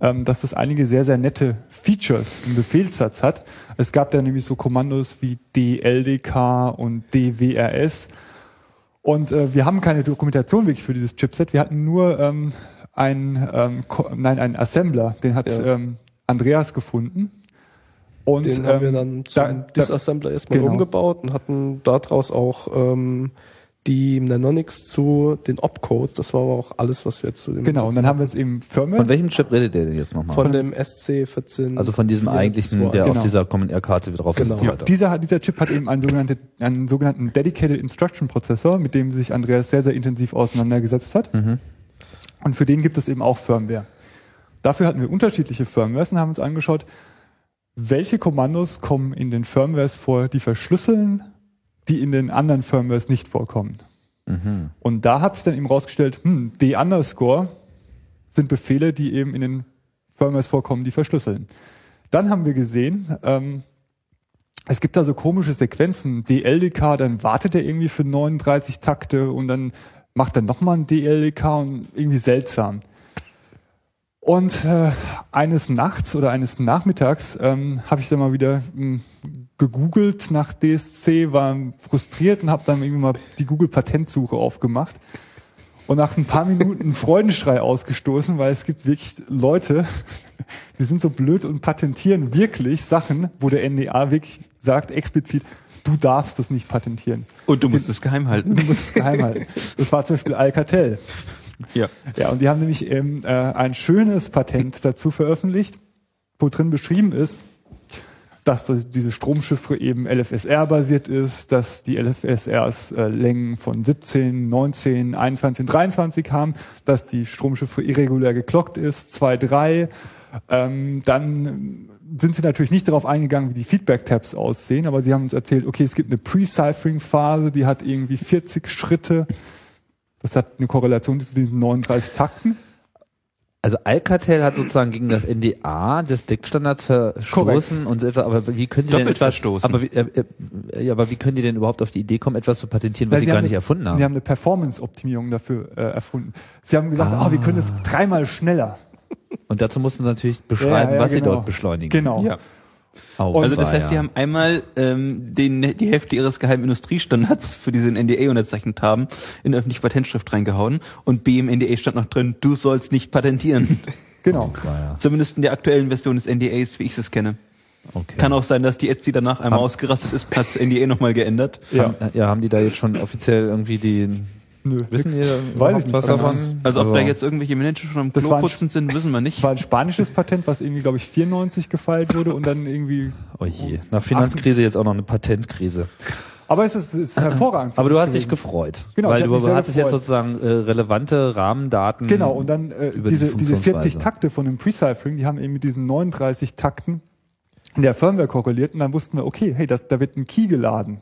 ähm, dass das einige sehr, sehr nette Features im Befehlssatz hat. Es gab da nämlich so Kommandos wie DLDK und DWRS. Und äh, wir haben keine Dokumentation wirklich für dieses Chipset. Wir hatten nur ähm, einen, ähm, nein, einen Assembler, den hat Ja. ähm, Andreas gefunden. Und Den haben wir ähm, dann da- zum da- Disassembler erstmal genau. umgebaut und hatten daraus auch ähm, die Mnemonics zu den Opcode. Das war aber auch alles, was wir zu dem Genau, und dann haben wir jetzt eben Firmware. Von welchem Chip redet ihr denn jetzt nochmal? von dem SC14. also von diesem eigentlichen, der Genau. auf dieser Common Air Karte drauf ist und so Genau. Dieser, dieser Chip hat eben einen, sogenannte, einen sogenannten Dedicated Instruction Prozessor, mit dem sich Andreas sehr, sehr intensiv auseinandergesetzt hat. Und für den gibt es eben auch Firmware. Dafür hatten wir unterschiedliche Firmwares und haben uns angeschaut, welche Kommandos kommen in den Firmwares vor, die verschlüsseln, die in den anderen Firmwares nicht vorkommen. Und da hat sich dann eben rausgestellt, hm, D underscore sind Befehle, die eben in den Firmwares vorkommen, die verschlüsseln. Dann haben wir gesehen, ähm, es gibt da so komische Sequenzen. DLDK, dann wartet er irgendwie für 39 Takte und dann macht er nochmal ein DLDK und irgendwie seltsam. Und äh, eines Nachts oder eines Nachmittags ähm, habe ich dann mal wieder mh, gegoogelt nach DSC, war frustriert und habe dann irgendwie mal die Google-Patentsuche aufgemacht und nach ein paar Minuten einen Freudenschrei ausgestoßen, weil es gibt wirklich Leute, die sind so blöd und patentieren wirklich Sachen, wo der NDA wirklich sagt explizit, du darfst das nicht patentieren. Und du musst es geheim halten. Du musst es geheim halten. Das war zum Beispiel Alcatel. Ja. Ja, und die haben nämlich ähm, äh, ein schönes Patent dazu veröffentlicht, wo drin beschrieben ist, dass das, diese Stromchiffre eben LFSR-basiert ist, dass die LFSRs äh, Längen von 17, 19, 21 und 23 haben, dass die Stromchiffre irregulär geklockt ist, 2, 3. Ähm, dann sind sie natürlich nicht darauf eingegangen, wie die Feedback-Tabs aussehen, aber sie haben uns erzählt, okay, es gibt eine Pre-Ciphering-Phase, die hat irgendwie 40 Schritte. Das hat eine Korrelation zu diesen 39 Takten. Also Alcatel hat sozusagen gegen das NDA des DEC-Standards verstoßen und etwa, aber wie können Sie denn etwas, verstoßen. aber wie, äh, äh, ja, aber wie können die denn überhaupt auf die Idee kommen, etwas zu patentieren, was Weil sie sie gar nicht eine- erfunden haben? Sie haben eine Performance-Optimierung dafür äh, erfunden. Sie haben gesagt, ah. wir können jetzt dreimal schneller. Und dazu mussten sie natürlich beschreiben, Ja, ja, was sie genau. dort beschleunigen. Genau. Ja. Au, Also das heißt, die haben einmal ähm, den, die Hälfte ihres geheimen Industriestandards, für die sie ein NDA unterzeichnet haben, in öffentliche Patentschrift reingehauen und B im NDA stand noch drin, du sollst nicht patentieren. Genau. Weia. Zumindest in der aktuellen Version des NDAs, wie ich es kenne. Okay. Kann auch sein, dass die Etsy danach einmal Haben- ausgerastet ist, hat das NDA nochmal geändert. Ja. Haben, ja, haben die da jetzt schon offiziell irgendwie die, Nö, wissen nix. die Weiß ich nicht. was Also davon? Also, ob da jetzt irgendwelche Menschen schon am Klo putzen sind, wissen wir nicht. war ein spanisches Patent, was irgendwie, glaube ich, 94 gefeilt wurde und dann irgendwie. Oh je, nach Finanzkrise jetzt auch noch eine Patentkrise. Aber es ist, es ist hervorragend. Aber du hast dich gefreut. Genau, weil du mich sehr hattest jetzt sozusagen äh, relevante Rahmendaten. Genau, und dann äh, über diese, die diese 40 Funktionsweise. Takte von dem Pre-Ciphering, die haben eben mit diesen 39 Takten in der Firmware korreliert und dann wussten wir, okay, hey, das, da wird ein Key geladen.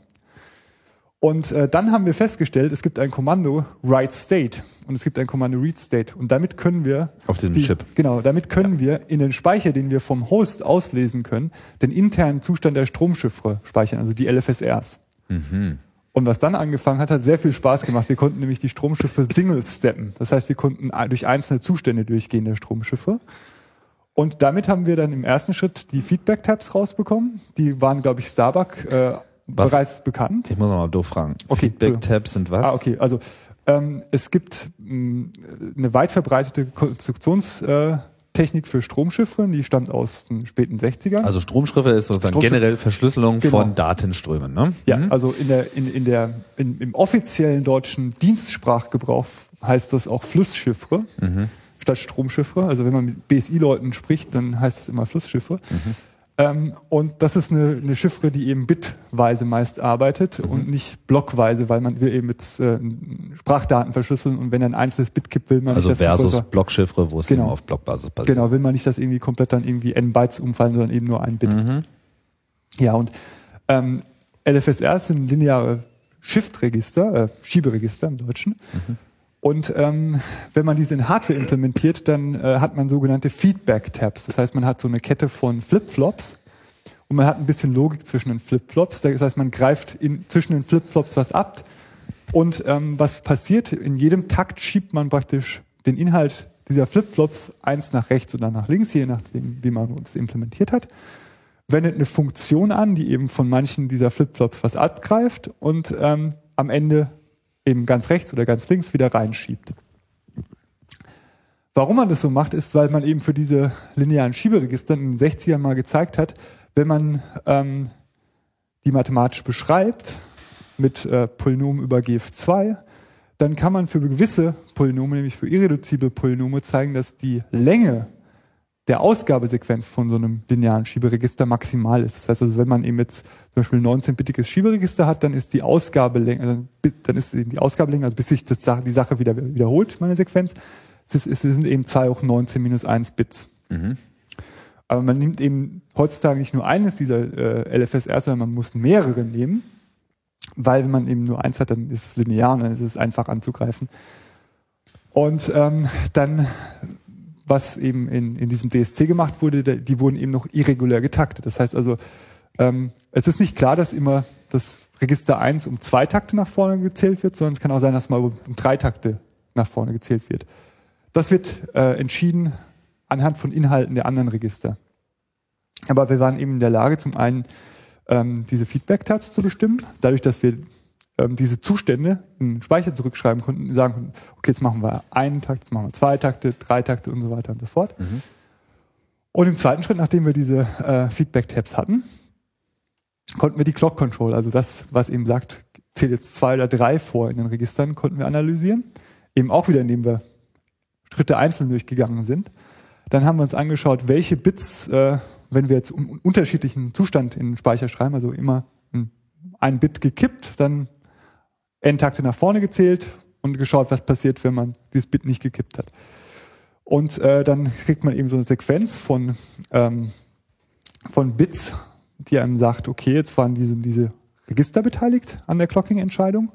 Und äh, dann haben wir festgestellt, es gibt ein Kommando Write State und es gibt ein Kommando Read State und damit können wir Auf diesem die, Chip. Genau, damit können wir in den Speicher, den wir vom Host auslesen können, den internen Zustand der Stromchiffre speichern, also die LFSRs. Mhm. Und was dann angefangen hat, hat sehr viel Spaß gemacht. Wir konnten nämlich die Stromschiffe Single steppen. Das heißt, wir konnten durch einzelne Zustände durchgehen der Stromschiffe. Und damit haben wir dann im ersten Schritt die Feedback-Tabs rausbekommen. Die waren, glaube ich, Starbuck äh, Was? bereits bekannt. Ich muss noch mal doof fragen. Okay, Feedback-Tabs sind was? Ah, okay. Also ähm, es gibt mh, eine weit verbreitete Konstruktionstechnik für Stromchiffre, die stammt aus den späten 60ern. Also Stromschiffe ist sozusagen Stromschiffe- generell Verschlüsselung Genau. von Datenströmen, ne? Ja, Mhm. also in der, in, in der, in, im offiziellen deutschen Dienstsprachgebrauch heißt das auch Flusschiffre Mhm. statt Stromchiffre. Also wenn man mit BSI-Leuten spricht, dann heißt das immer Flusschiffre. Mhm. Ähm, und das ist eine, eine Chiffre, die eben bitweise meist arbeitet Mhm. und nicht blockweise, weil man will eben mit äh, Sprachdaten verschlüsseln und wenn ein einzelnes Bit gibt, will man Also nicht, dass versus Blockchiffre, wo es Genau. eben auf Blockbasis basiert. Genau, will man nicht, dass irgendwie komplett dann irgendwie n Bytes umfallen, sondern eben nur ein Bit. Mhm. Ja, und ähm, LFSR sind lineare Shift-Register, äh, Schieberegister im Deutschen. Und ähm, wenn man diese in Hardware implementiert, dann äh, hat man sogenannte Feedback-Tabs. Das heißt, man hat so eine Kette von Flip-Flops und man hat ein bisschen Logik zwischen den Flip-Flops. Das heißt, man greift in, zwischen den Flip-Flops was ab. Und ähm, was passiert? In jedem Takt schiebt man praktisch den Inhalt dieser Flip-Flops eins nach rechts oder nach links, je nachdem, wie man uns implementiert hat wendet eine Funktion an, die eben von manchen dieser Flipflops was abgreift und ähm, am Ende eben ganz rechts oder ganz links wieder reinschiebt. Warum man das so macht, ist, weil man eben für diese linearen Schieberegister in den 60ern mal gezeigt hat, wenn man ähm, die mathematisch beschreibt, mit äh, Polynomen über GF2, dann kann man für gewisse Polynome, nämlich für irreduzible Polynome, zeigen, dass die Länge der Ausgabesequenz von so einem linearen Schieberegister maximal ist. Das heißt also, wenn man eben jetzt zum Beispiel ein 19-bittiges Schieberegister hat, dann ist die Ausgabelänge, also dann ist eben die Ausgabelänge, also bis sich das, die Sache wieder wiederholt, meine Sequenz, es, ist, es sind eben 2 hoch 19 minus 1 Bits. Mhm. Aber man nimmt eben heutzutage nicht nur eines dieser äh, LFSR, sondern man muss mehrere nehmen, weil wenn man eben nur eins hat, dann ist es linear und dann ist es einfach anzugreifen. Und ähm, dann, was eben in, in diesem DSC gemacht wurde, die wurden eben noch irregulär getaktet. Das heißt also, ähm, es ist nicht klar, dass immer das Register 1 um zwei Takte nach vorne gezählt wird, sondern es kann auch sein, dass mal um drei Takte nach vorne gezählt wird. Das wird äh, entschieden anhand von Inhalten der anderen Register. Aber wir waren eben in der Lage, zum einen ähm, diese Feedback-Tabs zu bestimmen, dadurch, dass wir ähm, diese Zustände in Speicher zurückschreiben konnten, sagen konnten, okay, jetzt machen wir einen Takt, jetzt machen wir zwei Takte, drei Takte und so weiter und so fort. Mhm. Und im zweiten Schritt, nachdem wir diese äh, Feedback-Tabs hatten, konnten wir die Clock Control, also das, was eben sagt, zählt jetzt zwei oder drei vor in den Registern, konnten wir analysieren. Eben auch wieder, indem wir Schritte einzeln durchgegangen sind. Dann haben wir uns angeschaut, welche Bits, äh, wenn wir jetzt einen unterschiedlichen Zustand in den Speicher schreiben, also immer ein Bit gekippt, dann N-Takte nach vorne gezählt und geschaut, was passiert, wenn man dieses Bit nicht gekippt hat. Und äh, dann kriegt man eben so eine Sequenz von, ähm, von Bits, die einem sagt, okay, jetzt waren diese, diese Register beteiligt an der Clocking-Entscheidung.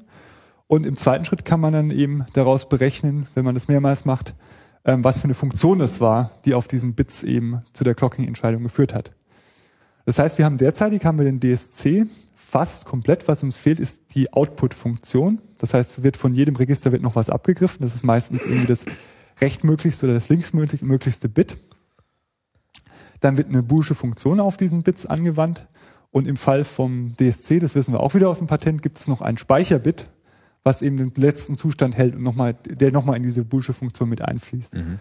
Und im zweiten Schritt kann man dann eben daraus berechnen, wenn man das mehrmals macht, ähm, was für eine Funktion das war, die auf diesen Bits eben zu der Clocking-Entscheidung geführt hat. Das heißt, wir haben derzeitig haben wir den DSC fast komplett. Was uns fehlt, ist die Output-Funktion. Das heißt, wird von jedem Register wird noch was abgegriffen. Das ist meistens irgendwie das rechtmöglichste oder das linksmöglichste Bit. Dann wird eine boolsche Funktion auf diesen Bits angewandt. Und im Fall vom DSC, das wissen wir auch wieder aus dem Patent, gibt es noch ein Speicherbit, was eben den letzten Zustand hält und nochmal, der nochmal in diese boolsche Funktion mit einfließt. Mhm.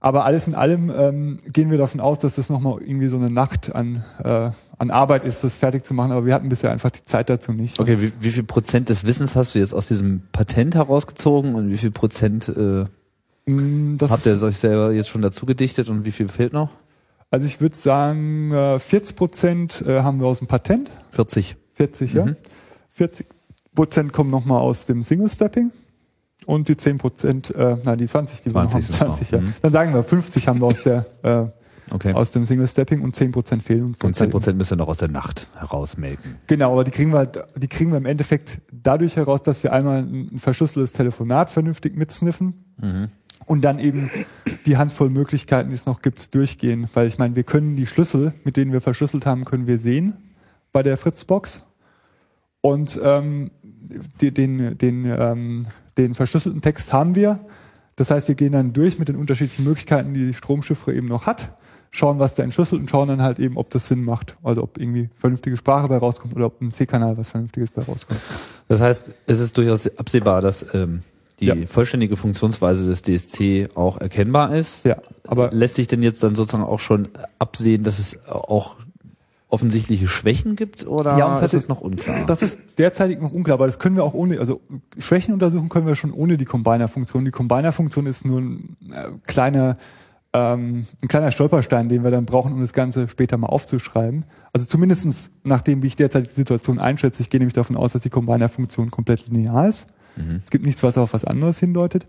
Aber alles in allem ähm, gehen wir davon aus, dass das nochmal irgendwie so eine Nacht an, äh, an Arbeit ist, das fertig zu machen. Aber wir hatten bisher einfach die Zeit dazu nicht. Okay, wie, wie viel Prozent des Wissens hast du jetzt aus diesem Patent herausgezogen und wie viel Prozent äh, Mm, das habt ihr euch selber jetzt schon dazu gedichtet und wie viel fehlt noch? Also ich würde sagen, äh, 40 Prozent äh, haben wir aus dem Patent. 40. 40, ja. Mhm. 40 Prozent kommen nochmal aus dem Single-Stepping. Und die 10 Prozent, äh, nein, die 20, die 20 wir ist noch es haben, 20, noch. ja. Mhm. Dann sagen wir, 50 haben wir aus der, äh, Okay. aus dem Single-Stepping und 10 Prozent fehlen uns. Und 10 derzeit. Prozent müsst ihr noch aus der Nacht herausmelken. Genau, aber die kriegen wir, halt- die kriegen wir im Endeffekt dadurch heraus, dass wir einmal ein verschlüsseltes Telefonat vernünftig mitsniffen Mhm. und dann eben die Handvoll Möglichkeiten, die es noch gibt, durchgehen. Weil ich meine, wir können die Schlüssel, mit denen wir verschlüsselt haben, können wir sehen bei der Fritzbox. Und ähm, den, den, ähm, den verschlüsselten Text haben wir. Das heißt, wir gehen dann durch mit den unterschiedlichen Möglichkeiten, die die Stromchiffre eben noch hat, schauen, was da entschlüsselt und schauen dann halt eben, ob das Sinn macht. Also ob irgendwie vernünftige Sprache bei rauskommt oder ob ein C-Kanal was Vernünftiges bei rauskommt. Das heißt, es ist durchaus absehbar, dass ähm, die Ja. vollständige Funktionsweise des DSC auch erkennbar ist. Ja, aber Lässt sich denn jetzt dann sozusagen auch schon absehen, dass es auch offensichtliche Schwächen gibt oder Ja, uns ist es noch unklar? Das ist derzeitig noch unklar, aber das können wir auch ohne, also Schwächen untersuchen können wir schon ohne die Combiner-Funktion. Die Combiner-Funktion ist nur ein äh, kleiner, ähm, ein kleiner Stolperstein, den wir dann brauchen, um das Ganze später mal aufzuschreiben. Also zumindestens nachdem, wie ich derzeit die Situation einschätze, ich gehe nämlich davon aus, dass die Combiner-Funktion komplett linear ist. Mhm. Es gibt nichts, was auf was anderes hindeutet.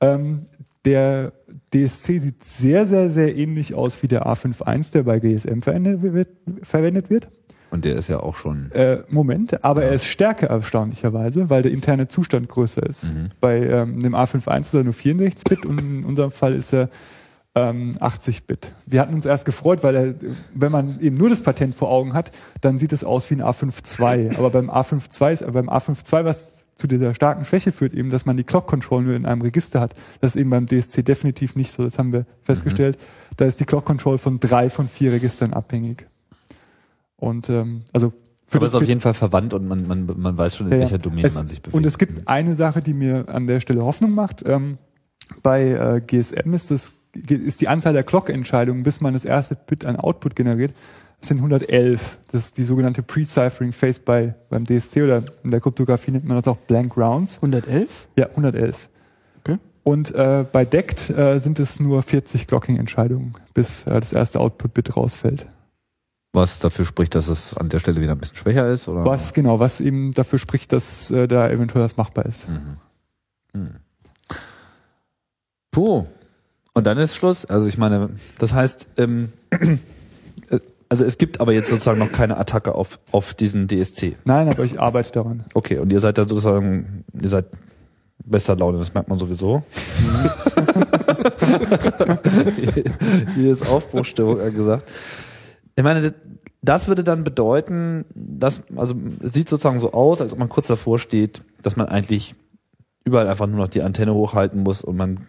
Ähm, der DSC sieht sehr, sehr, sehr ähnlich aus wie der A51, der bei GSM verwendet wird. Verwendet wird. Und der ist ja auch schon. Äh, Moment, aber er ist stärker erstaunlicherweise, weil der interne Zustand größer ist. Mhm. Bei ähm, dem A51 ist er nur 64-Bit und in unserem Fall ist er ähm, 80-Bit. Wir hatten uns erst gefreut, weil er, wenn man eben nur das Patent vor Augen hat, dann sieht es aus wie ein A52. Aber beim A52 ist, beim A52, was zu dieser starken Schwäche führt, eben, dass man die Clock Control nur in einem Register hat. Das ist eben beim DSC definitiv nicht so. Das haben wir festgestellt. Da ist die Clock Control von drei von vier Registern abhängig. Und ähm, also für Aber es ist auf jeden Fall verwandt und man, man, man weiß schon, in ja, welcher. Domäne es, man sich bewegt. Und es gibt eine Sache, die mir an der Stelle Hoffnung macht. Ähm, bei äh, GSM ist, das, ist die Anzahl der Clock-Entscheidungen, bis man das erste Bit an Output generiert, sind 111. Das ist die sogenannte Pre-Ciphering Phase bei, beim DSC oder in der Kryptographie nennt man das auch Blank Rounds. 111? Ja, 111. Okay. Und äh, bei DECT äh, sind es nur 40 Clocking-Entscheidungen, bis äh, das erste Output-Bit rausfällt. Was dafür spricht, dass es an der Stelle wieder ein bisschen schwächer ist? Oder? Was genau, was eben dafür spricht, dass äh, da eventuell was machbar ist. Puh. Und dann ist Schluss. Also ich meine, das heißt, ähm, äh, also es gibt aber jetzt sozusagen noch keine Attacke auf, auf diesen DSC. Nein, aber ich arbeite daran. Okay, und ihr seid da sozusagen, ihr seid besser Laune, das merkt man sowieso. Hier ist Aufbruchstimmung angesagt. Ich meine, das würde dann bedeuten, dass, also es sieht sozusagen so aus, als ob man kurz davor steht, dass man eigentlich überall einfach nur noch die Antenne hochhalten muss und man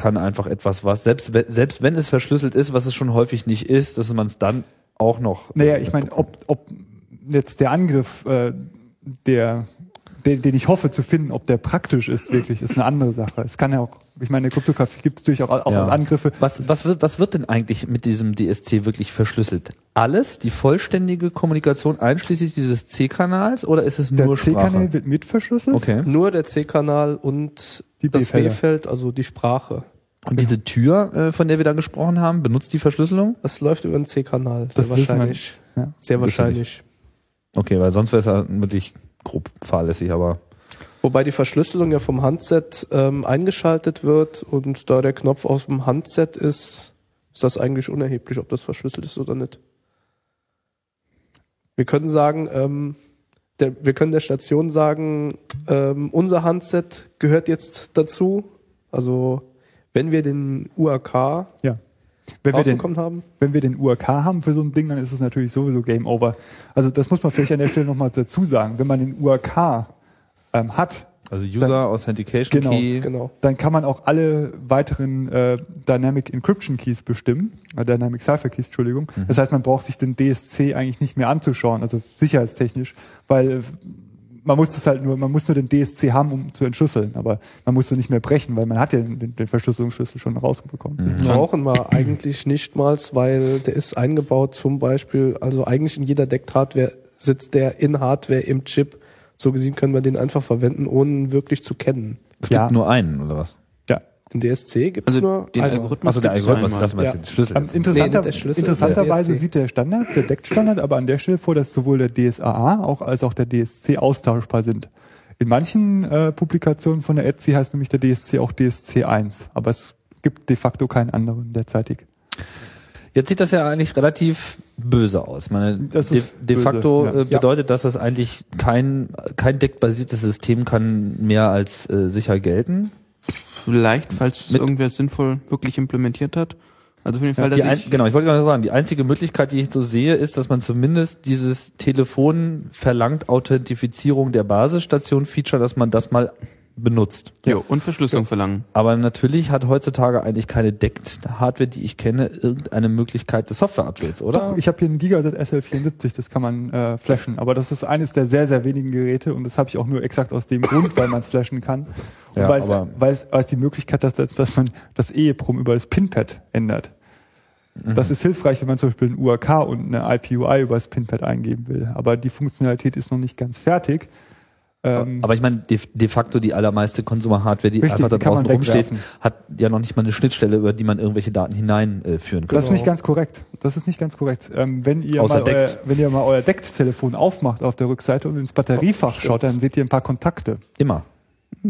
kann einfach etwas, was, selbst, wenn- selbst wenn es verschlüsselt ist, was es schon häufig nicht ist, dass man es dann auch noch. Naja, ich meine, ob, ob jetzt der Angriff, äh, der, den, den ich hoffe zu finden, ob der praktisch ist wirklich, ist eine andere Sache. Es kann ja auch, ich meine, in der Kryptographie gibt es durchaus auch Ja. Angriffe. Was, was, wird, was wird denn eigentlich mit diesem DSC wirklich verschlüsselt? Alles, die vollständige Kommunikation einschließlich dieses C-Kanals oder ist es Der nur C-Kanal Sprache? wird mit verschlüsselt. Okay. Nur der C-Kanal und Die das. B-Feld, also die Sprache. Und diese Tür, äh, von der wir da gesprochen haben, benutzt die Verschlüsselung? Das läuft über den C-Kanal. Das Sehr wissen wir wahrscheinlich. Ja. Sehr wahrscheinlich. Okay, weil sonst wäre es ja wirklich grob fahrlässig, aber Wobei die Verschlüsselung ja vom Handset ähm, eingeschaltet wird und da der Knopf aus dem Handset ist, ist das eigentlich unerheblich, ob das verschlüsselt ist oder nicht. Wir können sagen, ähm, der, wir können der Station sagen, ähm, unser Handset gehört jetzt dazu. Also wenn wir den UAK Ja. Wenn wir, den, haben, wenn wir den URK haben für so ein Ding, dann ist es natürlich sowieso Game Over. Also das muss man vielleicht an der Stelle nochmal dazu sagen. Wenn man den URK ähm, hat, also User Authentication Genau, Key. genau. dann kann man auch alle weiteren äh, Dynamic Encryption Keys bestimmen, äh, Dynamic Cipher Keys, Entschuldigung. Das heißt, man braucht sich den DSC eigentlich nicht mehr anzuschauen, also sicherheitstechnisch, weil äh, man muss das halt nur, man muss nur den DSC haben, um zu entschlüsseln, aber man muss so nicht mehr brechen, weil man hat ja den, den Verschlüsselungsschlüssel schon rausbekommen. brauchen wir eigentlich nicht mal, weil der ist eingebaut zum Beispiel, also eigentlich in jeder Deckt-Hardware sitzt der in Hardware im Chip. So gesehen können wir den einfach verwenden, ohne ihn wirklich zu kennen. Es Ja. gibt nur einen, oder was? Ja. Den DSC gibt es Also nur den. Algorithmus Also der Algorithmus, dachte mal, Ja. den Schlüssel. Ähm, jetzt. interessanter, Nee, der Schlüssel, interessanterweise der sieht der Standard, der Deck-Standard, aber an der Stelle vor, dass sowohl der DSAA auch als auch der DSC austauschbar sind. In manchen äh, Publikationen von der Etsy heißt nämlich der DSC auch DSC 1, aber es gibt de facto keinen anderen derzeitig. Jetzt sieht das ja eigentlich relativ böse aus. Meine, Das de, ist de facto ja. äh, bedeutet das, dass eigentlich kein, kein deckbasiertes System kann mehr als äh, sicher gelten. Vielleicht, falls es irgendwer sinnvoll wirklich implementiert hat. Also für den Fall, Die dass ein, ich, genau, ich wollte gerade sagen, die einzige Möglichkeit, die ich so sehe, ist, dass man zumindest dieses Telefon verlangt Authentifizierung der Basisstation-Feature, dass man das mal benutzt. jo, und Verschlüsselung verlangen. Aber natürlich hat heutzutage eigentlich keine Deckt-Hardware, die ich kenne, irgendeine Möglichkeit des Software-Updates, oder? Doch, ich habe hier einen Gigaset SL74, das kann man äh, flashen, aber das ist eines der sehr, sehr wenigen Geräte und das habe ich auch nur exakt aus dem Grund, weil man es flashen kann. Und Ja, weil, es, weil, es, weil es die Möglichkeit hat, dass, dass man das EEPROM über das Pinpad ändert. Mhm. Das ist hilfreich, wenn man zum Beispiel ein UAK und eine IPUI über das Pinpad eingeben will. Aber die Funktionalität ist noch nicht ganz fertig. Ähm, Aber ich meine, de, de facto die allermeiste Consumer-Hardware, die Richtig, einfach da die draußen rumsteht, hat ja noch nicht mal eine Schnittstelle, über die man irgendwelche Daten hineinführen äh, kann. Das ist nicht ganz korrekt. Das ist nicht ganz korrekt. Ähm, wenn ihr Außer mal euer, wenn ihr mal euer Deckt-Telefon aufmacht auf der Rückseite und ins Batteriefach schaut, dann seht ihr ein paar Kontakte. Immer.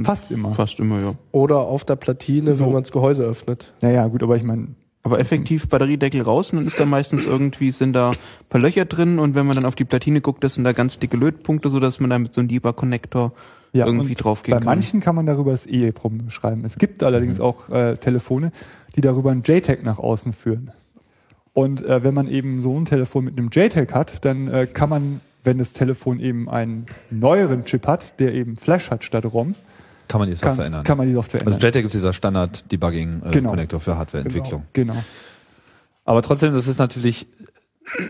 Fast immer. Fast immer, ja. Oder auf der Platine, So. wenn man das Gehäuse öffnet. Naja, gut, aber ich meine, Aber effektiv Batteriedeckel raus und dann ist da meistens irgendwie, sind da ein paar Löcher drin und wenn man dann auf die Platine guckt, das sind da ganz dicke Lötpunkte, sodass man da mit so einem Debug-Connector ja, irgendwie draufgehen Bei kann. manchen kann man darüber das EEPROM schreiben. Es gibt allerdings Mhm. auch äh, Telefone, die darüber ein JTAG nach außen führen. Und äh, wenn man eben so ein Telefon mit einem JTAG hat, dann äh, kann man, wenn das Telefon eben einen neueren Chip hat, der eben Flash hat statt ROM, Kann man die Software kann, ändern. kann man die Software also ändern. JTAG ist dieser Standard-Debugging-Konnektor Genau. für Hardwareentwicklung. Genau. genau. Aber trotzdem, das ist natürlich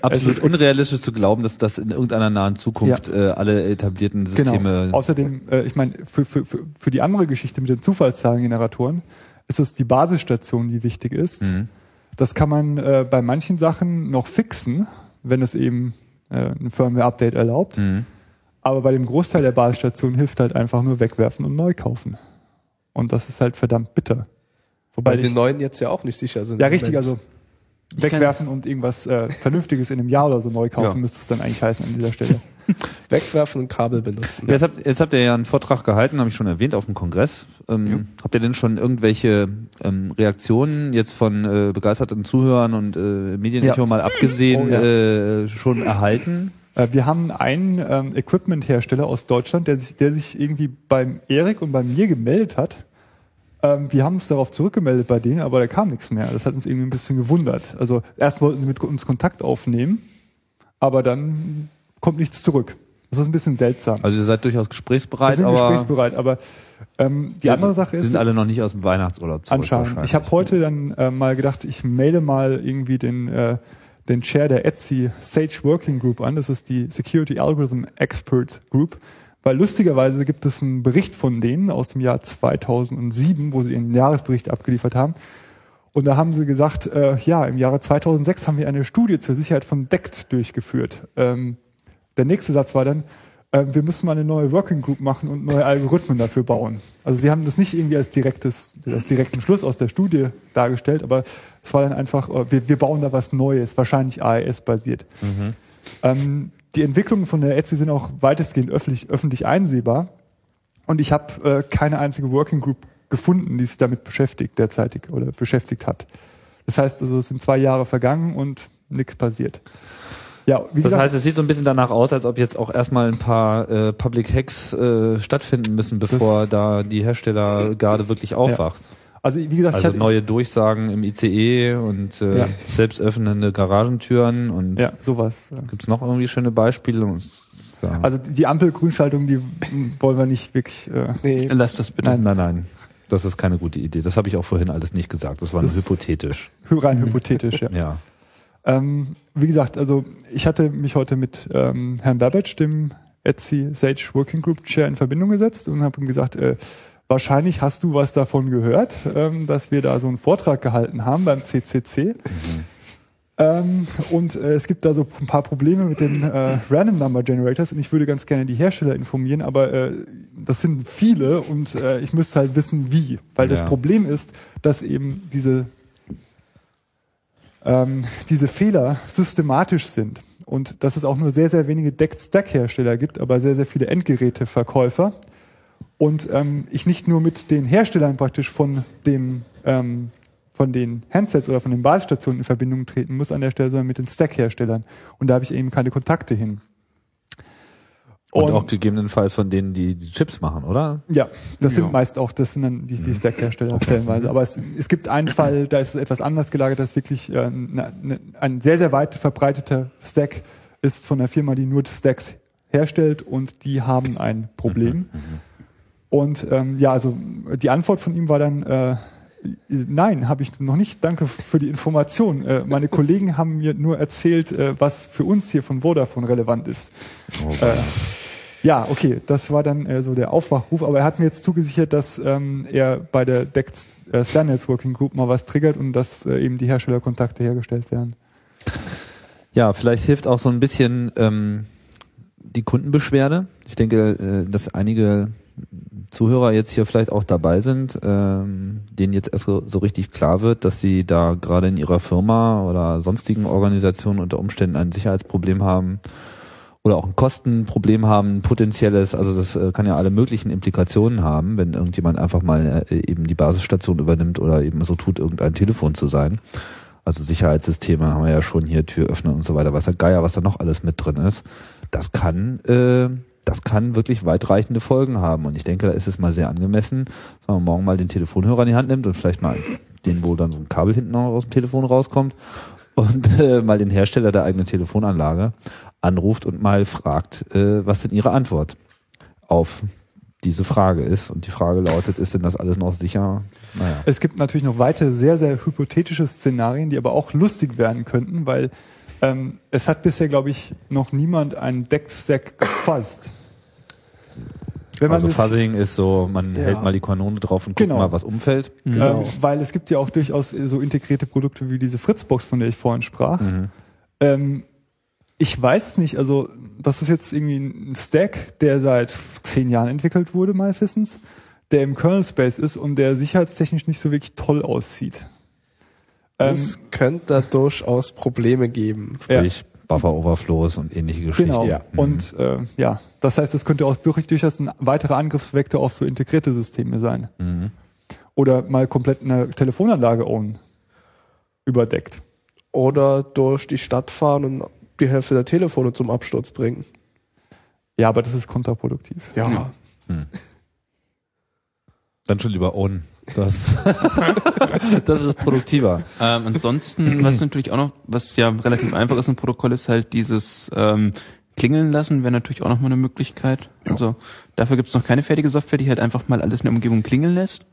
absolut unrealistisch zu glauben, dass das in irgendeiner nahen Zukunft äh, alle etablierten Systeme Genau. Außerdem, äh, ich meine, für, für, für, für die andere Geschichte mit den Zufallszahlengeneratoren ist es die Basisstation, die wichtig ist. Mhm. Das kann man äh, bei manchen Sachen noch fixen, wenn es eben äh, ein Firmware-Update erlaubt. Mhm. Aber bei dem Großteil der Basisstationen hilft halt einfach nur wegwerfen und neu kaufen. Und das ist halt verdammt bitter. Wobei die ich- neuen jetzt ja auch nicht sicher sind. Ja, richtig, also wegwerfen und irgendwas äh, Vernünftiges in einem Jahr oder so neu kaufen, Ja. müsste es dann eigentlich heißen an dieser Stelle. Wegwerfen und Kabel benutzen. Jetzt, habt, jetzt habt ihr ja einen Vortrag gehalten, habe ich schon erwähnt, auf dem Kongress. Ähm, Habt ihr denn schon irgendwelche ähm, Reaktionen jetzt von äh, begeisterten Zuhörern und äh, Mediensicher Ja. mal abgesehen Oh, ja. äh, schon erhalten? Äh, wir haben einen ähm, Equipment-Hersteller aus Deutschland, der sich, der sich irgendwie beim Erik und bei mir gemeldet hat. Ähm, wir haben uns darauf zurückgemeldet bei denen, aber da kam nichts mehr. Das hat uns irgendwie ein bisschen gewundert. Also erst wollten sie mit uns Kontakt aufnehmen, aber dann kommt nichts zurück. Das ist ein bisschen seltsam. Also ihr seid durchaus wir gesprächsbereit, sind aber gesprächsbereit, aber ähm, die andere Sache wir ist, sind alle noch nicht aus dem Weihnachtsurlaub zurück. Anscheinend. Ich habe heute dann äh, mal gedacht, ich maile mal irgendwie den, äh, den Chair der Etsy Sage Working Group an. Das ist die Security Algorithm Expert Group. Weil lustigerweise gibt es einen Bericht von denen aus dem Jahr 2007, wo sie ihren Jahresbericht abgeliefert haben. Und da haben sie gesagt, äh, ja, im Jahre 2006 haben wir eine Studie zur Sicherheit von DECT durchgeführt. Ähm, der nächste Satz war dann, äh, wir müssen mal eine neue Working Group machen und neue Algorithmen dafür bauen. Also sie haben das nicht irgendwie als direktes, als direkten Schluss aus der Studie dargestellt, aber es war dann einfach, äh, wir, wir bauen da was Neues, wahrscheinlich AES-basiert. Ähm, die Entwicklungen von der Etsy sind auch weitestgehend öffentlich, öffentlich einsehbar. Und ich habe äh, keine einzige Working Group gefunden, die sich damit beschäftigt derzeitig oder beschäftigt hat. Das heißt also, es sind zwei Jahre vergangen und nichts passiert. Ja, wie Das gesagt, heißt, es sieht so ein bisschen danach aus, als ob jetzt auch erstmal ein paar äh, Public Hacks äh, stattfinden müssen, bevor da die Herstellergarde wirklich aufwacht. also wie gesagt, ich Also hatte, neue Durchsagen im ICE und äh, Ja. selbst öffnende Garagentüren und ja, sowas. ja. gibt's noch irgendwie schöne Beispiele? Ja. Also die Ampelgrünschaltung, die wollen wir nicht wirklich. Äh, Nee, Lass das bitte. nein, nein, nein. Das ist keine gute Idee. Das habe ich auch vorhin alles nicht gesagt. Das war nur hypothetisch. rein hypothetisch, ja. Ja. Ähm, wie gesagt, also ich hatte mich heute mit ähm, Herrn Babbage, dem Etsy Sage Working Group Chair, in Verbindung gesetzt und habe ihm gesagt, äh, wahrscheinlich hast du was davon gehört, ähm, dass wir da so einen Vortrag gehalten haben beim CCC. Ähm, und äh, es gibt da so ein paar Probleme mit den äh, Random Number Generators und ich würde ganz gerne die Hersteller informieren, aber äh, das sind viele und äh, ich müsste halt wissen, wie. Weil das Ja. Problem ist, dass eben diese ähm, diese Fehler systematisch sind und dass es auch nur sehr, sehr wenige Deck-Stack-Hersteller gibt, aber sehr, sehr viele Endgeräteverkäufer. Und ähm, ich nicht nur mit den Herstellern praktisch von dem ähm, von den Handsets oder von den Basisstationen in Verbindung treten muss an der Stelle, sondern mit den Stack-Herstellern. Und da habe ich eben keine Kontakte hin. Und, auch gegebenenfalls von denen, die die Chips machen, oder? Ja, das Ja. sind meist auch, das sind dann die, Mhm. die Stack-Hersteller stellenweise. Aber es, es gibt einen Fall, da ist es etwas anders gelagert, das ist wirklich äh, ne, ne, ein sehr, sehr weit verbreiteter Stack ist von einer Firma, die nur Stacks herstellt und die haben ein Mhm. Problem. Und ähm, ja, also die Antwort von ihm war dann, äh, nein, habe ich noch nicht. Danke für die Information. Äh, meine Kollegen haben mir nur erzählt, äh, was für uns hier von Vodafone relevant ist. Äh, ja, okay, das war dann äh, so der Aufwachruf, aber er hat mir jetzt zugesichert, dass ähm, er bei der DECT äh, Standards Working Group mal was triggert und dass äh, eben die Herstellerkontakte hergestellt werden. Ja, vielleicht hilft auch so ein bisschen ähm, die Kundenbeschwerde. Ich denke, äh, dass einige Zuhörer jetzt hier vielleicht auch dabei sind, ähm, denen jetzt erst so, so richtig klar wird, dass sie da gerade in ihrer Firma oder sonstigen Organisationen unter Umständen ein Sicherheitsproblem haben oder auch ein Kostenproblem haben, ein potenzielles, also das äh, kann ja alle möglichen Implikationen haben, wenn irgendjemand einfach mal äh, eben die Basisstation übernimmt oder eben so tut, irgendein Telefon zu sein. Also Sicherheitssysteme haben wir ja schon hier, Türöffner und so weiter, was der Geier, was da noch alles mit drin ist. Das kann, äh, das kann wirklich weitreichende Folgen haben. Und ich denke, da ist es mal sehr angemessen, wenn man morgen mal den Telefonhörer in die Hand nimmt und vielleicht mal den, wo dann so ein Kabel hinten noch aus dem Telefon rauskommt und äh, mal den Hersteller der eigenen Telefonanlage anruft und mal fragt, äh, was denn ihre Antwort auf diese Frage ist. Und die Frage lautet, ist denn das alles noch sicher? Naja. Es gibt natürlich noch weitere sehr, sehr hypothetische Szenarien, die aber auch lustig werden könnten, weil ähm, es hat bisher, glaube ich, noch niemand einen Deck-Stack gefasst. Wenn man Also Fuzzing ist so, man Ja. hält mal die Kanone drauf und guckt Genau. mal, was umfällt. Ähm, weil es gibt ja auch durchaus so integrierte Produkte wie diese Fritzbox, von der ich vorhin sprach. Mhm. Ähm, Ich weiß es nicht. Also, das ist jetzt irgendwie ein Stack, der seit zehn Jahren entwickelt wurde, meines Wissens, der im Kernel Space ist und der sicherheitstechnisch nicht so wirklich toll aussieht. Ähm, Es könnte da durchaus Probleme geben. Sprich, Buffer Overflows und ähnliche Geschichten. Genau. Ja. Und äh, ja, das heißt, es könnte auch durch, durchaus ein weiterer Angriffsvektor auf so integrierte Systeme sein. Mhm. Oder mal komplett eine Telefonanlage own überdeckt. Oder durch die Stadt fahren und die Hälfte der Telefone zum Absturz bringen. Ja, aber das ist kontraproduktiv. Ja. Dann schon lieber own. Das, das ist produktiver. Ähm, ansonsten, was natürlich auch noch, was ja relativ einfach ist im Protokoll, ist halt dieses ähm, Klingeln lassen, wäre natürlich auch noch mal eine Möglichkeit. Also dafür gibt es noch keine fertige Software, die halt einfach mal alles in der Umgebung klingeln lässt.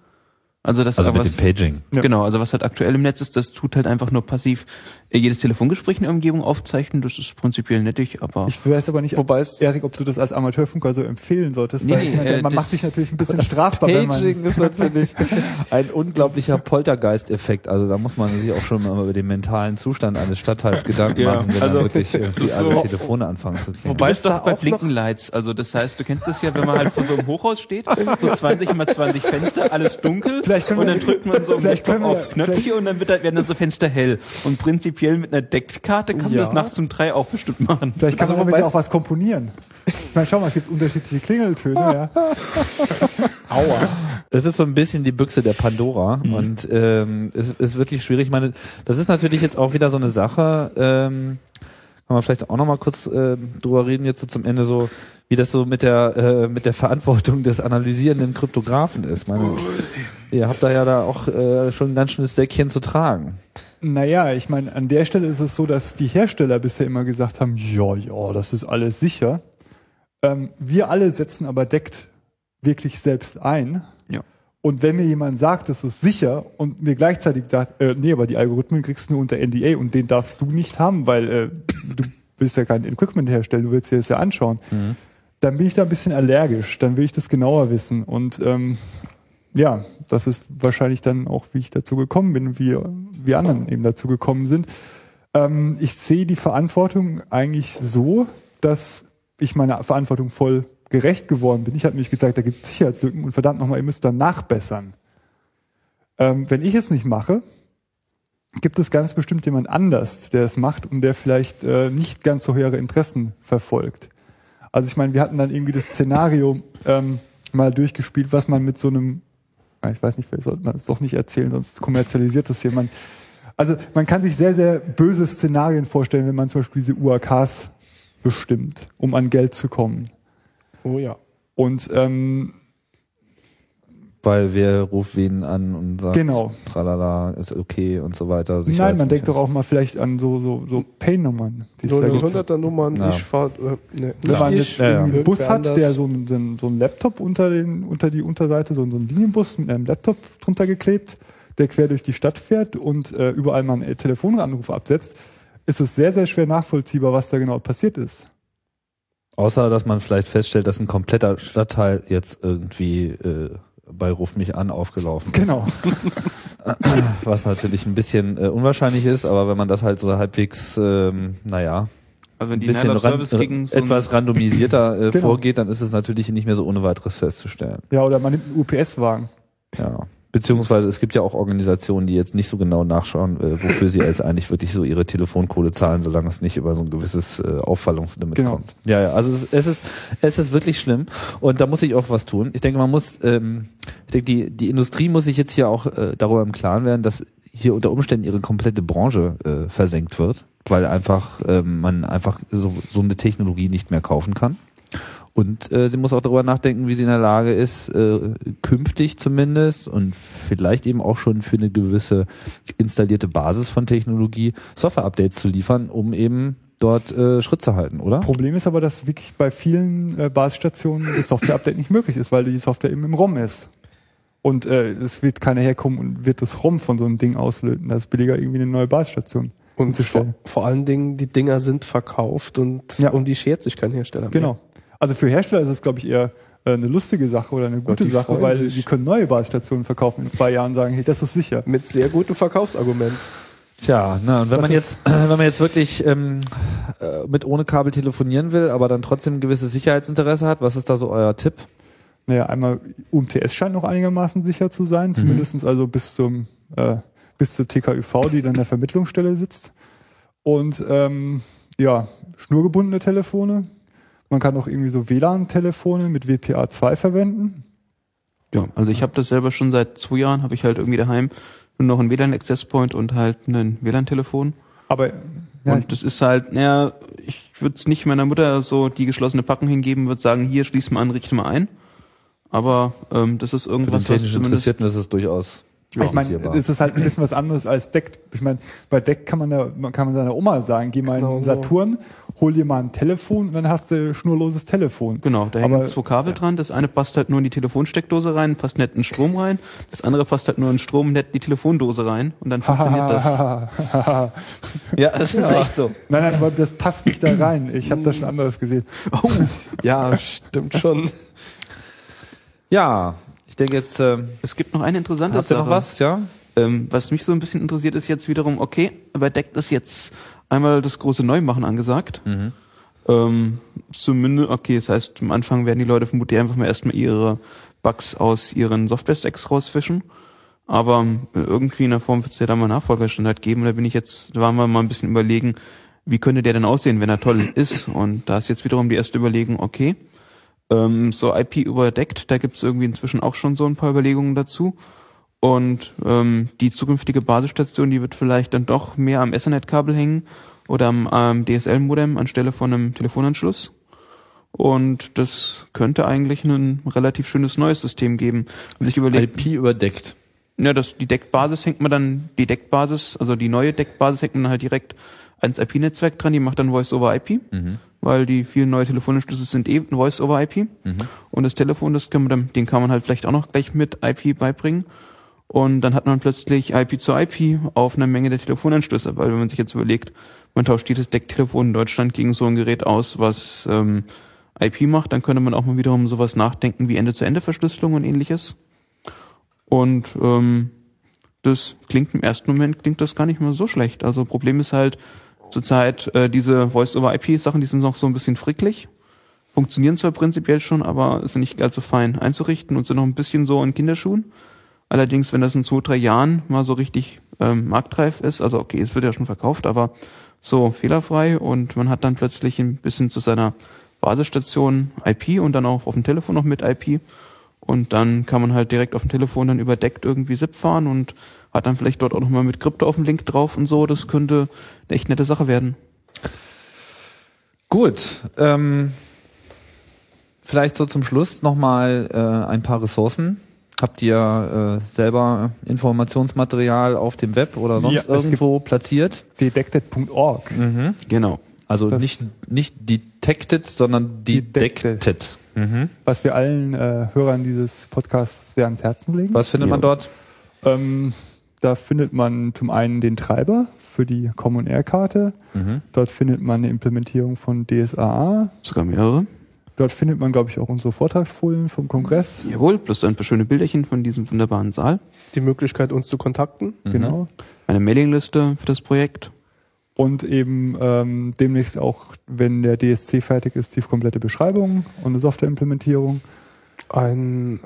Also das Also ist mit was, dem Paging. Genau, also was halt aktuell im Netz ist, das tut halt einfach nur passiv äh, jedes Telefongespräch in der Umgebung aufzeichnen. Das ist prinzipiell nettig, aber Ich weiß aber nicht, Wobei es Erik, ob du das als Amateurfunker so empfehlen solltest, Nee, weil ich nee, meine, äh, man macht sich natürlich ein bisschen strafbar, wenn man Paging ist natürlich ein unglaublicher Poltergeist-Effekt. Also da muss man sich auch schon mal über den mentalen Zustand eines Stadtteils Gedanken Ja, machen, wenn also dann wirklich irgendwie so- alle Telefone anfangen zu. Du bist da doch bei auch Blinken Lights. Also das heißt, du kennst das ja, wenn man halt vor so einem Hochhaus steht, so 20 mal 20 Fenster, alles dunkel Vielleicht können und wir- dann drückt man so vielleicht können wir- auf Knöpfchen und dann wird, werden dann so Fenster hell. Und prinzipiell mit einer Deckkarte kann man Ja. das nachts um drei auch bestimmt machen. Vielleicht kann Also man auch was komponieren. Ich meine, schau mal, es gibt unterschiedliche Klingeltöne, ja. Aua. Es ist so ein bisschen die Büchse der Pandora und ähm, es ist wirklich schwierig. Ich meine, das ist natürlich jetzt auch wieder so eine Sache. Ähm, kann man vielleicht auch noch mal kurz äh, drüber reden jetzt so zum Ende so, wie das so mit der äh, mit der Verantwortung des analysierenden Kryptografen ist. Meine, ihr habt da ja da auch äh, schon ein ganz schönes Deckchen zu tragen. Naja, ich meine, an der Stelle ist es so, dass die Hersteller bisher immer gesagt haben, ja, ja, das ist alles sicher. Ähm, wir alle setzen aber deckt wirklich selbst ein. Ja. Und wenn mir jemand sagt, das ist sicher und mir gleichzeitig sagt, äh, nee, aber die Algorithmen kriegst du nur unter NDA und den darfst du nicht haben, weil äh, du willst ja kein Equipment herstellen, du willst dir das ja anschauen, dann bin ich da ein bisschen allergisch, dann will ich das genauer wissen. Und ähm, ja, das ist wahrscheinlich dann auch, wie ich dazu gekommen bin, wie wir anderen eben dazu gekommen sind. Ähm, ich sehe die Verantwortung eigentlich so, dass ich meiner Verantwortung voll gerecht geworden bin. Ich habe nämlich gesagt, da gibt es Sicherheitslücken und verdammt nochmal, ihr müsst dann nachbessern. Ähm, wenn ich es nicht mache, gibt es ganz bestimmt jemand anders, der es macht und der vielleicht äh, nicht ganz so höhere Interessen verfolgt. Also ich meine, wir hatten dann irgendwie das Szenario ähm, mal durchgespielt, was man mit so einem, ich weiß nicht, vielleicht sollte man es doch nicht erzählen, sonst kommerzialisiert das jemand. Also man kann sich sehr, sehr böse Szenarien vorstellen, wenn man zum Beispiel diese UAKs bestimmt, um an Geld zu kommen. Oh ja. Und ähm, Weil wer ruft wen an und sagt, Genau. tralala, ist okay und so weiter. nein, man denkt doch auch mal vielleicht an so, so, so Pay-Nummern. So eine gibt. 100er Nummern, Ja. ich fahr, äh, ne, Wenn man jetzt ich, ja, ja. einen Bus hat, der so einen, so einen, Laptop unter, den, unter die Unterseite, so einen, so einen Linienbus mit einem Laptop drunter geklebt, der quer durch die Stadt fährt und äh, überall mal einen Telefonanruf absetzt, ist es sehr, sehr schwer nachvollziehbar, was da genau passiert ist. Außer, dass man vielleicht feststellt, dass ein kompletter Stadtteil jetzt irgendwie äh, bei Ruf mich an aufgelaufen ist. Genau. Was natürlich ein bisschen äh, unwahrscheinlich ist, aber wenn man das halt so halbwegs, ähm, naja, Also wenn ein die bisschen ran, Service gegen so etwas randomisierter äh, Genau. vorgeht, dann ist es natürlich nicht mehr so ohne weiteres festzustellen. Ja, oder man nimmt einen UPS-Wagen. Ja. Beziehungsweise es gibt ja auch Organisationen, die jetzt nicht so genau nachschauen, äh, wofür sie jetzt eigentlich wirklich so ihre Telefonkohle zahlen, solange es nicht über so ein gewisses äh, Auffallungslimit Genau. kommt. Ja, ja, also es, es ist es ist wirklich schlimm und da muss ich auch was tun. Ich denke, man muss, ähm, ich denke, die die Industrie muss sich jetzt hier auch äh, darüber im Klaren werden, dass hier unter Umständen ihre komplette Branche äh, versenkt wird, weil einfach ähm, man einfach so, so eine Technologie nicht mehr kaufen kann. Und äh, sie muss auch darüber nachdenken, wie sie in der Lage ist, äh, künftig zumindest und vielleicht eben auch schon für eine gewisse installierte Basis von Technologie Software-Updates zu liefern, um eben dort äh, Schritt zu halten, oder? Problem ist aber, dass wirklich bei vielen äh, Basisstationen das Software-Update nicht möglich ist, weil die Software eben im ROM ist. Und äh, es wird keiner herkommen und wird das ROM von so einem Ding auslöten. Das ist billiger, irgendwie eine neue Basisstation Und vor, vor allen Dingen, die Dinger sind verkauft und Ja. um die schert sich kein Hersteller mehr. Also für Hersteller ist es, glaube ich, eher äh, eine lustige Sache oder eine gute die Sache, weil sich. die können neue Basisstationen verkaufen in zwei Jahren sagen, hey, das ist sicher. Mit sehr gutem Verkaufsargument. Tja, na, und wenn Das man jetzt, äh, wenn man jetzt wirklich ähm, äh, mit ohne Kabel telefonieren will, aber dann trotzdem ein gewisses Sicherheitsinteresse hat, was ist da so euer Tipp? Naja, einmal UMTS scheint noch einigermaßen sicher zu sein, zumindestens also bis zum äh, bis zur TKÜV, die dann in der Vermittlungsstelle sitzt. Und ähm, ja, schnurgebundene Telefone. Man kann auch irgendwie so WLAN-Telefone mit WPA2 verwenden. Ja, also ich habe das selber schon seit zwei Jahren, habe ich halt irgendwie daheim nur noch einen WLAN-Access Point und halt ein WLAN-Telefon. Aber ja, und das ist halt, naja, ich würde es nicht meiner Mutter so die geschlossene Packung hingeben, würde sagen, hier schließ mal an, richte mal ein. Aber ähm, das ist Für den irgendwas, was technisch zumindest Interessierten ist es durchaus ich meine, es ist halt ein bisschen was anderes als Deck. Ich meine, bei Deck kann man, da, man kann man seiner Oma sagen, geh mal in Genau den so. Hol dir mal ein Telefon und dann hast du schnurloses Telefon. Genau, da hängen Aber- zwei Kabel dran. Das eine passt halt nur in die Telefonsteckdose rein, passt nicht in den Strom rein. Das andere passt halt nur in den Strom, nicht in die Telefondose rein. Und dann funktioniert das. nein, Ja, das ist echt so. nein, aber das passt nicht da rein. Ich habe da schon anderes gesehen. Oh, Ja, stimmt schon. ja, ich denke jetzt, äh, es gibt noch eine interessante habt ihr Sache. noch was, ja? Ähm, was mich so ein bisschen interessiert, ist jetzt wiederum, okay, bei Deck ist jetzt einmal das große Neumachen angesagt. Ähm, zumindest, okay, das heißt, am Anfang werden die Leute vermutlich einfach mal erstmal ihre Bugs aus ihren Software-Stacks rausfischen. Aber äh, irgendwie in der Form wird es ja da mal Nachfolgerstandard geben. Da bin ich jetzt, da waren wir mal ein bisschen überlegen, wie könnte der denn aussehen, wenn er toll ist? Und da ist jetzt wiederum die erste Überlegung, okay, ähm, so IP überdeckt, da gibt es irgendwie inzwischen auch schon so ein paar Überlegungen dazu. Und ähm, die zukünftige Basisstation, die wird vielleicht dann doch mehr am Ethernet-Kabel hängen oder am ähm, DSL-Modem anstelle von einem Telefonanschluss. Und das könnte eigentlich ein relativ schönes neues System geben. Wenn sich überlegt, IP überdeckt. ja, das, die Deckbasis hängt man dann, die Deckbasis, also die neue Deckbasis hängt man dann halt direkt ans IP-Netzwerk dran, die macht dann Voice-over-IP, weil die vielen neue Telefonanschlüsse sind eben Voice-over-IP. Und das Telefon, das kann man dann, den kann man halt vielleicht auch noch gleich mit IP beibringen. Und dann hat man plötzlich IP zu IP auf einer Menge der Telefonanschlüsse, weil wenn man sich jetzt überlegt, man tauscht jedes Decktelefon in Deutschland gegen so ein Gerät aus, was ähm, IP macht, dann könnte man auch mal wiederum sowas nachdenken wie Ende-zu-Ende-Verschlüsselung und ähnliches. Und ähm, das klingt im ersten Moment klingt das gar nicht mal so schlecht. Also Problem ist halt zurzeit äh, diese Voice-over-IP-Sachen, die sind noch so ein bisschen fricklig. Funktionieren zwar prinzipiell schon, aber sind nicht so fein einzurichten und sind noch ein bisschen so in Kinderschuhen. Allerdings, wenn das in zwei, drei Jahren mal so richtig ähm, marktreif ist, also okay, es wird ja schon verkauft, aber so fehlerfrei und man hat dann plötzlich ein bisschen zu seiner Basisstation IP und dann auch auf dem Telefon noch mit IP und dann kann man halt direkt auf dem Telefon dann überdeckt irgendwie SIP fahren und hat dann vielleicht dort auch nochmal mit Krypto auf dem Link drauf und so. Das könnte eine echt nette Sache werden. Gut, ähm, vielleicht so zum Schluss nochmal äh, ein paar Ressourcen. Habt ihr äh, selber Informationsmaterial auf dem Web oder sonst Ja, irgendwo platziert? Detected.org. Genau. Also Das- nicht, nicht detected, sondern Detected. detected. Mhm. was wir allen äh, Hörern dieses Podcasts sehr ans Herzen legen. Was findet man Ja. dort? Ähm, da findet man zum einen den Treiber für die Common Air Karte. Mhm. Dort findet man eine Implementierung von DSAA. Sogar mehrere. Dort findet man, glaube ich, auch unsere Vortragsfolien vom Kongress. Jawohl, plus ein paar schöne Bilderchen von diesem wunderbaren Saal. Die Möglichkeit, uns zu kontakten. Genau. Eine Mailingliste für das Projekt. Und eben ähm, demnächst auch, wenn der DSC fertig ist, die komplette Beschreibung und eine Softwareimplementierung. Ein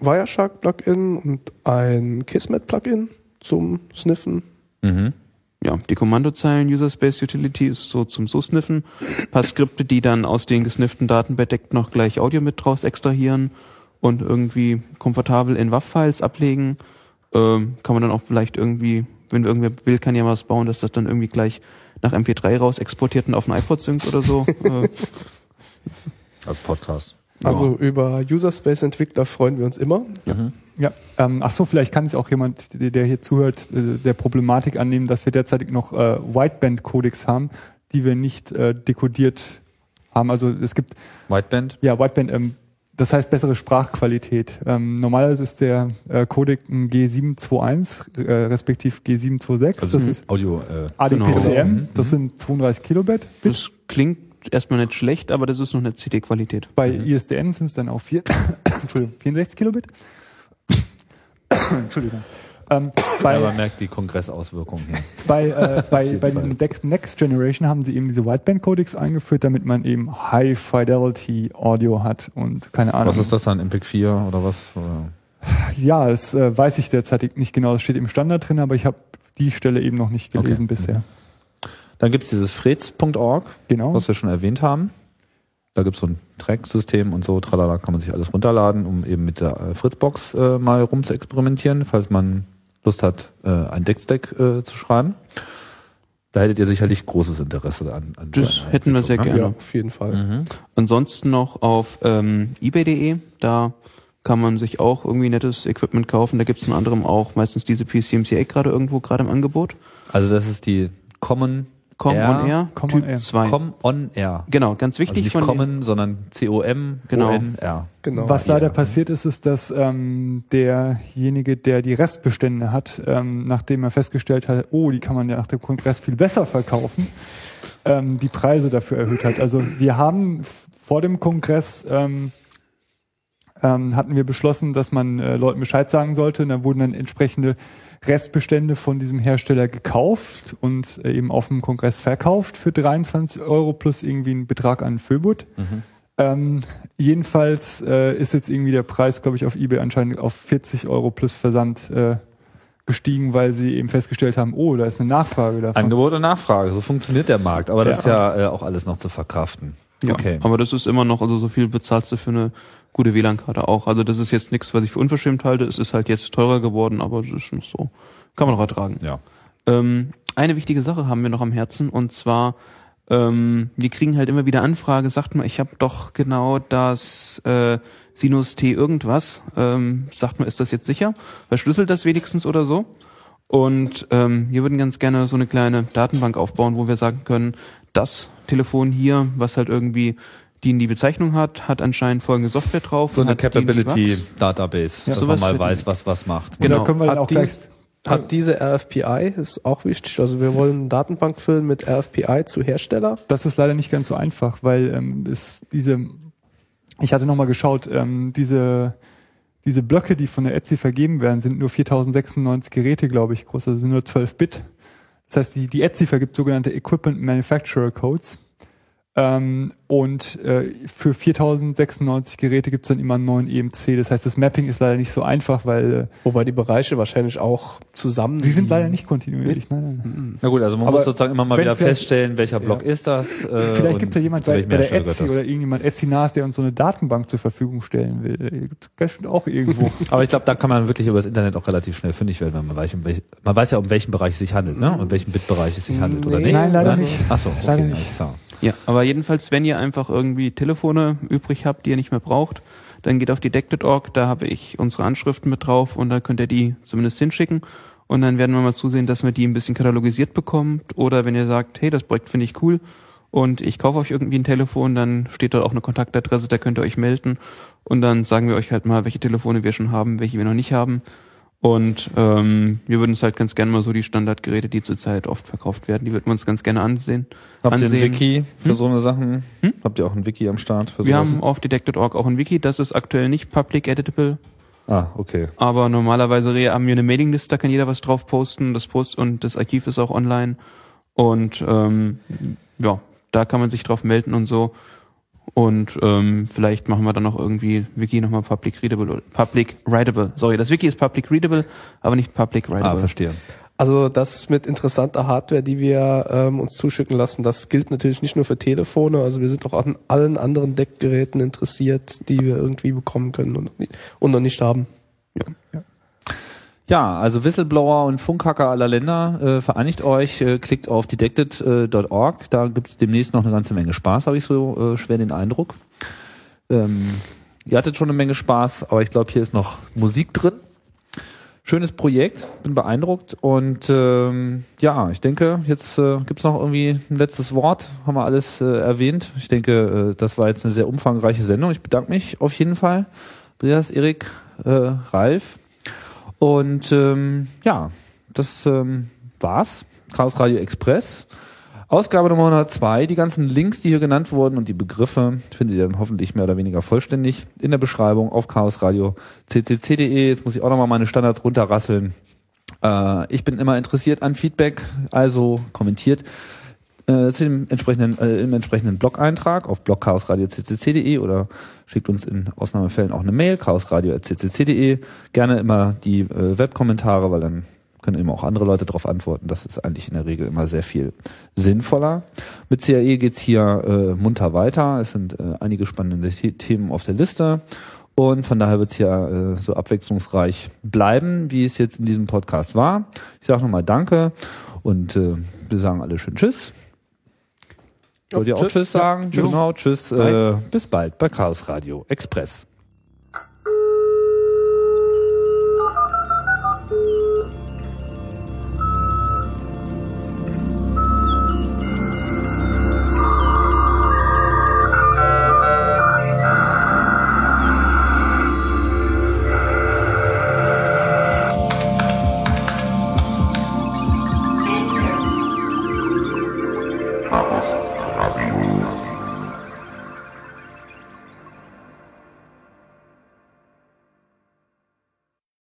Wireshark-Plugin und ein Kismet-Plugin zum Sniffen. Mhm. Ja, die Kommandozeilen User Space Utility ist so zum So-Sniffen. Ein paar Skripte, die dann aus den gesnifften Daten bedeckt noch gleich Audio mit draus extrahieren und irgendwie komfortabel in WAV-Files ablegen. Ähm, kann man dann auch vielleicht irgendwie, wenn irgendwer will, kann ja was bauen, dass das dann irgendwie gleich nach MP3 raus exportiert und auf ein iPod synkt oder so. äh, Als Podcast. Also über User Space Entwickler freuen wir uns immer. Ja, ähm, ach so, vielleicht kann sich auch jemand, der der hier zuhört, äh, der Problematik annehmen, dass wir derzeitig noch äh, Wideband-Codecs haben, die wir nicht äh, dekodiert haben. Also es gibt Whiteband? Ja, Wideband, ähm, das heißt bessere Sprachqualität. Ähm, normalerweise ist der äh, Codec ein G721, äh, respektiv G726. Also das ist Audio. Äh, ADPCM, Genau. das sind 32 Kilobit. Bit. das klingt erstmal nicht schlecht, aber das ist noch eine CD-Qualität. Bei ISDN sind es dann auch vier, Entschuldigung, 64 Kilobit. Entschuldigung. Ähm, bei, Ja, man merkt die Kongressauswirkungen hier. bei, äh, bei, bei diesem Dex Next Generation haben sie eben diese Wideband-Codecs eingeführt, damit man eben High-Fidelity-Audio hat und keine Ahnung. Was ist das dann? MPEG 4 oder was? Oder? Ja, das äh, weiß ich derzeit nicht genau. Das steht im Standard drin, aber ich habe die Stelle eben noch nicht gelesen Okay. bisher. Dann gibt's dieses freds.org, Genau. was wir schon erwähnt haben. Da gibt's so ein Track-System und so, tralala, kann man sich alles runterladen, um eben mit der äh, Fritzbox äh, mal rum zu experimentieren, falls man Lust hat, äh, ein Deckstack äh, zu schreiben. Da hättet ihr sicherlich großes Interesse an. an Das hätten wir sehr ne? gerne. Ja, auf jeden Fall. Mhm. Ansonsten noch auf ähm, ebay.de, da kann man sich auch irgendwie nettes Equipment kaufen. Da gibt es unter anderem auch meistens diese PCMCA gerade irgendwo gerade im Angebot. Also das ist die Common Com Air. on Air, Com Typ on Air. 2. Com on Air. Genau, ganz Also wichtig nicht von den- Common, sondern C-O-M, Genau. O-N-R. Genau. Was Ja. leider passiert ist, ist, dass ähm, derjenige, der die Restbestände hat, ähm, nachdem er festgestellt hat, oh, die kann man ja nach dem Kongress viel besser verkaufen, ähm, die Preise dafür erhöht hat. Also wir haben vor dem Kongress ähm, ähm, hatten wir beschlossen, dass man äh, Leuten Bescheid sagen sollte. Und da wurden dann entsprechende Restbestände von diesem Hersteller gekauft und äh, eben auf dem Kongress verkauft für 23 Euro plus irgendwie einen Betrag an Föbut. Ähm, jedenfalls äh, ist jetzt irgendwie der Preis, glaube ich, auf eBay anscheinend auf 40 Euro plus Versand äh, gestiegen, weil sie eben festgestellt haben, oh, da ist eine Nachfrage davon. Angebot und Nachfrage, so funktioniert der Markt. Aber das ist ja äh, auch alles noch zu verkraften. Ja, Okay. aber das ist immer noch, also so viel bezahlst du für eine gute WLAN-Karte auch. Also das ist jetzt nichts, was ich für unverschämt halte. Es ist halt jetzt teurer geworden, aber es ist noch so. Kann man noch ertragen. Ja. Ähm, eine wichtige Sache haben wir noch am Herzen und zwar, ähm, wir kriegen halt immer wieder Anfrage, sagt mal, ich habe doch genau das äh, Sinus T irgendwas. Ähm, sagt mal, ist das jetzt sicher? Verschlüsselt das wenigstens oder so? Und ähm, wir würden ganz gerne so eine kleine Datenbank aufbauen, wo wir sagen können, das Telefon hier, was halt irgendwie die in die Bezeichnung hat, hat anscheinend folgende Software drauf. So eine Capability. Database, dass man mal weiß, was was macht. Da genau. können wir dann auch Hat, gleich, dies, hat diese RFPI, ist auch wichtig, also wir wollen eine Datenbank füllen mit RFPI zu Hersteller. das ist leider nicht ganz so einfach, weil ähm, es diese, ich hatte nochmal geschaut, ähm, diese, diese Blöcke, die von der Etsy vergeben werden, sind nur 4096 Geräte, glaube ich, groß, also sind nur 12 Bit. Das heißt, die, die Etsy vergibt sogenannte Equipment Manufacturer Codes. Ähm, und äh, für 4096 Geräte gibt es dann immer einen neuen EMC. Das heißt, das Mapping ist leider nicht so einfach, weil äh, Wobei die Bereiche wahrscheinlich auch zusammen. sie sind leider nicht kontinuierlich. Nein, nein. Na gut, also man Aber muss sozusagen immer mal wieder feststellen, welcher Block ist das. Äh, Vielleicht gibt es ja jemand bei, bei der Etsy oder irgendjemand Etsy NAS, der uns so eine Datenbank zur Verfügung stellen will. Gibt es bestimmt auch irgendwo. Aber ich glaube, da kann man wirklich über das Internet auch relativ schnell fündig werden, weil man weiß, um welch, man weiß ja, um welchen Bereich es sich handelt, ne? Um welchen Bitbereich es sich handelt, oder Nee. nicht? Nein, leider Ne? nicht. Ach so, okay, Leider alles nicht. klar. Ja, aber jedenfalls, wenn ihr einfach irgendwie Telefone übrig habt, die ihr nicht mehr braucht, dann geht auf Detected.org, da habe ich unsere Anschriften mit drauf und da könnt ihr die zumindest hinschicken. Und dann werden wir mal zusehen, dass wir die ein bisschen katalogisiert bekommt oder wenn ihr sagt, hey, das Projekt finde ich cool und ich kaufe euch irgendwie ein Telefon, dann steht dort auch eine Kontaktadresse, da könnt ihr euch melden. Und dann sagen wir euch halt mal, welche Telefone wir schon haben, welche wir noch nicht haben und ähm, wir würden uns halt ganz gerne mal so die Standardgeräte, die zurzeit oft verkauft werden, die würden wir uns ganz gerne ansehen. Habt ihr ein ansehen. Wiki für Hm? so eine Sachen? Hm? Habt ihr auch ein Wiki am Start für Wir sowas? haben auf Detected.org auch ein Wiki, das ist aktuell nicht public editable, ah, okay. aber normalerweise haben wir eine Mailingliste, da kann jeder was drauf posten, das Post und das Archiv ist auch online und ähm, ja, da kann man sich drauf melden und so und ähm, vielleicht machen wir dann noch irgendwie Wiki nochmal public readable oder public writable. Sorry, das Wiki ist public readable, aber nicht public Ah, writable. verstehe. Also das mit interessanter Hardware, die wir ähm, uns zuschicken lassen, das gilt natürlich nicht nur für Telefone. Also wir sind auch an allen anderen Deckgeräten interessiert, die wir irgendwie bekommen können und, noch nicht- und noch nicht haben. Ja, also Whistleblower und Funkhacker aller Länder, äh, vereinigt euch, äh, klickt auf detected.org, da gibt's demnächst noch eine ganze Menge Spaß, habe ich so äh, schwer den Eindruck. Ähm, ihr hattet schon eine Menge Spaß, aber ich glaube, hier ist noch Musik drin. Schönes Projekt, bin beeindruckt und ähm, ja, ich denke, jetzt äh, gibt's noch irgendwie ein letztes Wort, haben wir alles äh, erwähnt. Ich denke, äh, das war jetzt eine sehr umfangreiche Sendung. Ich bedanke mich auf jeden Fall. Andreas, Erik, äh, Ralf. Und ähm, ja, das ähm, war's. Chaos Radio Express. Ausgabe Nummer 102. Die ganzen Links, die hier genannt wurden und die Begriffe findet ihr dann hoffentlich mehr oder weniger vollständig in der Beschreibung auf chaosradio ccc.de. Jetzt muss ich auch nochmal meine Standards runterrasseln. Äh, ich bin immer interessiert an Feedback, also kommentiert äh, zu dem entsprechenden, äh, im entsprechenden Blog-Eintrag auf blogchaosradio.ccc.de oder schickt uns in Ausnahmefällen auch eine Mail, chaosradio.ccc.de. Gerne immer die äh, Webkommentare, weil dann können immer auch andere Leute darauf antworten. Das ist eigentlich in der Regel immer sehr viel sinnvoller. Mit CAE geht's hier äh, munter weiter. Es sind äh, einige spannende The Themen auf der Liste. Und von daher wird's hier äh, so abwechslungsreich bleiben, wie es jetzt in diesem Podcast war. Ich sage nochmal Danke und äh, wir sagen alle schön Tschüss. Wollt ihr auch tschüss. Sagen? Tschüss. Genau, Tschüss. Äh, bis bald bei Chaos Radio Express.